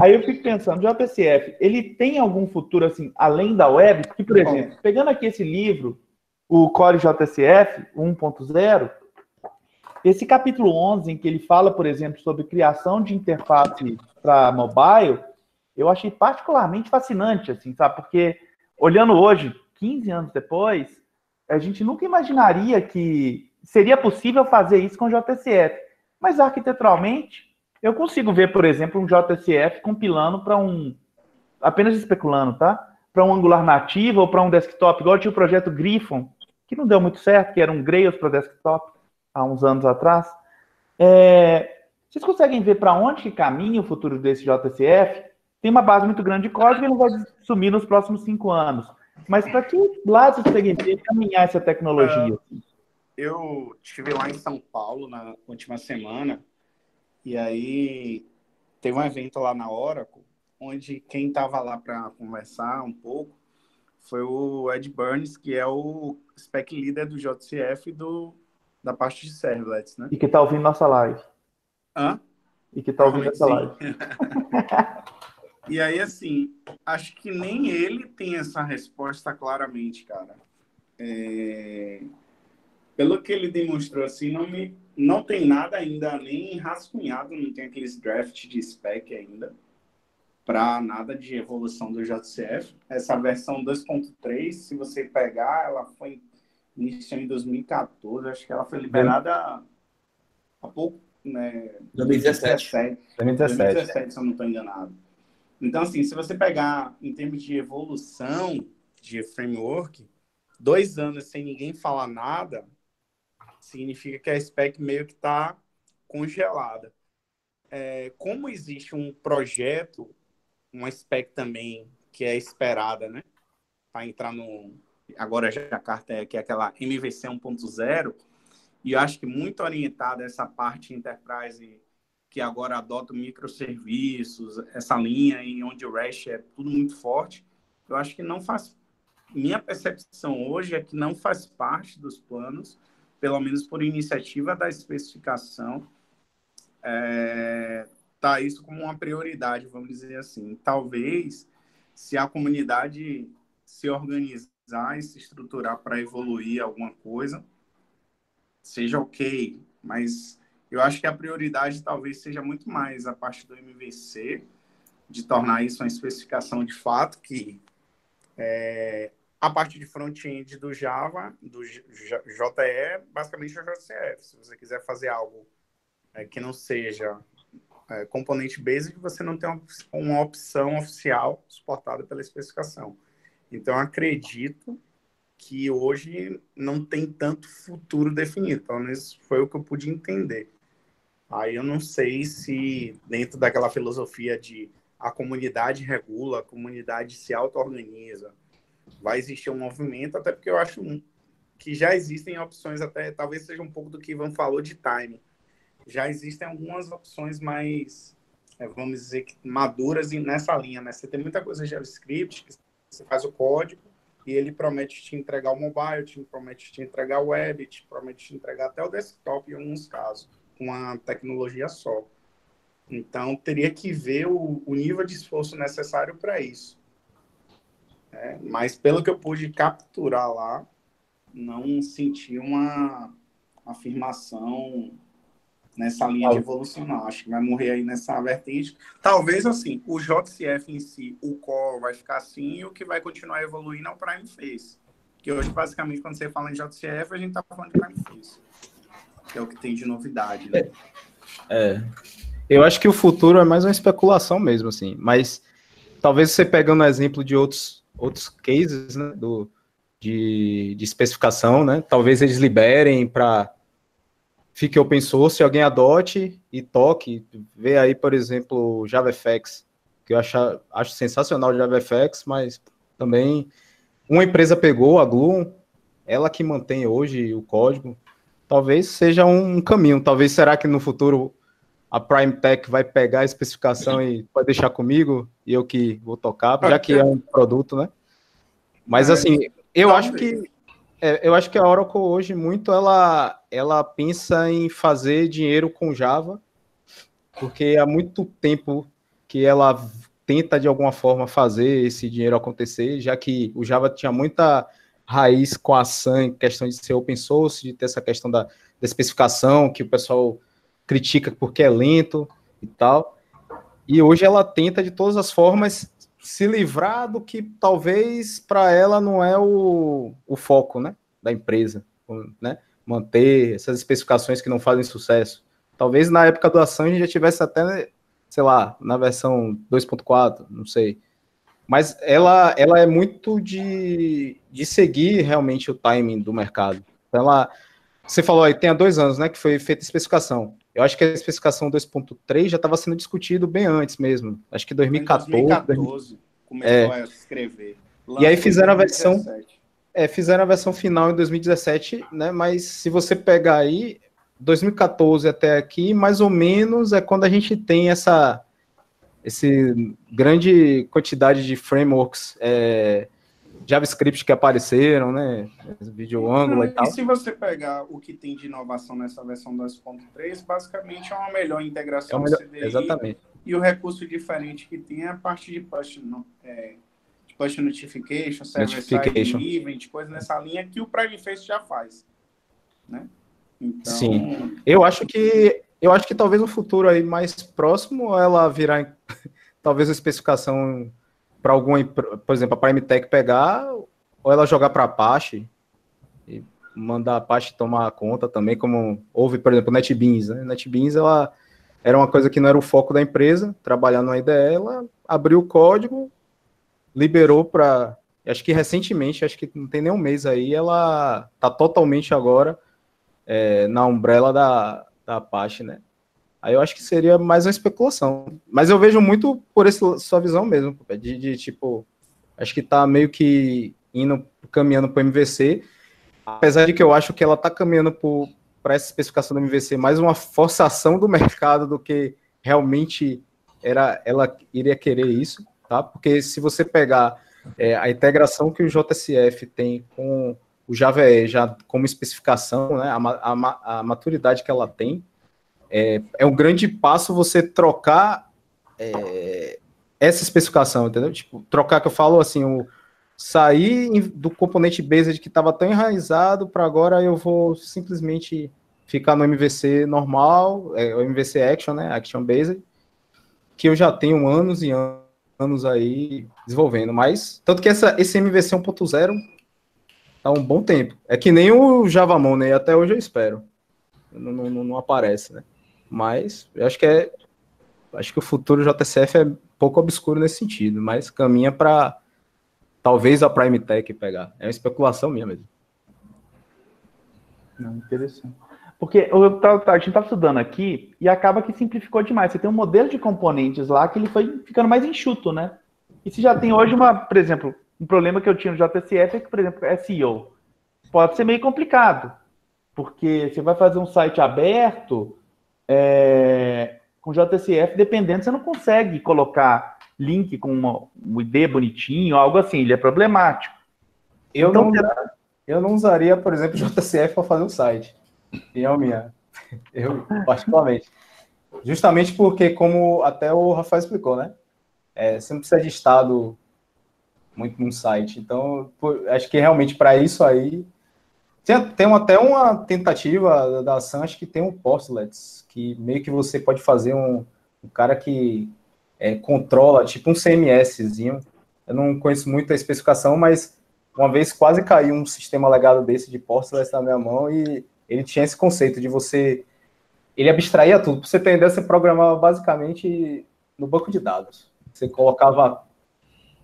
S1: Aí eu fico pensando, o JPCF, ele tem algum futuro assim, além da web? Porque, por exemplo, pegando aqui esse livro, o Core JCF 1.0, esse capítulo 11, em que ele fala, por exemplo, sobre criação de interface para mobile, eu achei particularmente fascinante, assim, sabe? Porque olhando hoje, 15 anos depois, a gente nunca imaginaria que seria possível fazer isso com JSF. Mas arquiteturalmente, eu consigo ver, por exemplo, um JSF compilando para um. apenas especulando, tá? Para um Angular nativo ou para um desktop, igual tinha o projeto Griffon, que não deu muito certo, que era um Grails para desktop, há uns anos atrás. É, vocês conseguem ver para onde que caminha o futuro desse JSF? Tem uma base muito grande de código e não vai sumir nos próximos cinco anos. Mas para que lado vocês conseguem ver caminhar essa tecnologia? Uh,
S2: eu estive lá em São Paulo na última semana e aí teve um evento lá na Oracle, onde quem estava lá para conversar um pouco foi o Ed Burns, que é o spec leader do JCF do, da parte de servlets, né?
S1: E que está ouvindo nossa live.
S2: Hã?
S1: E que está ouvindo essa live. [laughs]
S2: e aí, assim, acho que nem ele tem essa resposta claramente, cara. É... Pelo que ele demonstrou, assim, não me não tem nada ainda nem rascunhado, não tem aqueles draft de spec ainda para nada de evolução do JCF. Essa versão 2.3, se você pegar, ela foi iniciada em 2014, acho que ela foi liberada há pouco, né?
S7: 2017.
S2: 2017, 2017 se eu não estou enganado. Então, assim, se você pegar em termos de evolução de framework, dois anos sem ninguém falar nada, significa que a spec meio que está congelada. É, como existe um projeto, uma spec também que é esperada, né? Para entrar no. Agora já a carta é que é aquela MVC 1.0, e eu acho que muito orientada essa parte enterprise que agora adota microserviços, essa linha em onde o REST é tudo muito forte, eu acho que não faz. Minha percepção hoje é que não faz parte dos planos pelo menos por iniciativa da especificação, é, tá isso como uma prioridade, vamos dizer assim. Talvez, se a comunidade se organizar e se estruturar para evoluir alguma coisa, seja ok, mas eu acho que a prioridade talvez seja muito mais a parte do MVC, de tornar isso uma especificação de fato que é, a parte de front-end do Java, do JE, basicamente é o JCF. Se você quiser fazer algo é, que não seja é, componente basic, você não tem uma, uma, opção oficial suportada pela especificação. Então, acredito que hoje não tem tanto futuro definido. Pelo menos foi o que eu pude entender. Aí eu não sei se dentro daquela filosofia de a comunidade regula, a comunidade se auto-organiza, vai existir um movimento, até porque eu acho que já existem opções, até talvez seja um pouco do que Ivan falou de time. Já existem algumas opções mais, é, vamos dizer, maduras nessa linha, né? Você tem muita coisa de JavaScript, que você faz o código e ele promete te entregar o mobile, te promete te entregar o web, te promete te entregar até o desktop em alguns casos, com uma tecnologia só. Então, teria que ver o, o nível de esforço necessário para isso. É, mas pelo que eu pude capturar lá, não senti uma afirmação nessa linha de evolução, não. Acho que vai morrer aí nessa vertente. Talvez, assim, o JCF em si, o core vai ficar assim e o que vai continuar evoluindo é o Prime Face. Que hoje, basicamente, quando você fala em JCF, a gente tá falando de Prime Face. Que é o que tem de novidade, né?
S5: É. Eu acho que o futuro é mais uma especulação mesmo, assim. Mas talvez você pegando o exemplo de outros outros cases né, do, de, de especificação, né? Talvez eles liberem para fique open source, alguém adote e toque. Vê aí, por exemplo, o JavaFX, que eu acho, acho sensacional o JavaFX, mas também uma empresa pegou a Glue, ela que mantém hoje o código. Talvez seja um caminho. Talvez será que no futuro a Prime Tech vai pegar a especificação e vai deixar comigo e eu que vou tocar, já que é um produto, né? Mas é, assim, eu acho que é, eu acho que a Oracle hoje muito ela ela pensa em fazer dinheiro com Java, porque há muito tempo que ela tenta de alguma forma fazer esse dinheiro acontecer, já que o Java tinha muita raiz com a em questão de ser open source, de ter essa questão da, da especificação, que o pessoal critica porque é lento e tal. E hoje ela tenta de todas as formas se livrar do que talvez para ela não é o, o foco né, da empresa, né? Manter essas especificações que não fazem sucesso. Talvez na época do ação a gente já tivesse até, sei lá, na versão 2.4, não sei. Mas ela, ela é muito de, de seguir realmente o timing do mercado. Ela, você falou aí, tem há dois anos, né, que foi feita a especificação. Eu acho que a especificação 2.3 já estava sendo discutido bem antes mesmo. Acho que 2014. 2014
S2: começou é. a escrever.
S5: e aí fizeram a versão. É, fizeram a versão final em 2017, né? Mas se você pegar aí, 2014 até aqui, mais ou menos é quando a gente tem essa esse grande quantidade de frameworks é, JavaScript que apareceram, né? Vídeo ângulo e tal.
S2: E se você pegar o que tem de inovação nessa versão 2.3, basicamente é uma melhor integração é
S5: melhor, CDI. Exatamente.
S2: E o recurso diferente que tem é a parte de push, é, de push notification, server-side event, coisa nessa linha que o Prime Face já faz, né?
S5: Então... Sim. Eu acho que eu acho que talvez no futuro aí mais próximo ela virar [laughs] talvez a especificação para alguma, por exemplo, a Prime Tech pegar ou ela jogar para Apache e mandar a Apache tomar conta também, como houve, por exemplo, NetBeans, né? NetBeans ela era uma coisa que não era o foco da empresa, trabalhar no IDE, ela abriu o código, liberou para, acho que recentemente, acho que não tem nem um mês aí, ela está totalmente agora é, na umbrella da, da Apache, né? Aí eu acho que seria mais uma especulação. Mas eu vejo muito por essa sua visão mesmo, de, de tipo, acho que tá meio que indo, caminhando para o MVC, apesar de que eu acho que ela tá caminhando para essa especificação do MVC mais uma forçação do [laughs] mercado do que realmente era ela iria querer isso, tá? Porque se você pegar é, a integração que o JSF tem com o Java já como especificação, né, a, a, a maturidade que ela tem, é, é um grande passo você trocar é, essa especificação, entendeu? Tipo, trocar que eu falo assim, o sair do componente based que estava tão enraizado para agora eu vou simplesmente ficar no MVC normal, é, o MVC Action, né, Action Based, que eu já tenho anos e anos aí desenvolvendo, mas tanto que essa, esse MVC 1.0 tá um bom tempo. É que nem o Javamon, né, até hoje eu espero. Não, não, não aparece, né? Mas eu acho que é. Acho que o futuro JCF é pouco obscuro nesse sentido, mas caminha para talvez a Prime Tech pegar. É uma especulação minha mesmo.
S1: Não, interessante. Porque eu, a gente está estudando aqui e acaba que simplificou demais. Você tem um modelo de componentes lá que ele foi ficando mais enxuto, né? E se já tem hoje uma, por exemplo, um problema que eu tinha no JCF é que, por exemplo, SEO pode ser meio complicado, porque você vai fazer um site aberto, é, com JSF, dependendo, você não consegue colocar link com uma, um ID bonitinho, algo assim, ele é problemático.
S5: Eu, então, não, eu não usaria, por exemplo, JCF para fazer um site. Opinião minha. Eu, particularmente. Justamente porque, como até o Rafael explicou, né? É, você não precisa de estado muito num site. Então, acho que realmente para isso aí tem, tem até uma tentativa da Sam, acho que tem um Postlets, que meio que você pode fazer um, um cara que é, controla, tipo um CMSzinho. Eu não conheço muito a especificação, mas uma vez quase caiu um sistema legado desse de Postlets na minha mão e ele tinha esse conceito de você. Ele abstraía tudo. Para você ideia, você programava basicamente no banco de dados. Você colocava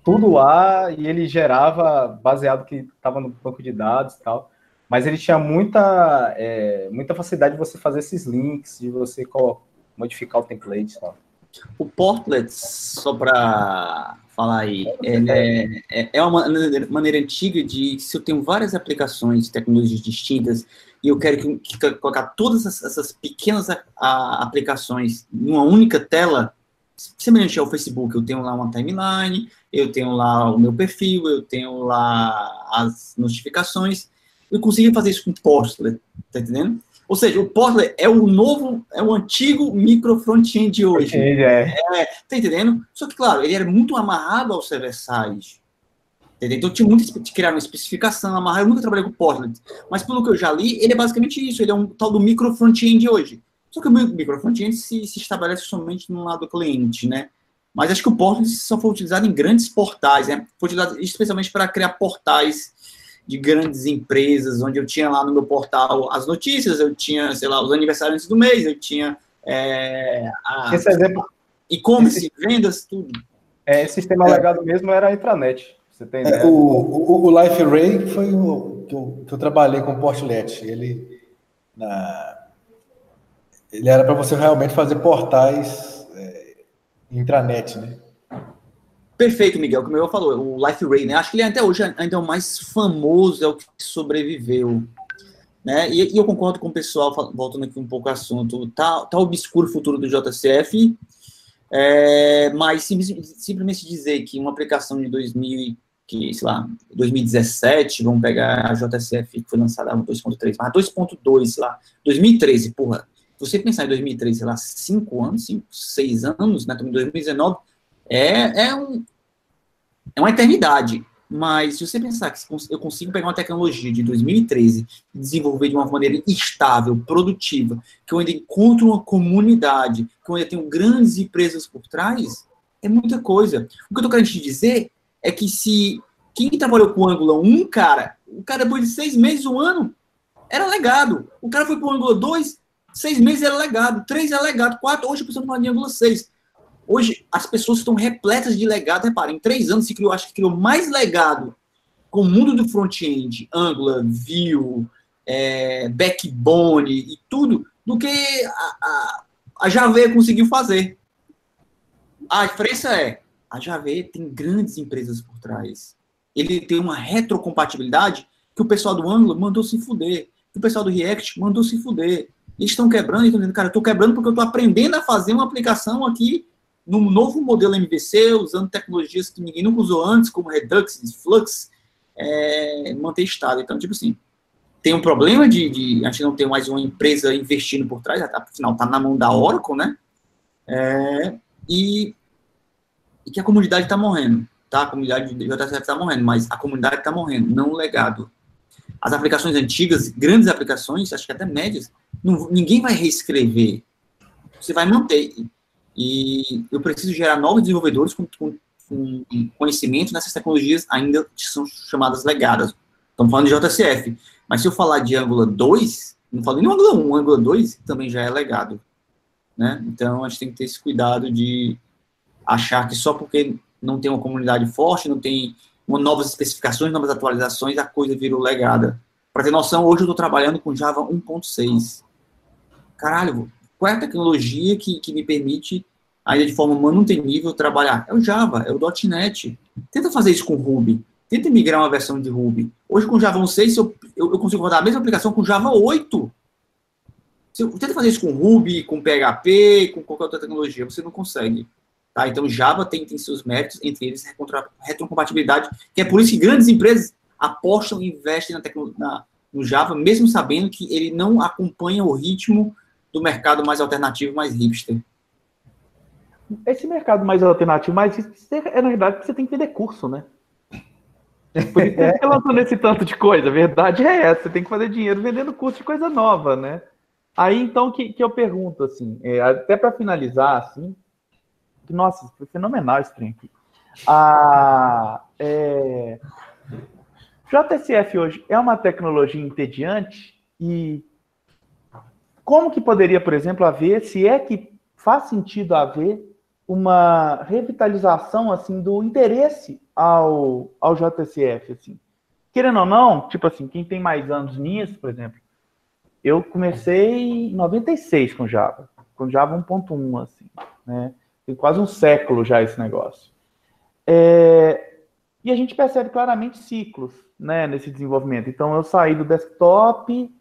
S5: tudo lá e ele gerava baseado que estava no banco de dados e tal mas ele tinha muita, é, muita facilidade de você fazer esses links, de você modificar o template.
S7: O Portlet, só para falar aí, é, é, é uma maneira antiga de se eu tenho várias aplicações, tecnologias distintas, e eu quero que, que colocar todas essas pequenas a, a, aplicações numa única tela, semelhante ao Facebook, eu tenho lá uma timeline, eu tenho lá o meu perfil, eu tenho lá as notificações, eu consegui fazer isso com Postler, tá entendendo? Ou seja, o Postler é o novo, é o antigo micro front-end de hoje.
S5: É.
S7: é. Tá entendendo? Só que, claro, ele era muito amarrado ao server-side. Então tinha muito de criar uma especificação, amarrar. Eu nunca trabalhei com Portland, mas pelo que eu já li, ele é basicamente isso. Ele é um tal do micro front-end hoje. Só que o micro front-end se, se estabelece somente no lado do cliente, né? Mas acho que o Portland só foi utilizado em grandes portais, né? Foi utilizado especialmente para criar portais de grandes empresas, onde eu tinha lá no meu portal as notícias, eu tinha, sei lá, os aniversários do mês, eu tinha é,
S5: a, esse exemplo,
S7: e-commerce, vendas, tudo.
S5: É, esse sistema é. legado mesmo era a intranet. Você tem
S6: é, o, o, o, Life Ray foi o que eu, que eu trabalhei com o Portlet. Ele, na, ele era para você realmente fazer portais é, intranet, né?
S7: Perfeito, Miguel, como eu falou, o Life Ray, né? Acho que ele até hoje ainda é o mais famoso, é o que sobreviveu. Né? E, e eu concordo com o pessoal, voltando aqui um pouco ao assunto, tá, tá obscuro o futuro do JCF, é, mas sim, simplesmente dizer que uma aplicação de 2000, que, sei lá, 2017, vamos pegar a JCF que foi lançada 2.3, mas 2.2, sei lá, 2013, porra, você pensar em 2013, sei lá, 5 anos, 5, 6 anos, né, estamos em 2019, é, é, um, é uma eternidade. Mas se você pensar que eu consigo pegar uma tecnologia de 2013 e desenvolver de uma maneira estável, produtiva, que eu ainda encontro uma comunidade, que eu ainda tenho grandes empresas por trás, é muita coisa. O que eu estou querendo te dizer é que se quem trabalhou com o Angular 1, cara, o cara depois de seis meses, um ano, era legado. O cara foi para o Angular 2, seis meses era legado, três era legado, quatro, hoje a pessoa não de Angular 6. Hoje, as pessoas estão repletas de legado. Repara, em três anos se criou, acho que criou mais legado com o mundo do front-end, Angular, Vue, é, Backbone e tudo, do que a, a, a conseguiu fazer. A diferença é, a Java tem grandes empresas por trás. Ele tem uma retrocompatibilidade que o pessoal do Angular mandou se fuder, que o pessoal do React mandou se fuder. Eles estão quebrando e estão dizendo, cara, eu estou quebrando porque eu estou aprendendo a fazer uma aplicação aqui num novo modelo MVC, usando tecnologias que ninguém nunca usou antes, como Redux, Flux, é, manter estado. Então, tipo assim, tem um problema de, de, a gente não ter mais uma empresa investindo por trás, afinal, está na mão da Oracle, né? É, e, e, que a comunidade está morrendo, tá? A comunidade de JSF está morrendo, mas a comunidade está morrendo, não o legado. As aplicações antigas, grandes aplicações, acho que até médias, não, ninguém vai reescrever. Você vai manter. E eu preciso gerar novos desenvolvedores com, com, com conhecimento nessas tecnologias ainda que são chamadas legadas. Estamos falando de JCF. Mas se eu falar de Angular 2, não falo nem Angular 1, Angular 2 também já é legado. Né? Então, a gente tem que ter esse cuidado de achar que só porque não tem uma comunidade forte, não tem uma, novas especificações, novas atualizações, a coisa virou legada. Para ter noção, hoje eu estou trabalhando com Java 1.6. Caralho, qual é a tecnologia que, que me permite, ainda de forma manutenível, trabalhar? É o Java, é o .NET. Tenta fazer isso com Ruby. Tenta migrar uma versão de Ruby. Hoje, com Java 6, eu, eu, eu consigo rodar a mesma aplicação com Java 8. Você tenta fazer isso com Ruby, com PHP, com qualquer outra tecnologia, você não consegue. Tá? Então, Java tem, tem seus méritos, entre eles retrocompatibilidade, que é por isso que grandes empresas apostam e investem na, na, no Java, mesmo sabendo que ele não acompanha o ritmo do mercado mais alternativo, mais hipster.
S1: Esse mercado mais alternativo, mais hipster, é na verdade que você tem que vender curso, né? Por isso é. que lançando esse tanto de coisa. A verdade é essa, você tem que fazer dinheiro vendendo curso de coisa nova, né? Aí então que, que eu pergunto, assim, é, até para finalizar, assim, nossa, foi fenomenal esse trem aqui. A, é, JSF hoje é uma tecnologia entediante e como que poderia, por exemplo, haver, se é que faz sentido haver uma revitalização assim do interesse ao, ao JSF, assim. Querendo ou não, tipo assim, quem tem mais anos nisso, por exemplo, eu comecei em 96 com Java, com Java 1.1, assim, né? Tem quase um século já esse negócio. É, e a gente percebe claramente ciclos, né, nesse desenvolvimento. Então, eu saí do desktop,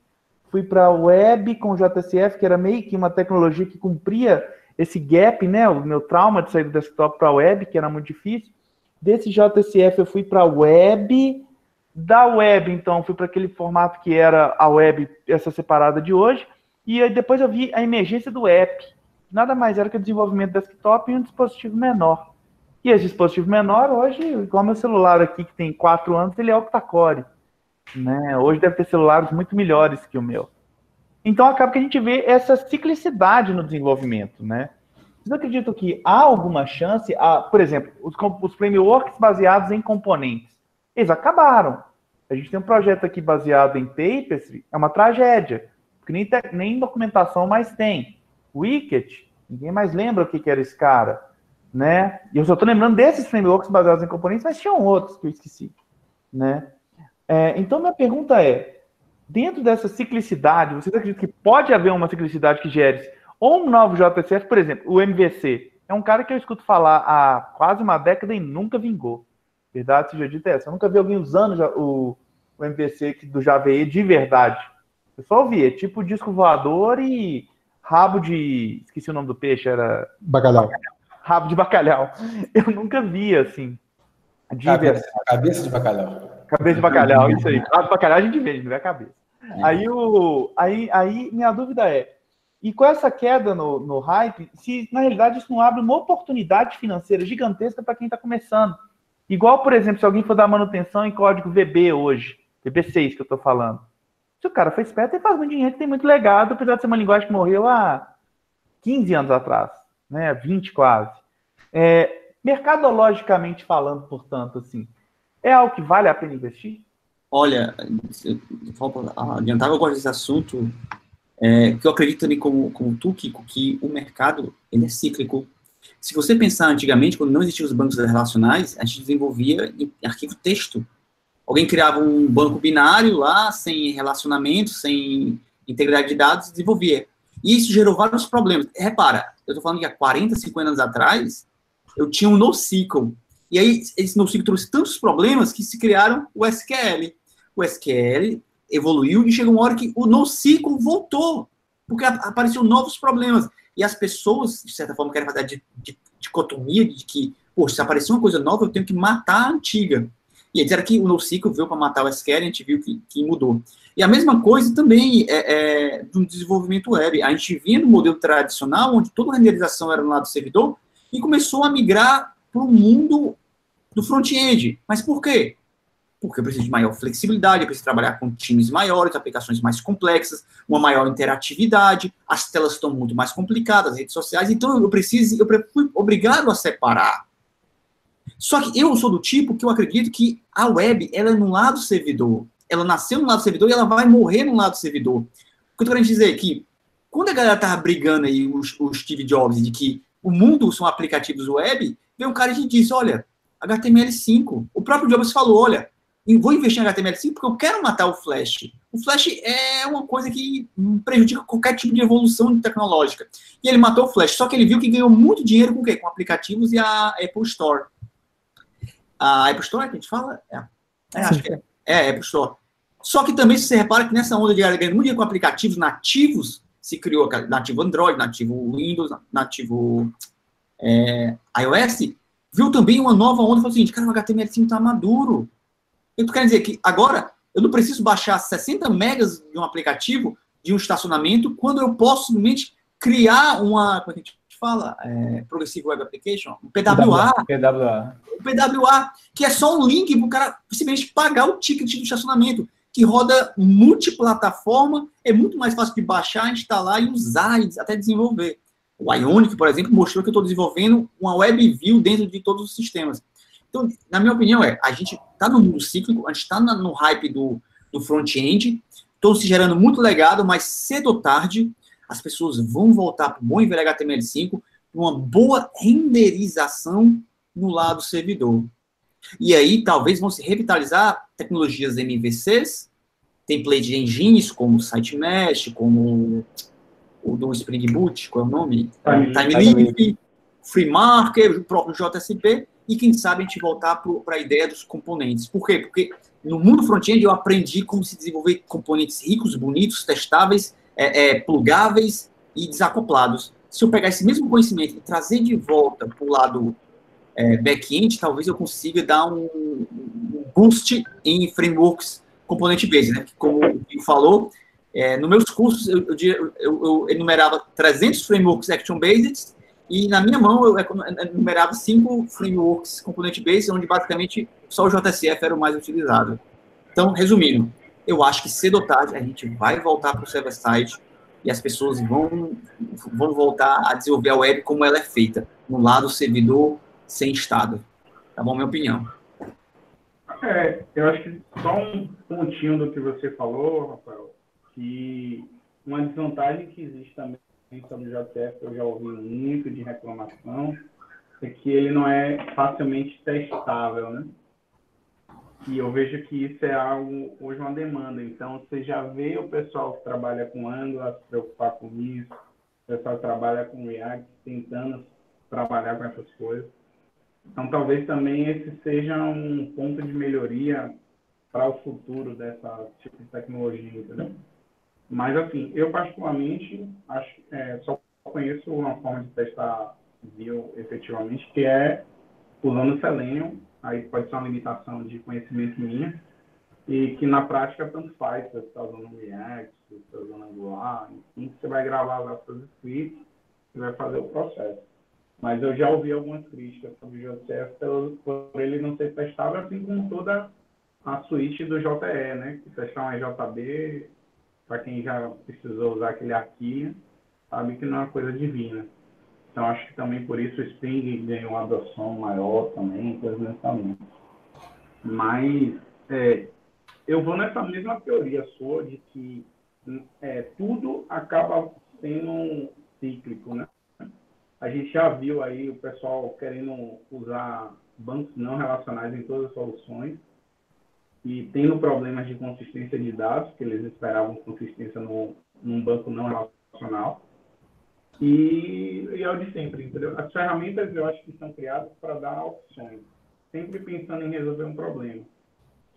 S1: fui para a web com o JSF, que era meio que uma tecnologia que cumpria esse gap, né? O meu trauma de sair do desktop para a web, que era muito difícil. Desse JSF eu fui para a web, da web então fui para aquele formato que era a web essa separada de hoje, e aí depois eu vi a emergência do app. Nada mais era que o desenvolvimento desktop em um dispositivo menor. E esse dispositivo menor, hoje, igual meu celular aqui, que tem quatro anos, ele é octa-core. Né? Hoje deve ter celulares muito melhores que o meu. Então acaba que a gente vê essa ciclicidade no desenvolvimento, né? Vocês acreditam que há alguma chance, a, por exemplo, os, os frameworks baseados em componentes, eles acabaram. A gente tem um projeto aqui baseado em Tapestry, é uma tragédia, porque nem, nem documentação mais tem. Wicket, ninguém mais lembra o que, que era esse cara, né? E eu só estou lembrando desses frameworks baseados em componentes, mas tinham outros que eu esqueci, né? É, então, minha pergunta é, dentro dessa ciclicidade, vocês acreditam que pode haver uma ciclicidade que gere ou um novo JSF, por exemplo, o MVC, é um cara que eu escuto falar há quase uma década e nunca vingou. Verdade seja dita essa. Eu nunca vi alguém usando o, o MVC do JVE de verdade. Eu só ouvi, é tipo disco voador e rabo de. Esqueci o nome do peixe, era.
S4: Bacalhau.
S1: Rabo de bacalhau. Eu nunca vi, assim.
S6: De cabeça, cabeça de bacalhau.
S1: Cabeça de bacalhau, isso aí. De bacalhau a gente vende, não é cabeça. É. Aí, o, aí, aí minha dúvida é: e com essa queda no, no hype, se na realidade isso não abre uma oportunidade financeira gigantesca para quem está começando. Igual, por exemplo, se alguém for dar manutenção em código VB hoje, VB6 que eu estou falando. Se o cara for esperto, ele faz muito dinheiro, tem muito legado, apesar de ser uma linguagem que morreu há 15 anos atrás, né? 20 quase. É, mercadologicamente falando, portanto, assim, é algo que vale a pena investir?
S7: Olha, adiantar eu gosto desse assunto é, que eu acredito também como, como tu, Kiko, que o mercado ele é cíclico. Se você pensar antigamente, quando não existiam os bancos relacionais, a gente desenvolvia arquivo texto. Alguém criava um banco binário lá, sem relacionamento, sem integridade de dados, desenvolvia. E isso gerou vários problemas. Repara, eu estou falando que há 40, 50 anos atrás, eu tinha um NoSQL. E aí, esse NoSQL trouxe tantos problemas que se criaram o SQL. O SQL evoluiu e chegou uma hora que o NoSQL voltou, porque apareceram novos problemas. E as pessoas, de certa forma, querem fazer a dicotomia de que, poxa, se aparecer uma coisa nova, eu tenho que matar a antiga. E eles disseram que o NoSQL veio para matar o SQL, a gente viu que, que, mudou. E a mesma coisa também é, é, do desenvolvimento web. A gente vinha do modelo tradicional, onde toda a renderização era no lado do servidor, e começou a migrar para o mundo do front-end. Mas por quê? porque eu preciso de maior flexibilidade, eu preciso trabalhar com times maiores, aplicações mais complexas, uma maior interatividade, as telas estão muito mais complicadas, as redes sociais, então eu preciso, eu fui obrigado a separar. Só que eu sou do tipo que eu acredito que a web, ela é no lado servidor, ela nasceu no lado servidor e ela vai morrer no lado servidor. O que eu tô querendo dizer é que, quando a galera tava brigando aí, os Steve Jobs, de que o mundo são aplicativos web, veio um cara e disse, olha, HTML5. O próprio Jobs falou, olha, vou investir em HTML5 porque eu quero matar o Flash. O Flash é uma coisa que prejudica qualquer tipo de evolução tecnológica. E ele matou o Flash, só que ele viu que ganhou muito dinheiro com o quê? Com aplicativos e a Apple Store. A Apple Store, que a gente fala? É, é acho que é. É, a Apple Store. Só que também, se você repara que nessa onda de ganhar muito dinheiro com aplicativos nativos, se criou nativo Android, nativo Windows, nativo é, iOS, viu também uma nova onda e falou assim, cara, o HTML5 está maduro eu quero dizer que agora eu não preciso baixar 60 megas de um aplicativo de um estacionamento quando eu posso simplesmente criar uma, como é a gente fala? É, Progressive Web Application, um PWA.
S5: PWA.
S7: O PWA, que é só um link para o cara simplesmente pagar o ticket do estacionamento, que roda multiplataforma, é muito mais fácil de baixar, instalar e usar, e até desenvolver. O Ionic, por exemplo, mostrou que eu estou desenvolvendo uma web view dentro de todos os sistemas. Então, na minha opinião, é, a gente está no mundo cíclico, a gente está no hype do, do front-end, estão se gerando muito legado, mas cedo ou tarde as pessoas vão voltar para o bom e velho HTML5, uma boa renderização no lado servidor. E aí, talvez vão se revitalizar tecnologias MVCs, template engines como SiteMesh, como o do Spring Boot, qual é o nome?
S5: Time,
S7: Time FreeMarker, o próprio JSP, e quem sabe a gente voltar para a ideia dos componentes. Por quê? Porque no mundo front-end eu aprendi como se desenvolver componentes ricos, bonitos, testáveis, é, é, plugáveis e desacoplados. Se eu pegar esse mesmo conhecimento e trazer de volta para o lado é, back-end, talvez eu consiga dar um, um boost em frameworks componente-based, né? Como o falou, é, nos meus cursos eu, eu, eu, enumerava 300 frameworks action-based E na minha mão eu enumerava cinco frameworks componente base, onde basicamente só o JSF era o mais utilizado. Então, resumindo, eu acho que cedo ou tarde a gente vai voltar para o server-side e as pessoas vão, vão voltar a desenvolver a web como ela é feita, no lado servidor sem estado. Tá bom? Minha opinião.
S9: É, eu acho que só um pontinho do que você falou, Rafael, que uma desvantagem que existe também sobre o JTF, eu já ouvi muito de reclamação, é que ele não é facilmente testável, né? E eu vejo que isso é algo, hoje, uma demanda. Então, você já vê o pessoal que trabalha com Angular se preocupar com isso, o pessoal que trabalha com React tentando trabalhar com essas coisas. Então, talvez também esse seja um ponto de melhoria para o futuro dessa tipo de tecnologia, entendeu? Mas, assim, eu particularmente acho, é, só conheço uma forma de testar Vue efetivamente, que é usando Selenium. Aí pode ser uma limitação de conhecimento minha, e que na prática tanto faz, se você está usando React, se você está usando Angular, enfim, você vai gravar lá seus scripts e vai fazer o processo. Mas eu já ouvi algumas críticas sobre o JCF por ele não ser testável, assim como toda a suíte do JE, né? Que testar um EJB para quem já precisou usar aquele arquivo, sabe que não é uma coisa divina. Então, acho que também por isso o Spring ganhou uma adoção maior também, coisas nesse. Mas é, eu vou nessa mesma teoria sua de que é, tudo acaba sendo cíclico, né? A gente já viu aí o pessoal querendo usar bancos não relacionais em todas as soluções, e tendo problemas de consistência de dados, que eles esperavam consistência no, num banco não relacional. E, e é o de sempre, entendeu? As ferramentas eu acho que são criadas para dar opções, sempre pensando em resolver um problema.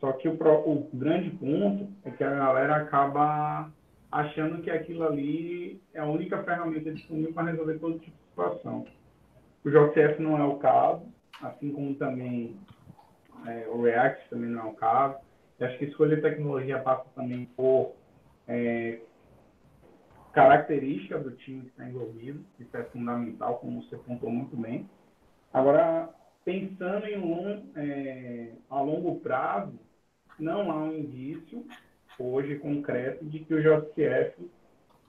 S9: Só que o, o grande ponto é que a galera acaba achando que aquilo ali é a única ferramenta disponível para resolver todo tipo de situação. O JCF não é o caso, assim como também é, o React também não é o caso. Acho que escolha de tecnologia passa também por é, característica do time que está envolvido, isso é fundamental, como você pontuou muito bem. Agora, pensando em é, a longo prazo, não há um indício hoje concreto de que o JCF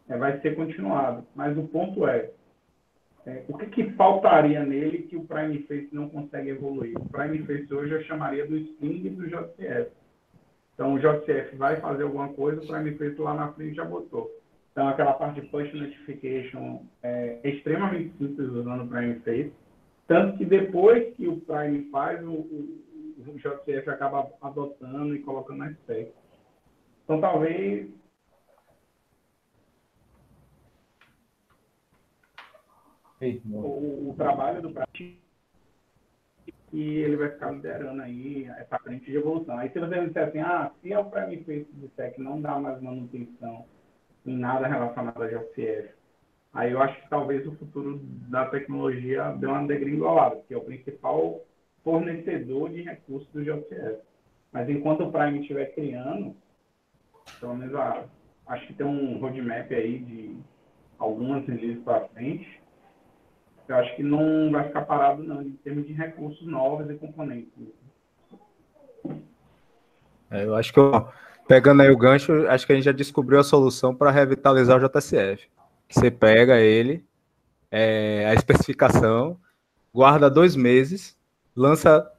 S9: é, vai ser continuado. Mas o ponto é, é, o que, que, faltaria nele que o Prime Face não consegue evoluir? O Prime Face hoje eu chamaria do Spring do JCF. Então, o JCF vai fazer alguma coisa, o Prime Face lá na frente já botou. Então, aquela parte de push notification é extremamente simples usando o Prime Face. Tanto que depois que o Prime faz, o, o, o JCF acaba adotando e colocando na spec. Então, talvez o, o, trabalho do prático e ele vai ficar liderando aí essa frente de evolução. Aí se você disser assim, ah, se é o Prime Face disser que não dá mais manutenção em nada relacionado a GFF, aí eu acho que talvez o futuro da tecnologia dê uma degringolada, que é o principal fornecedor de recursos do GFF. Mas enquanto o Prime estiver criando, pelo menos a, acho que tem um roadmap aí de algumas releases para frente, eu acho que não vai ficar parado, não, em termos de recursos novos e componentes.
S5: É, eu acho que, ó, pegando aí o gancho, acho que a gente já descobriu a solução para revitalizar o JSF. Você pega ele, é, a especificação, guarda dois meses, lança,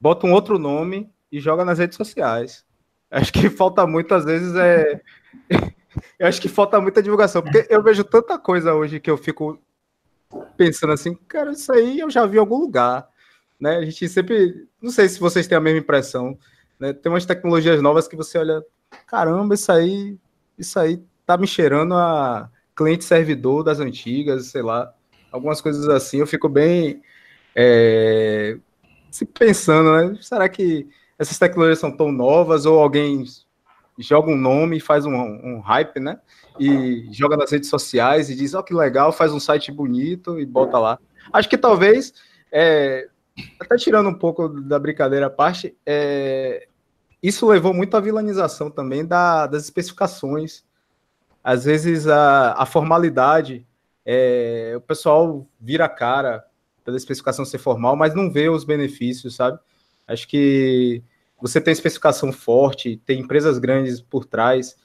S5: bota um outro nome e joga nas redes sociais. Acho que falta muito, às vezes, é. [laughs] eu acho que falta muita divulgação, porque eu vejo tanta coisa hoje que eu fico pensando assim, cara, isso aí eu já vi em algum lugar, né? A gente sempre, não sei se vocês têm a mesma impressão, né? Tem umas tecnologias novas que você olha, caramba, isso aí, isso aí tá me cheirando a cliente servidor das antigas, sei lá, algumas coisas assim. Eu fico bem é, se pensando, né? Será que essas tecnologias são tão novas ou alguém joga um nome e faz um, um hype, né? E joga nas redes sociais e diz, ó, oh, que legal, faz um site bonito e bota lá. Acho que talvez, é, até tirando um pouco da brincadeira à parte, é, isso levou muito à vilanização também da, das especificações. Às vezes a, a formalidade é, o pessoal vira a cara pela especificação ser formal, mas não vê os benefícios, sabe? Acho que você tem especificação forte, tem empresas grandes por trás.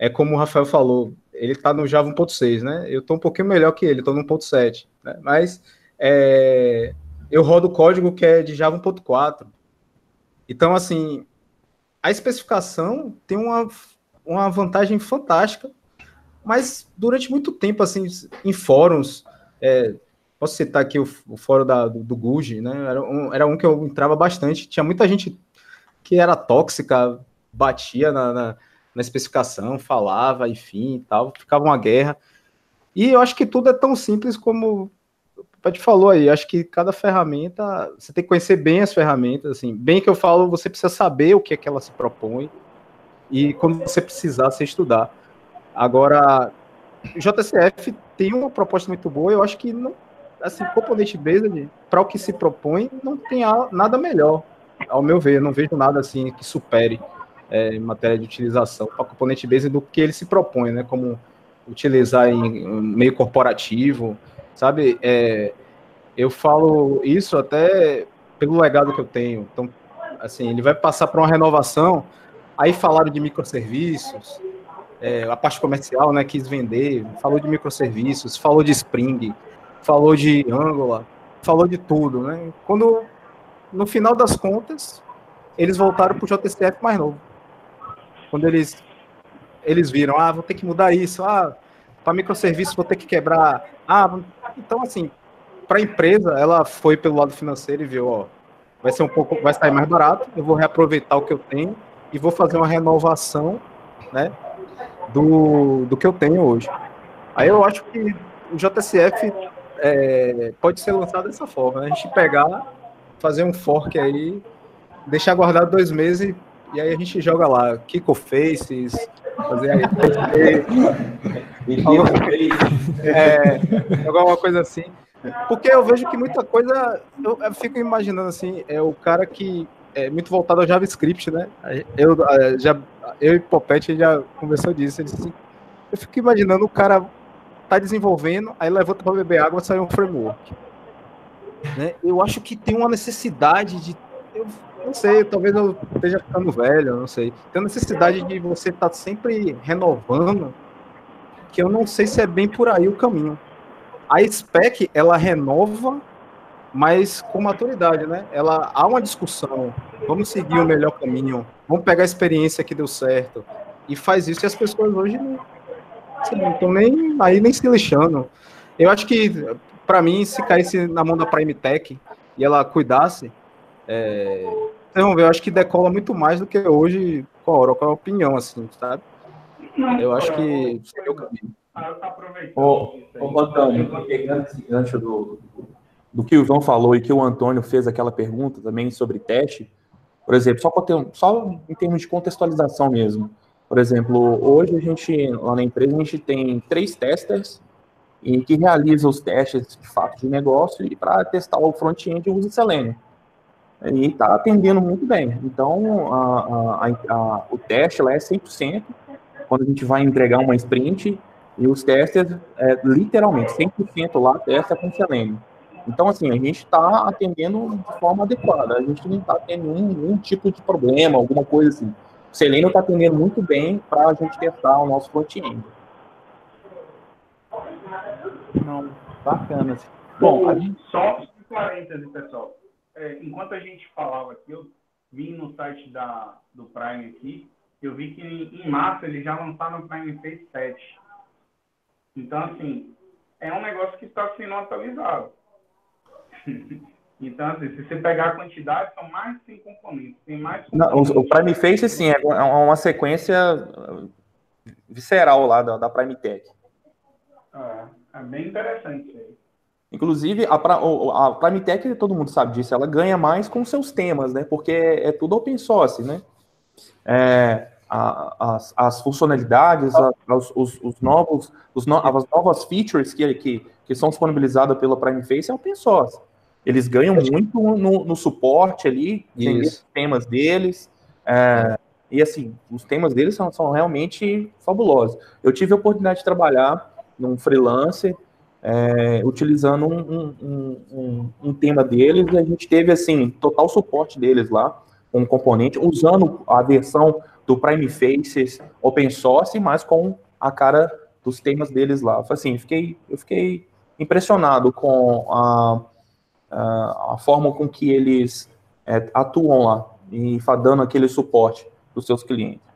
S5: É como o Rafael falou, ele está no Java 1.6, né? Eu estou um pouquinho melhor que ele, estou no 1.7, né? Mas é, eu rodo código que é de Java 1.4. Então, assim, a especificação tem uma, uma vantagem fantástica, mas durante muito tempo, assim, em fóruns, é, Posso citar aqui o, o fórum da, do, do Guji, né? Era um, era um que eu entrava bastante. Tinha muita gente que era tóxica, batia na, na, na especificação, falava, enfim, e tal. Ficava uma guerra. E eu acho que tudo é tão simples como o Pet falou aí. Acho que cada ferramenta, você tem que conhecer bem as ferramentas. Assim, bem que eu falo, você precisa saber o que é que ela se propõe. E quando você precisar, você estudar. Agora, o JCF tem uma proposta muito boa, eu acho que não assim, componente based, para o que se propõe, não tem nada melhor, ao meu ver. Eu não vejo nada assim que supere é, em matéria de utilização para componente based do que ele se propõe, né? Como utilizar em meio corporativo, sabe? É, eu falo isso até pelo legado que eu tenho. Então, assim, ele vai passar para uma renovação. Aí falaram de microserviços, é, a parte comercial, né, quis vender, falou de microserviços, falou de Spring, falou de Angola, falou de tudo, né? Quando, no final das contas, eles voltaram para o JCF mais novo. Quando eles, eles viram, ah, vou ter que mudar isso, ah, para microserviço vou ter que quebrar. Ah, então, assim, para a empresa, ela foi pelo lado financeiro e viu, ó, vai ser um pouco, vai sair mais barato, eu vou reaproveitar o que eu tenho e vou fazer uma renovação, né, do, do que eu tenho hoje. Aí eu acho que o JCF é, pode ser lançado dessa forma, né? A gente pegar, fazer um fork aí, deixar guardado dois meses e aí a gente joga lá, Kiko Faces, fazer aí. [laughs] é, jogar uma coisa assim. Porque eu vejo que muita coisa, eu, eu, fico imaginando assim, é o cara que é muito voltado ao JavaScript, né? Eu, já, eu e Popete já conversou disso. Ele disse assim, eu fico imaginando o cara tá desenvolvendo, aí levanta para beber água, sai um framework. Né? Eu acho que tem uma necessidade de. Eu não sei, talvez eu esteja ficando velho, não sei. Tem uma necessidade de você estar tá sempre renovando, que eu não sei se é bem por aí o caminho. A spec, ela renova, mas com maturidade, né? Ela há uma discussão. Vamos seguir o melhor caminho. Vamos pegar a experiência que deu certo. E faz isso e as pessoas hoje não, estão nem aí nem se lixando. Eu acho que, para mim, se caísse na mão da Prime Tech e ela cuidasse, é, vocês vão ver, eu acho que decola muito mais do que hoje com a Oracle, qual é a opinião, assim, sabe? Eu acho que seria o caminho.
S8: Ô, ô Antônio, pegando esse gancho do, do que o João falou e que o Antônio fez aquela pergunta também sobre teste, por exemplo, só, ter, só em termos de contextualização mesmo. Por exemplo, hoje a gente, lá na empresa, a gente tem três testers e que realizam os testes de fato de negócio e para testar o front-end usa Selenium. E está atendendo muito bem. Então, a, a, a, o teste lá é 100%. Quando a gente vai entregar uma sprint, e os testes, é, literalmente, 100% lá testa com Selenium. Então, assim, a gente está atendendo de forma adequada. A gente não está tendo nenhum, nenhum tipo de problema, alguma coisa assim. O Selenium está atendendo muito bem para a gente testar o nosso front-end.
S1: Não, bacana.
S9: Bom, a gente... só um parêntese, pessoal. É, enquanto a gente falava aqui, eu vim no site da, do Prime aqui, eu vi que em, em março eles já lançaram o Prime Face 7. Então, assim, é um negócio que está sendo atualizado. [laughs] Então, assim, se você pegar a quantidade, são mais de 100 componentes. Tem mais componentes.
S8: Não, o Prime Face, sim, é, é uma sequência visceral lá da, da Prime Tech.
S9: É, é bem interessante isso aí.
S8: Inclusive, a, a Prime Tech, todo mundo sabe disso, ela ganha mais com seus temas, né? Porque é, é tudo open source, né? É, a, as, as, funcionalidades, a, os, os, os, novos, os no, as novas features que, que, que são disponibilizadas pela Prime Face é open source. Eles ganham muito no, no suporte ali, os temas deles. É, e assim, os temas deles são, são realmente fabulosos. Eu tive a oportunidade de trabalhar num freelancer é, utilizando um, um, um, um, tema deles e a gente teve assim total suporte deles lá um componente usando a versão do Prime Faces open source, mas com a cara dos temas deles lá. Assim, fiquei, eu fiquei impressionado com a, a, a forma com que eles é, atuam lá e dando aquele suporte para os seus clientes.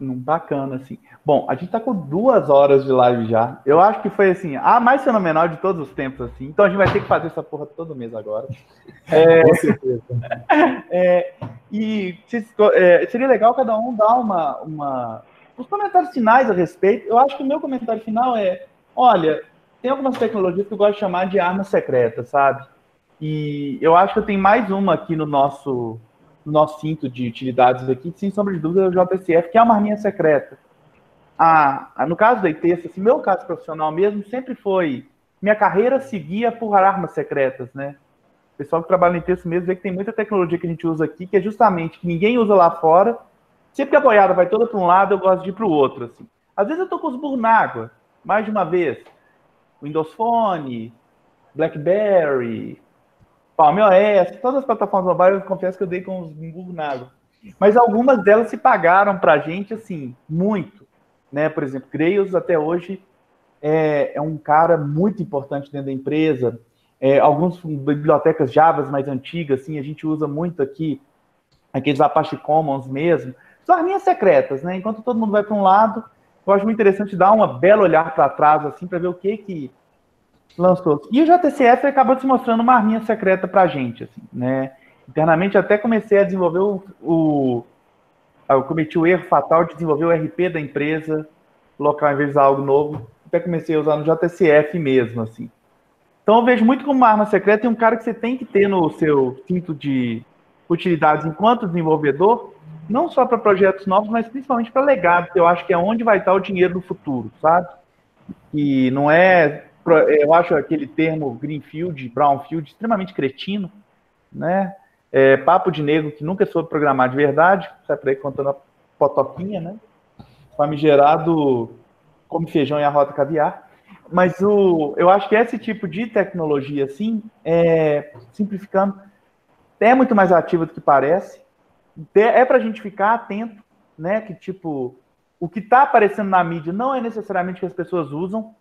S1: Bacana, assim. Bom, a gente está com duas horas de live já. Eu acho que foi, assim, a mais fenomenal de todos os tempos, assim. Então a gente vai ter que fazer essa porra todo mês agora. [laughs] É, com certeza. [laughs] É, e é, seria legal cada um dar uma, uma... Os comentários finais a respeito. Eu acho que o meu comentário final é, olha, tem algumas tecnologias que eu gosto de chamar de armas secretas, sabe? E eu acho que eu tenho mais uma aqui no nosso no nosso cinto de utilidades aqui, sem sombra de dúvida, é o JSF, que é uma arminha secreta. Ah, no caso da ITES, assim, meu caso profissional mesmo, sempre foi. Minha carreira seguia por armas secretas, né? O pessoal que trabalha em texto mesmo vê que tem muita tecnologia que a gente usa aqui, que é justamente que ninguém usa lá fora. Sempre que a boiada vai toda para um lado, eu gosto de ir para o outro. Assim. Às vezes eu estou com os burros na água, mais de uma vez. Windows Phone, BlackBerry, Palm OS, todas as plataformas mobile, eu confesso que eu dei com os Google Nago. Mas algumas delas se pagaram para a gente, assim, muito. Né? Por exemplo, Grails, até hoje, é, é um cara muito importante dentro da empresa. É, algumas bibliotecas Java mais antigas, assim, a gente usa muito aqui, aqueles Apache Commons mesmo. São arminhas secretas, né? Enquanto todo mundo vai para um lado, eu acho muito interessante dar uma bela olhar para trás, assim, para ver o que que lançou. E o JCF acabou se mostrando uma arminha secreta para a gente, assim, né? Internamente até comecei a desenvolver o, o eu cometi o erro fatal de desenvolver o RP da empresa local em vez de usar algo novo. Até comecei a usar no JCF mesmo, assim. Então eu vejo muito como uma arma secreta e um cara que você tem que ter no seu cinto de utilidades enquanto desenvolvedor, não só para projetos novos, mas principalmente para legados, eu acho que é onde vai estar o dinheiro no futuro, sabe? E não é eu acho aquele termo greenfield, brownfield extremamente cretino, né? É, papo de negro que nunca soube programar de verdade, sai por aí contando a potoquinha, né? Famigerado come feijão e a rota caviar. Mas o, eu acho que esse tipo de tecnologia, assim, é, simplificando, é muito mais ativo do que parece. É para a gente ficar atento, né? Que tipo, o que está aparecendo na mídia não é necessariamente o que as pessoas usam,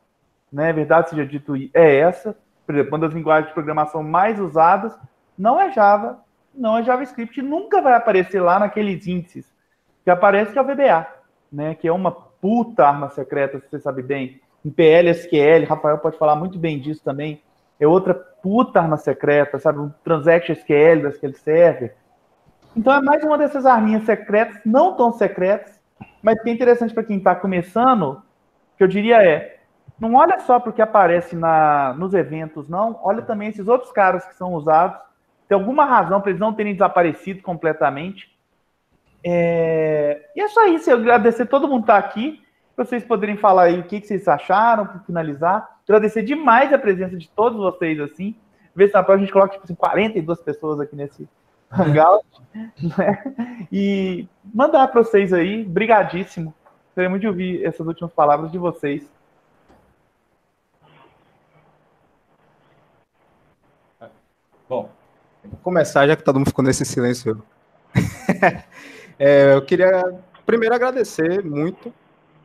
S1: né, verdade seja dito, é essa. Por exemplo, uma das linguagens de programação mais usadas não é Java, não é JavaScript, nunca vai aparecer lá naqueles índices que aparece que é o VBA, né, que é uma puta arma secreta, se você sabe bem. Em PL, SQL, Rafael pode falar muito bem disso também. É outra puta arma secreta, sabe? Um Transaction SQL da SQL Server. Então é mais uma dessas arminhas secretas, não tão secretas, mas que é interessante para quem está começando, que eu diria é, não olha só para o que aparece na, nos eventos, não. Olha também esses outros caras que são usados. Tem alguma razão para eles não terem desaparecido completamente. É... E é só isso. Eu agradecer todo mundo estar tá aqui. Vocês poderem falar aí o que, que vocês acharam, para finalizar. Agradecer demais a presença de todos vocês, assim. Ver se na próxima a gente coloca, tipo assim, 42 pessoas aqui nesse hangout. [laughs] Né? E mandar para vocês aí. Brigadíssimo. Gostaria muito de ouvir essas últimas palavras de vocês.
S5: Bom, vou começar, já que todo mundo ficou nesse silêncio. [laughs] é, eu queria primeiro agradecer muito,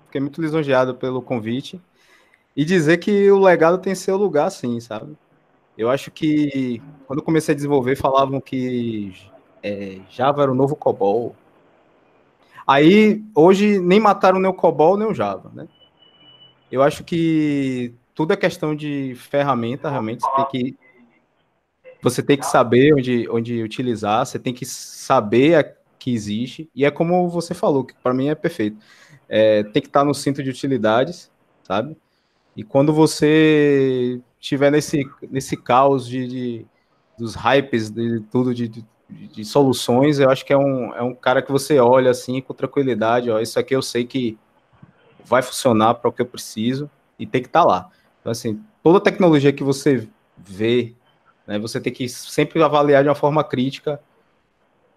S5: fiquei muito lisonjeado pelo convite, e dizer que o legado tem seu lugar, sim, sabe? Eu acho que quando eu comecei a desenvolver, falavam que é, Java era o novo COBOL. Aí, hoje, nem mataram nem o COBOL, nem o Java, né? Eu acho que tudo é questão de ferramenta, realmente. Você tem que você tem que saber onde, onde utilizar, você tem que saber que existe, e é como você falou, que para mim é perfeito. É, tem que estar no centro de utilidades, sabe? E quando você estiver nesse, nesse caos de, de, dos hypes, de tudo, de, de, de, soluções, eu acho que é um, é um cara que você olha assim com tranquilidade, ó, isso aqui eu sei que vai funcionar para o que eu preciso e tem que estar lá. Então, assim, toda tecnologia que você vê né? Você tem que sempre avaliar de uma forma crítica,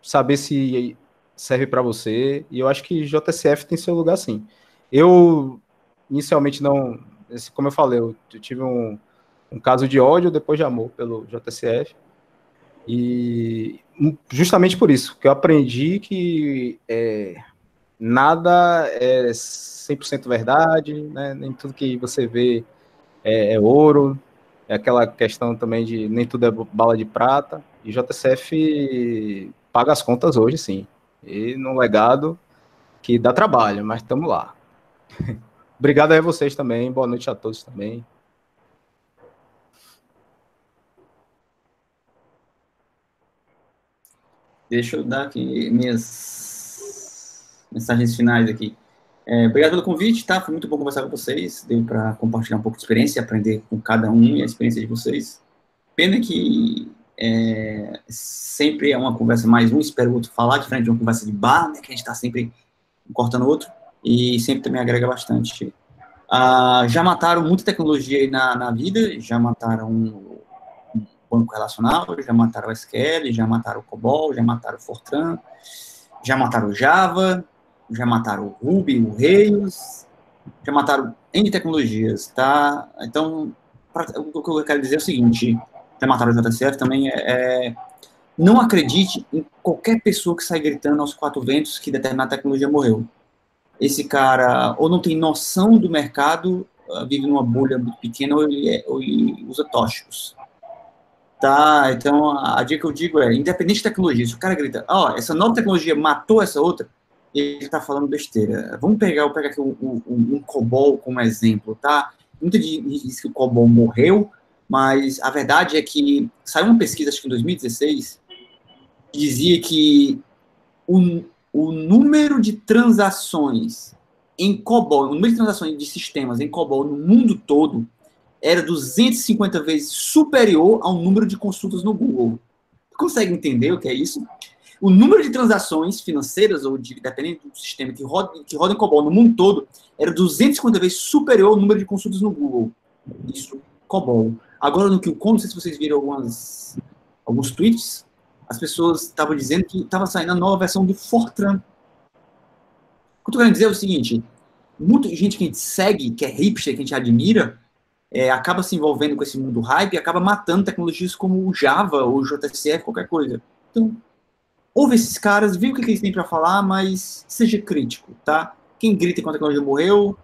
S5: saber se serve para você. E eu acho que JCF tem seu lugar sim. Eu inicialmente não como eu falei, eu, tive um, um caso de ódio depois de amor pelo JCF. E justamente por isso, que eu aprendi que é, nada é 100% verdade, né? nem tudo que você vê é, é, ouro, é aquela questão também de nem tudo é bala de prata, e JCF paga as contas hoje, sim. E no legado que dá trabalho, mas estamos lá. [laughs] Obrigado a vocês também, boa noite a todos também.
S7: Deixa eu dar aqui minhas mensagens finais aqui. É, obrigado pelo convite, tá? Foi muito bom conversar com vocês. Deu para compartilhar um pouco de experiência, aprender com cada um e a experiência de vocês. Pena que é, sempre é uma conversa mais um espera o outro falar, diferente de uma conversa de bar, né? Que a gente está sempre cortando o outro. E sempre também agrega bastante. Ah, já mataram muita tecnologia aí na, na vida, já mataram banco relacional, já mataram o SQL, já mataram o COBOL, já mataram o Fortran, já mataram o Java, já mataram o Ruby, o Rails, já mataram N tecnologias, tá? Então, pra, o que eu quero dizer é o seguinte, já mataram o JCF também, é, é, não acredite em qualquer pessoa que sai gritando aos quatro ventos que determinada tecnologia morreu. Esse cara ou não tem noção do mercado, ah, vive numa bolha muito pequena, ou ele, é, ou ele usa tóxicos. Tá, então a, dica que eu digo é, independente de tecnologia, se o cara grita, ó, oh, essa nova tecnologia matou essa outra, ele está falando besteira. Vamos pegar, eu pegar aqui um, um, um COBOL como exemplo, tá? Muita gente diz que o COBOL morreu, mas a verdade é que saiu uma pesquisa, acho que em 2016, que dizia que o, o número de transações em COBOL, o número de transações de sistemas em COBOL no mundo todo era 250 vezes superior ao número de consultas no Google. Consegue entender o que é isso? O número de transações financeiras, ou de, dependendo do sistema que roda, que roda em COBOL no mundo todo, era 250 vezes superior ao número de consultas no Google. Isso, COBOL. Agora, no QCon, não sei se vocês viram algumas, alguns tweets, as pessoas estavam dizendo que estava saindo a nova versão do Fortran. O que eu estou querendo dizer é o seguinte, muita gente que a gente segue, que é hipster, que a gente admira, é, acaba se envolvendo com esse mundo hype e acaba matando tecnologias como o Java ou o JCF, qualquer coisa. Então, ouve esses caras, vê o que eles têm para falar, mas seja crítico, tá? Quem grita quando a tecnologia morreu,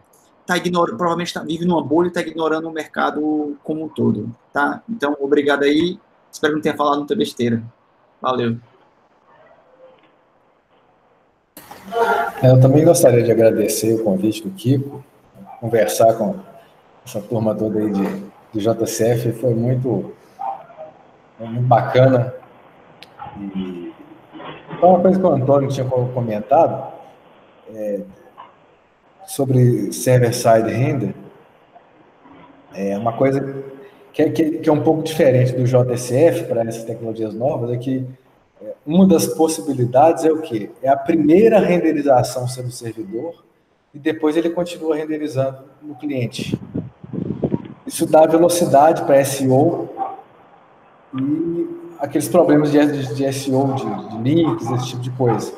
S7: tá ignorando, provavelmente tá, vive numa bolha e está ignorando o mercado como um todo, tá? Então, obrigado aí. Espero que não tenha falado muita besteira. Valeu.
S6: Eu também gostaria de agradecer o convite do Kiko, conversar com essa turma toda aí de, de JCF foi muito, muito bacana. E uma coisa que o Antônio tinha comentado é, sobre server-side render, é uma coisa que é, que é um pouco diferente do JSF para essas tecnologias novas, é que é, uma das possibilidades é o quê? É a primeira renderização sendo servidor e depois ele continua renderizando no cliente. Isso dá velocidade para SEO e aqueles problemas de, de, de SEO, de, de, links, esse tipo de coisa.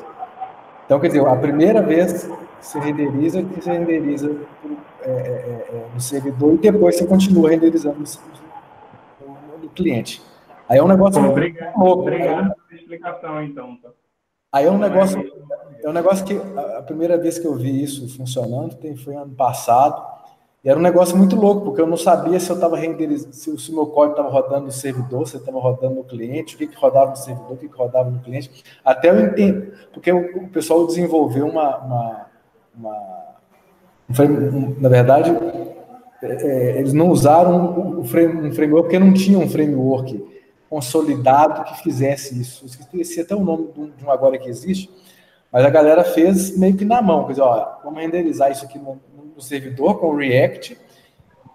S6: Então, quer dizer, a primeira vez você renderiza, que você renderiza é, é, é, no servidor e depois você continua renderizando no, no, cliente. Aí é um negócio
S9: obrigado, louco. Obrigado pela explicação, então. Tá?
S6: Aí é um negócio, é um negócio que a primeira vez que eu vi isso funcionando foi ano passado. E era um negócio muito louco, porque eu não sabia se eu estava renderizando, se o meu código estava rodando no servidor, se estava rodando no cliente, o que, que rodava no servidor, o que, que rodava no cliente. Até eu entendo, porque o, o pessoal desenvolveu uma. uma, uma um, na verdade, é, é, eles não usaram um, um framework porque não tinha um framework consolidado que fizesse isso. Eu esqueci até o nome de um agora que existe, mas a galera fez meio que na mão. Quer dizer, ó, vamos renderizar isso aqui no, no servidor com o React,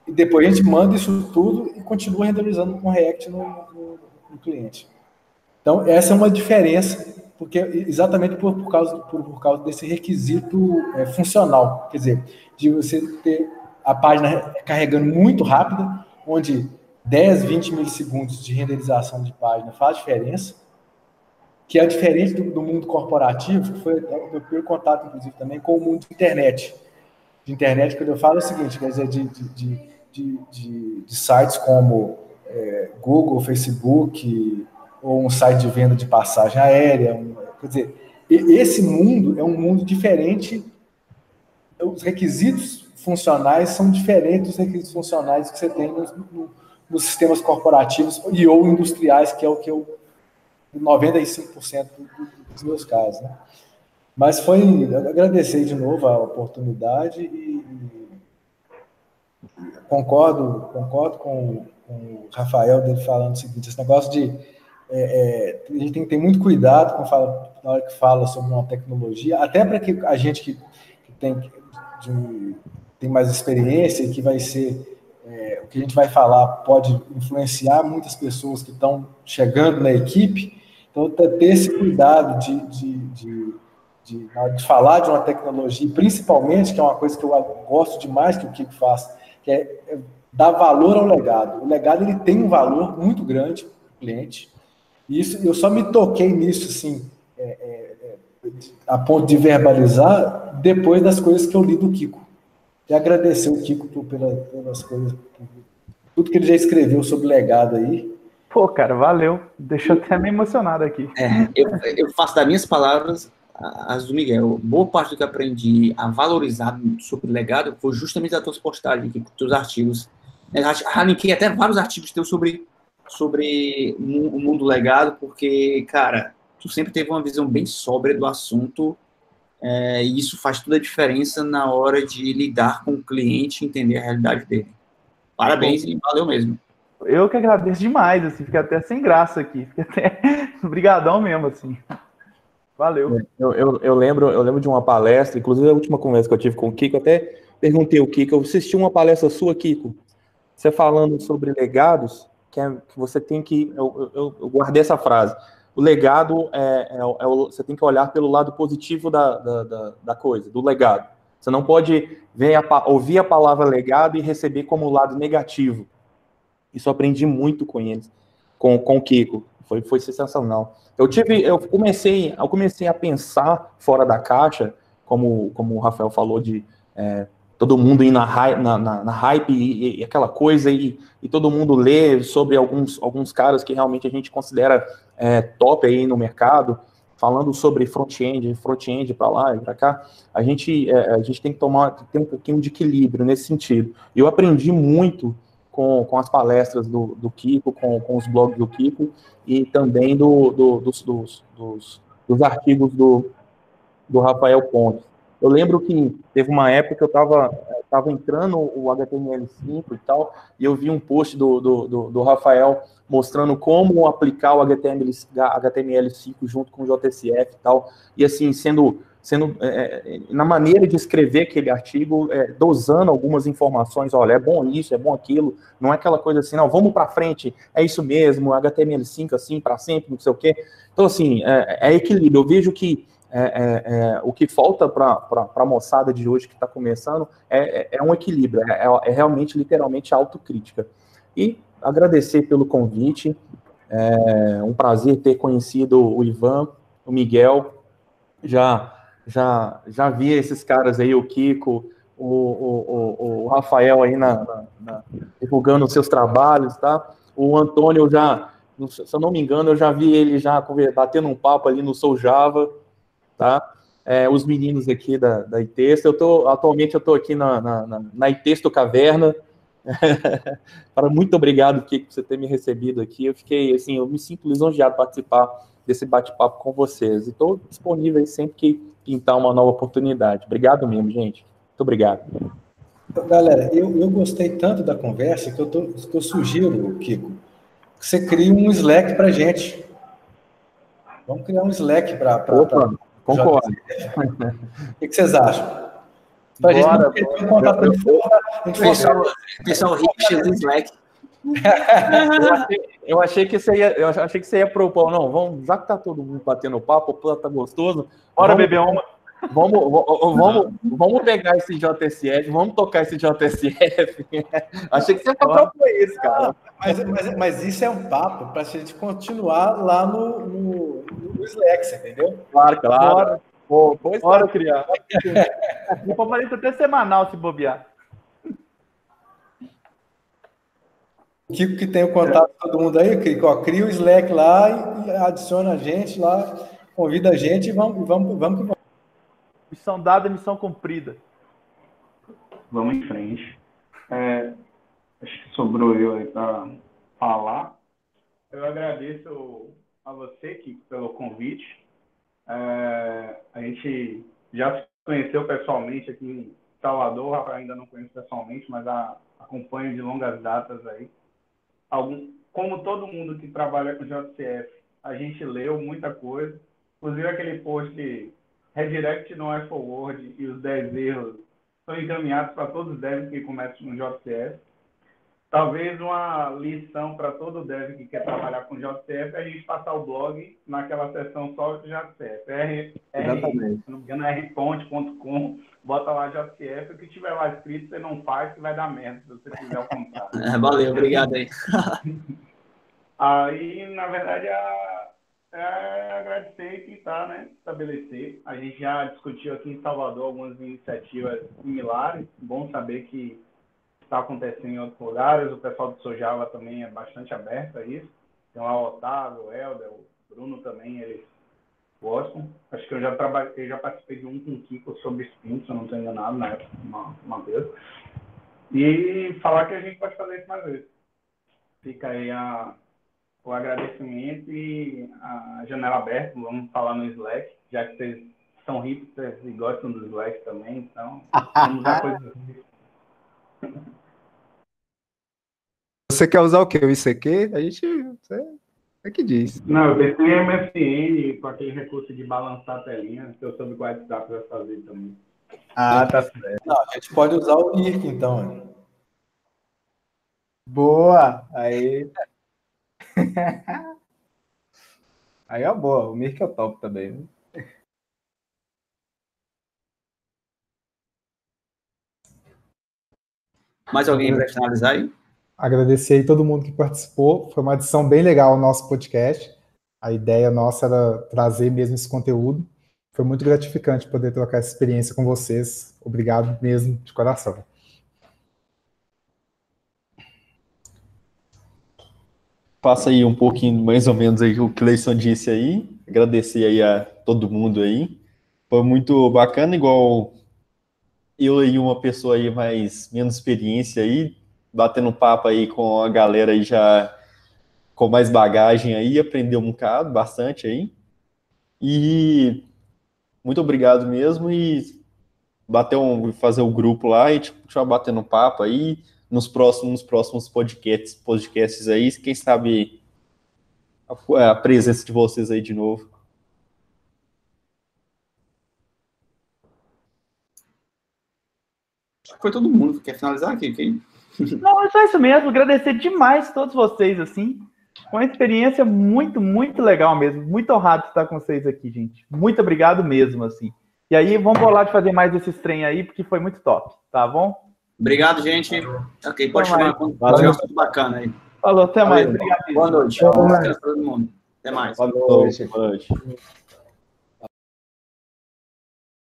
S6: e depois a gente manda isso tudo e continua renderizando com React no, no, no cliente. Então, essa é uma diferença, porque exatamente por, por, causa, por, por causa desse requisito é, funcional, quer dizer, de você ter a página carregando muito rápida, onde 10, 20 milissegundos de renderização de página faz diferença, que é diferente do, do mundo corporativo, que foi o meu primeiro contato, inclusive, também com o mundo da internet. Internet, quando eu falo é o seguinte, quer dizer, de, de, de, de, de sites como é, Google, Facebook, ou um site de venda de passagem aérea. Um, quer dizer, esse mundo é um mundo diferente. Os requisitos funcionais são diferentes dos requisitos funcionais que você tem nos, no, nos sistemas corporativos e ou industriais, que é o que eu 95% dos meus casos. Né? Mas foi agradecer de novo a oportunidade e, e concordo, concordo com, com, o Rafael dele falando o seguinte, esse negócio de é, é, a gente tem que ter muito cuidado com fala, na hora que fala sobre uma tecnologia, até para que a gente que, que tem, de, tem mais experiência e que vai ser é, o que a gente vai falar pode influenciar muitas pessoas que estão chegando na equipe, então ter esse cuidado de, de, de de, de, falar de uma tecnologia, principalmente, que é uma coisa que eu gosto demais que o Kiko faz, que é, é dar valor ao legado. O legado ele tem um valor muito grande para o cliente. E isso, eu só me toquei nisso, assim, é, é, é, a ponto de verbalizar, depois das coisas que eu li do Kiko. E agradecer o Kiko por, pela, pelas coisas, por tudo que ele já escreveu sobre legado aí.
S1: Pô, cara, valeu. Deixa eu até me emocionado aqui.
S7: É, eu, eu faço das minhas palavras as do Miguel, boa parte do que aprendi a valorizar sobre legado foi justamente das tuas postagens dos teus artigos. Raniquei até vários artigos teus sobre, sobre o mundo legado, porque, cara, tu sempre teve uma visão bem sóbria do assunto, é, e isso faz toda a diferença na hora de lidar com o cliente entender a realidade dele. Parabéns e valeu mesmo.
S1: Eu que agradeço demais, assim, fiquei até sem graça aqui, fiquei até [laughs] brigadão mesmo, assim. Valeu.
S8: É, eu, eu, eu, lembro, eu lembro de uma palestra, inclusive a última conversa que eu tive com o Kiko, até perguntei ao Kiko, eu assisti uma palestra sua, Kiko, você falando sobre legados, que, é, que você tem que. Eu, eu, eu, guardei essa frase. O legado é, é, é, você tem que olhar pelo lado positivo da, da, da, da coisa, do legado. Você não pode ver a, ouvir a palavra legado e receber como lado negativo. Isso aprendi muito com eles, com, com o Kiko. Foi, foi sensacional. Eu tive, eu comecei, eu comecei a pensar fora da caixa, como, como o Rafael falou de é, todo mundo ir na, na, na, na hype e, e, aquela coisa e, e, todo mundo lê sobre alguns, alguns caras que realmente a gente considera é, top aí no mercado, falando sobre front-end, front-end para lá e para cá, a gente, é, a gente tem que tomar, ter um pouquinho de equilíbrio nesse sentido. Eu aprendi muito com, com as palestras do, do Kiko, com, com os blogs do Kiko e também do, do dos, dos, dos, dos, artigos do, do Rafael Pontes. Eu lembro que teve uma época que eu estava tava entrando o HTML5 e tal, e eu vi um post do, do, do, do Rafael mostrando como aplicar o HTML, HTML5 junto com o JSF e tal, e assim, sendo sendo é, é, na maneira de escrever aquele artigo, é, dosando algumas informações, olha, é bom isso, é bom aquilo, não é aquela coisa assim, não, vamos para frente, é isso mesmo, HTML5 assim, para sempre, não sei o quê. Então, assim, é, é equilíbrio. Eu vejo que é, é, o que falta para a moçada de hoje que está começando é, um equilíbrio, é, realmente, literalmente, autocrítica. E agradecer pelo convite, é um prazer ter conhecido o Ivan, o Miguel, já já, já vi esses caras aí, o Kiko, o, o, o, Rafael aí na, na, na, divulgando os seus trabalhos, tá? O Antônio já, se eu não me engano, eu já vi ele já batendo um papo ali no Sou Java, tá? É, os meninos aqui da, da ITEST, eu tô, atualmente eu estou aqui na, na, na, na ITESTO Caverna, [laughs] muito obrigado, Kiko, por você ter me recebido aqui. Eu fiquei, assim, eu me sinto lisonjeado participar desse bate-papo com vocês. E estou disponível sempre que pintar uma nova oportunidade. Obrigado mesmo, gente. Muito obrigado.
S6: Então, galera, eu, eu gostei tanto da conversa que eu, tô, que eu sugiro, Kiko, que você crie um Slack para gente. Vamos criar um Slack para.
S8: Opa, concordo.
S6: O que, que vocês acham?
S7: Para a gente não perder contato de fora. Pessoal, pessoal rico do Slack.
S8: Eu, achei, eu, achei, que você ia, eu achei que você ia propor, não, vamos, já que tá todo mundo batendo papo, o plano tá gostoso.
S1: Bora beber uma.
S8: Vamos, vamos, vamos pegar esse JSF, vamos tocar esse JSF. achei que você ia propor isso, cara.
S6: Mas, mas, mas, isso é um papo para a gente continuar lá no, no, no Slack, entendeu?
S8: Claro, claro.
S6: Bora,
S1: Pô, pois Bora criar. O Paparito até semanal se bobear.
S6: Kiko que tem o contato de todo mundo aí, Kiko, ó, cria o Slack lá e adiciona a gente lá, convida a gente e vamos, vamos, vamos que vamos.
S1: Missão dada, missão cumprida.
S9: Vamos em frente. É, acho que sobrou eu aí para falar. Eu agradeço a você, Kiko, pelo convite. É, a gente já se conheceu pessoalmente aqui em Salvador, ainda não conheço pessoalmente, mas a, acompanho de longas datas aí. Algum, como todo mundo que trabalha com JCF, a gente leu muita coisa, inclusive aquele post redirect não é forward e os 10 erros são encaminhados para todos os devs que começam no JCF. Talvez uma lição para todo dev que quer trabalhar com JCF é a gente passar o blog naquela seção só de JCF. R, R, engano, rponte.com, bota lá JCF, o que tiver lá escrito você não faz, que vai dar merda, se você o contrário. [laughs]
S7: É, valeu, obrigado aí. [laughs]
S9: aí, na verdade, a, é agradecer e tentar né, estabelecer. A gente já discutiu aqui em Salvador algumas iniciativas similares. Bom saber que está acontecendo em outros lugares. O pessoal do Sojava também é bastante aberto a isso. Tem lá o Otávio, o Helder, o Bruno também, eles gostam. Acho que eu já trabalhei, já participei de um com o Kiko sobre spin, se eu não estou enganado, na época, uma, uma vez. E falar que a gente pode fazer isso mais vezes. Fica aí a, o agradecimento e a janela aberta, vamos falar no Slack, já que vocês são hipsters e gostam do Slack também, então vamos usar coisas [laughs] assim.
S5: Você quer usar o quê? O ICQ? A gente. Você é que diz.
S9: Não, eu pensei em MSN com aquele recurso de balançar a telinha, que eu soube que o WhatsApp vai fazer também.
S6: Ah, tá certo. Não, a gente pode usar o Mirk, então.
S5: Boa! Aí. [laughs] Aí é boa. O Mirk é o top também. Né?
S7: Mais alguém para finalizar aí?
S4: Agradecer aí todo mundo que participou. Foi uma edição bem legal o nosso podcast. A ideia nossa era trazer mesmo esse conteúdo. Foi muito gratificante poder trocar essa experiência com vocês. Obrigado mesmo, de coração.
S3: Passa aí um pouquinho, mais ou menos, aí o que o Cleison disse aí. Agradecer aí a todo mundo aí. Foi muito bacana, igual eu e uma pessoa aí mais menos experiência aí, batendo papo aí com a galera aí já com mais bagagem aí, aprendeu um bocado, bastante aí. E muito obrigado mesmo e bater um, fazer o um grupo lá e tipo, continuar batendo papo aí nos próximos, nos próximos podcasts, podcasts aí, quem sabe a, a presença de vocês aí de novo.
S7: Foi todo mundo. Quer finalizar aqui? Quem?
S1: Não, é só isso mesmo. Agradecer demais todos vocês, assim. Foi uma experiência muito, muito legal mesmo. Muito honrado estar com vocês aqui, gente. Muito obrigado mesmo, assim. E aí, vamos bolar de fazer mais esses trem aí, porque foi muito top, tá bom?
S7: Obrigado, gente. Ok, pode até chamar tiver tudo bacana aí.
S1: Falou, até mais. Obrigado.
S7: Boa noite. Boa noite. Todo mundo. Até mais.
S3: Boa noite. Boa noite.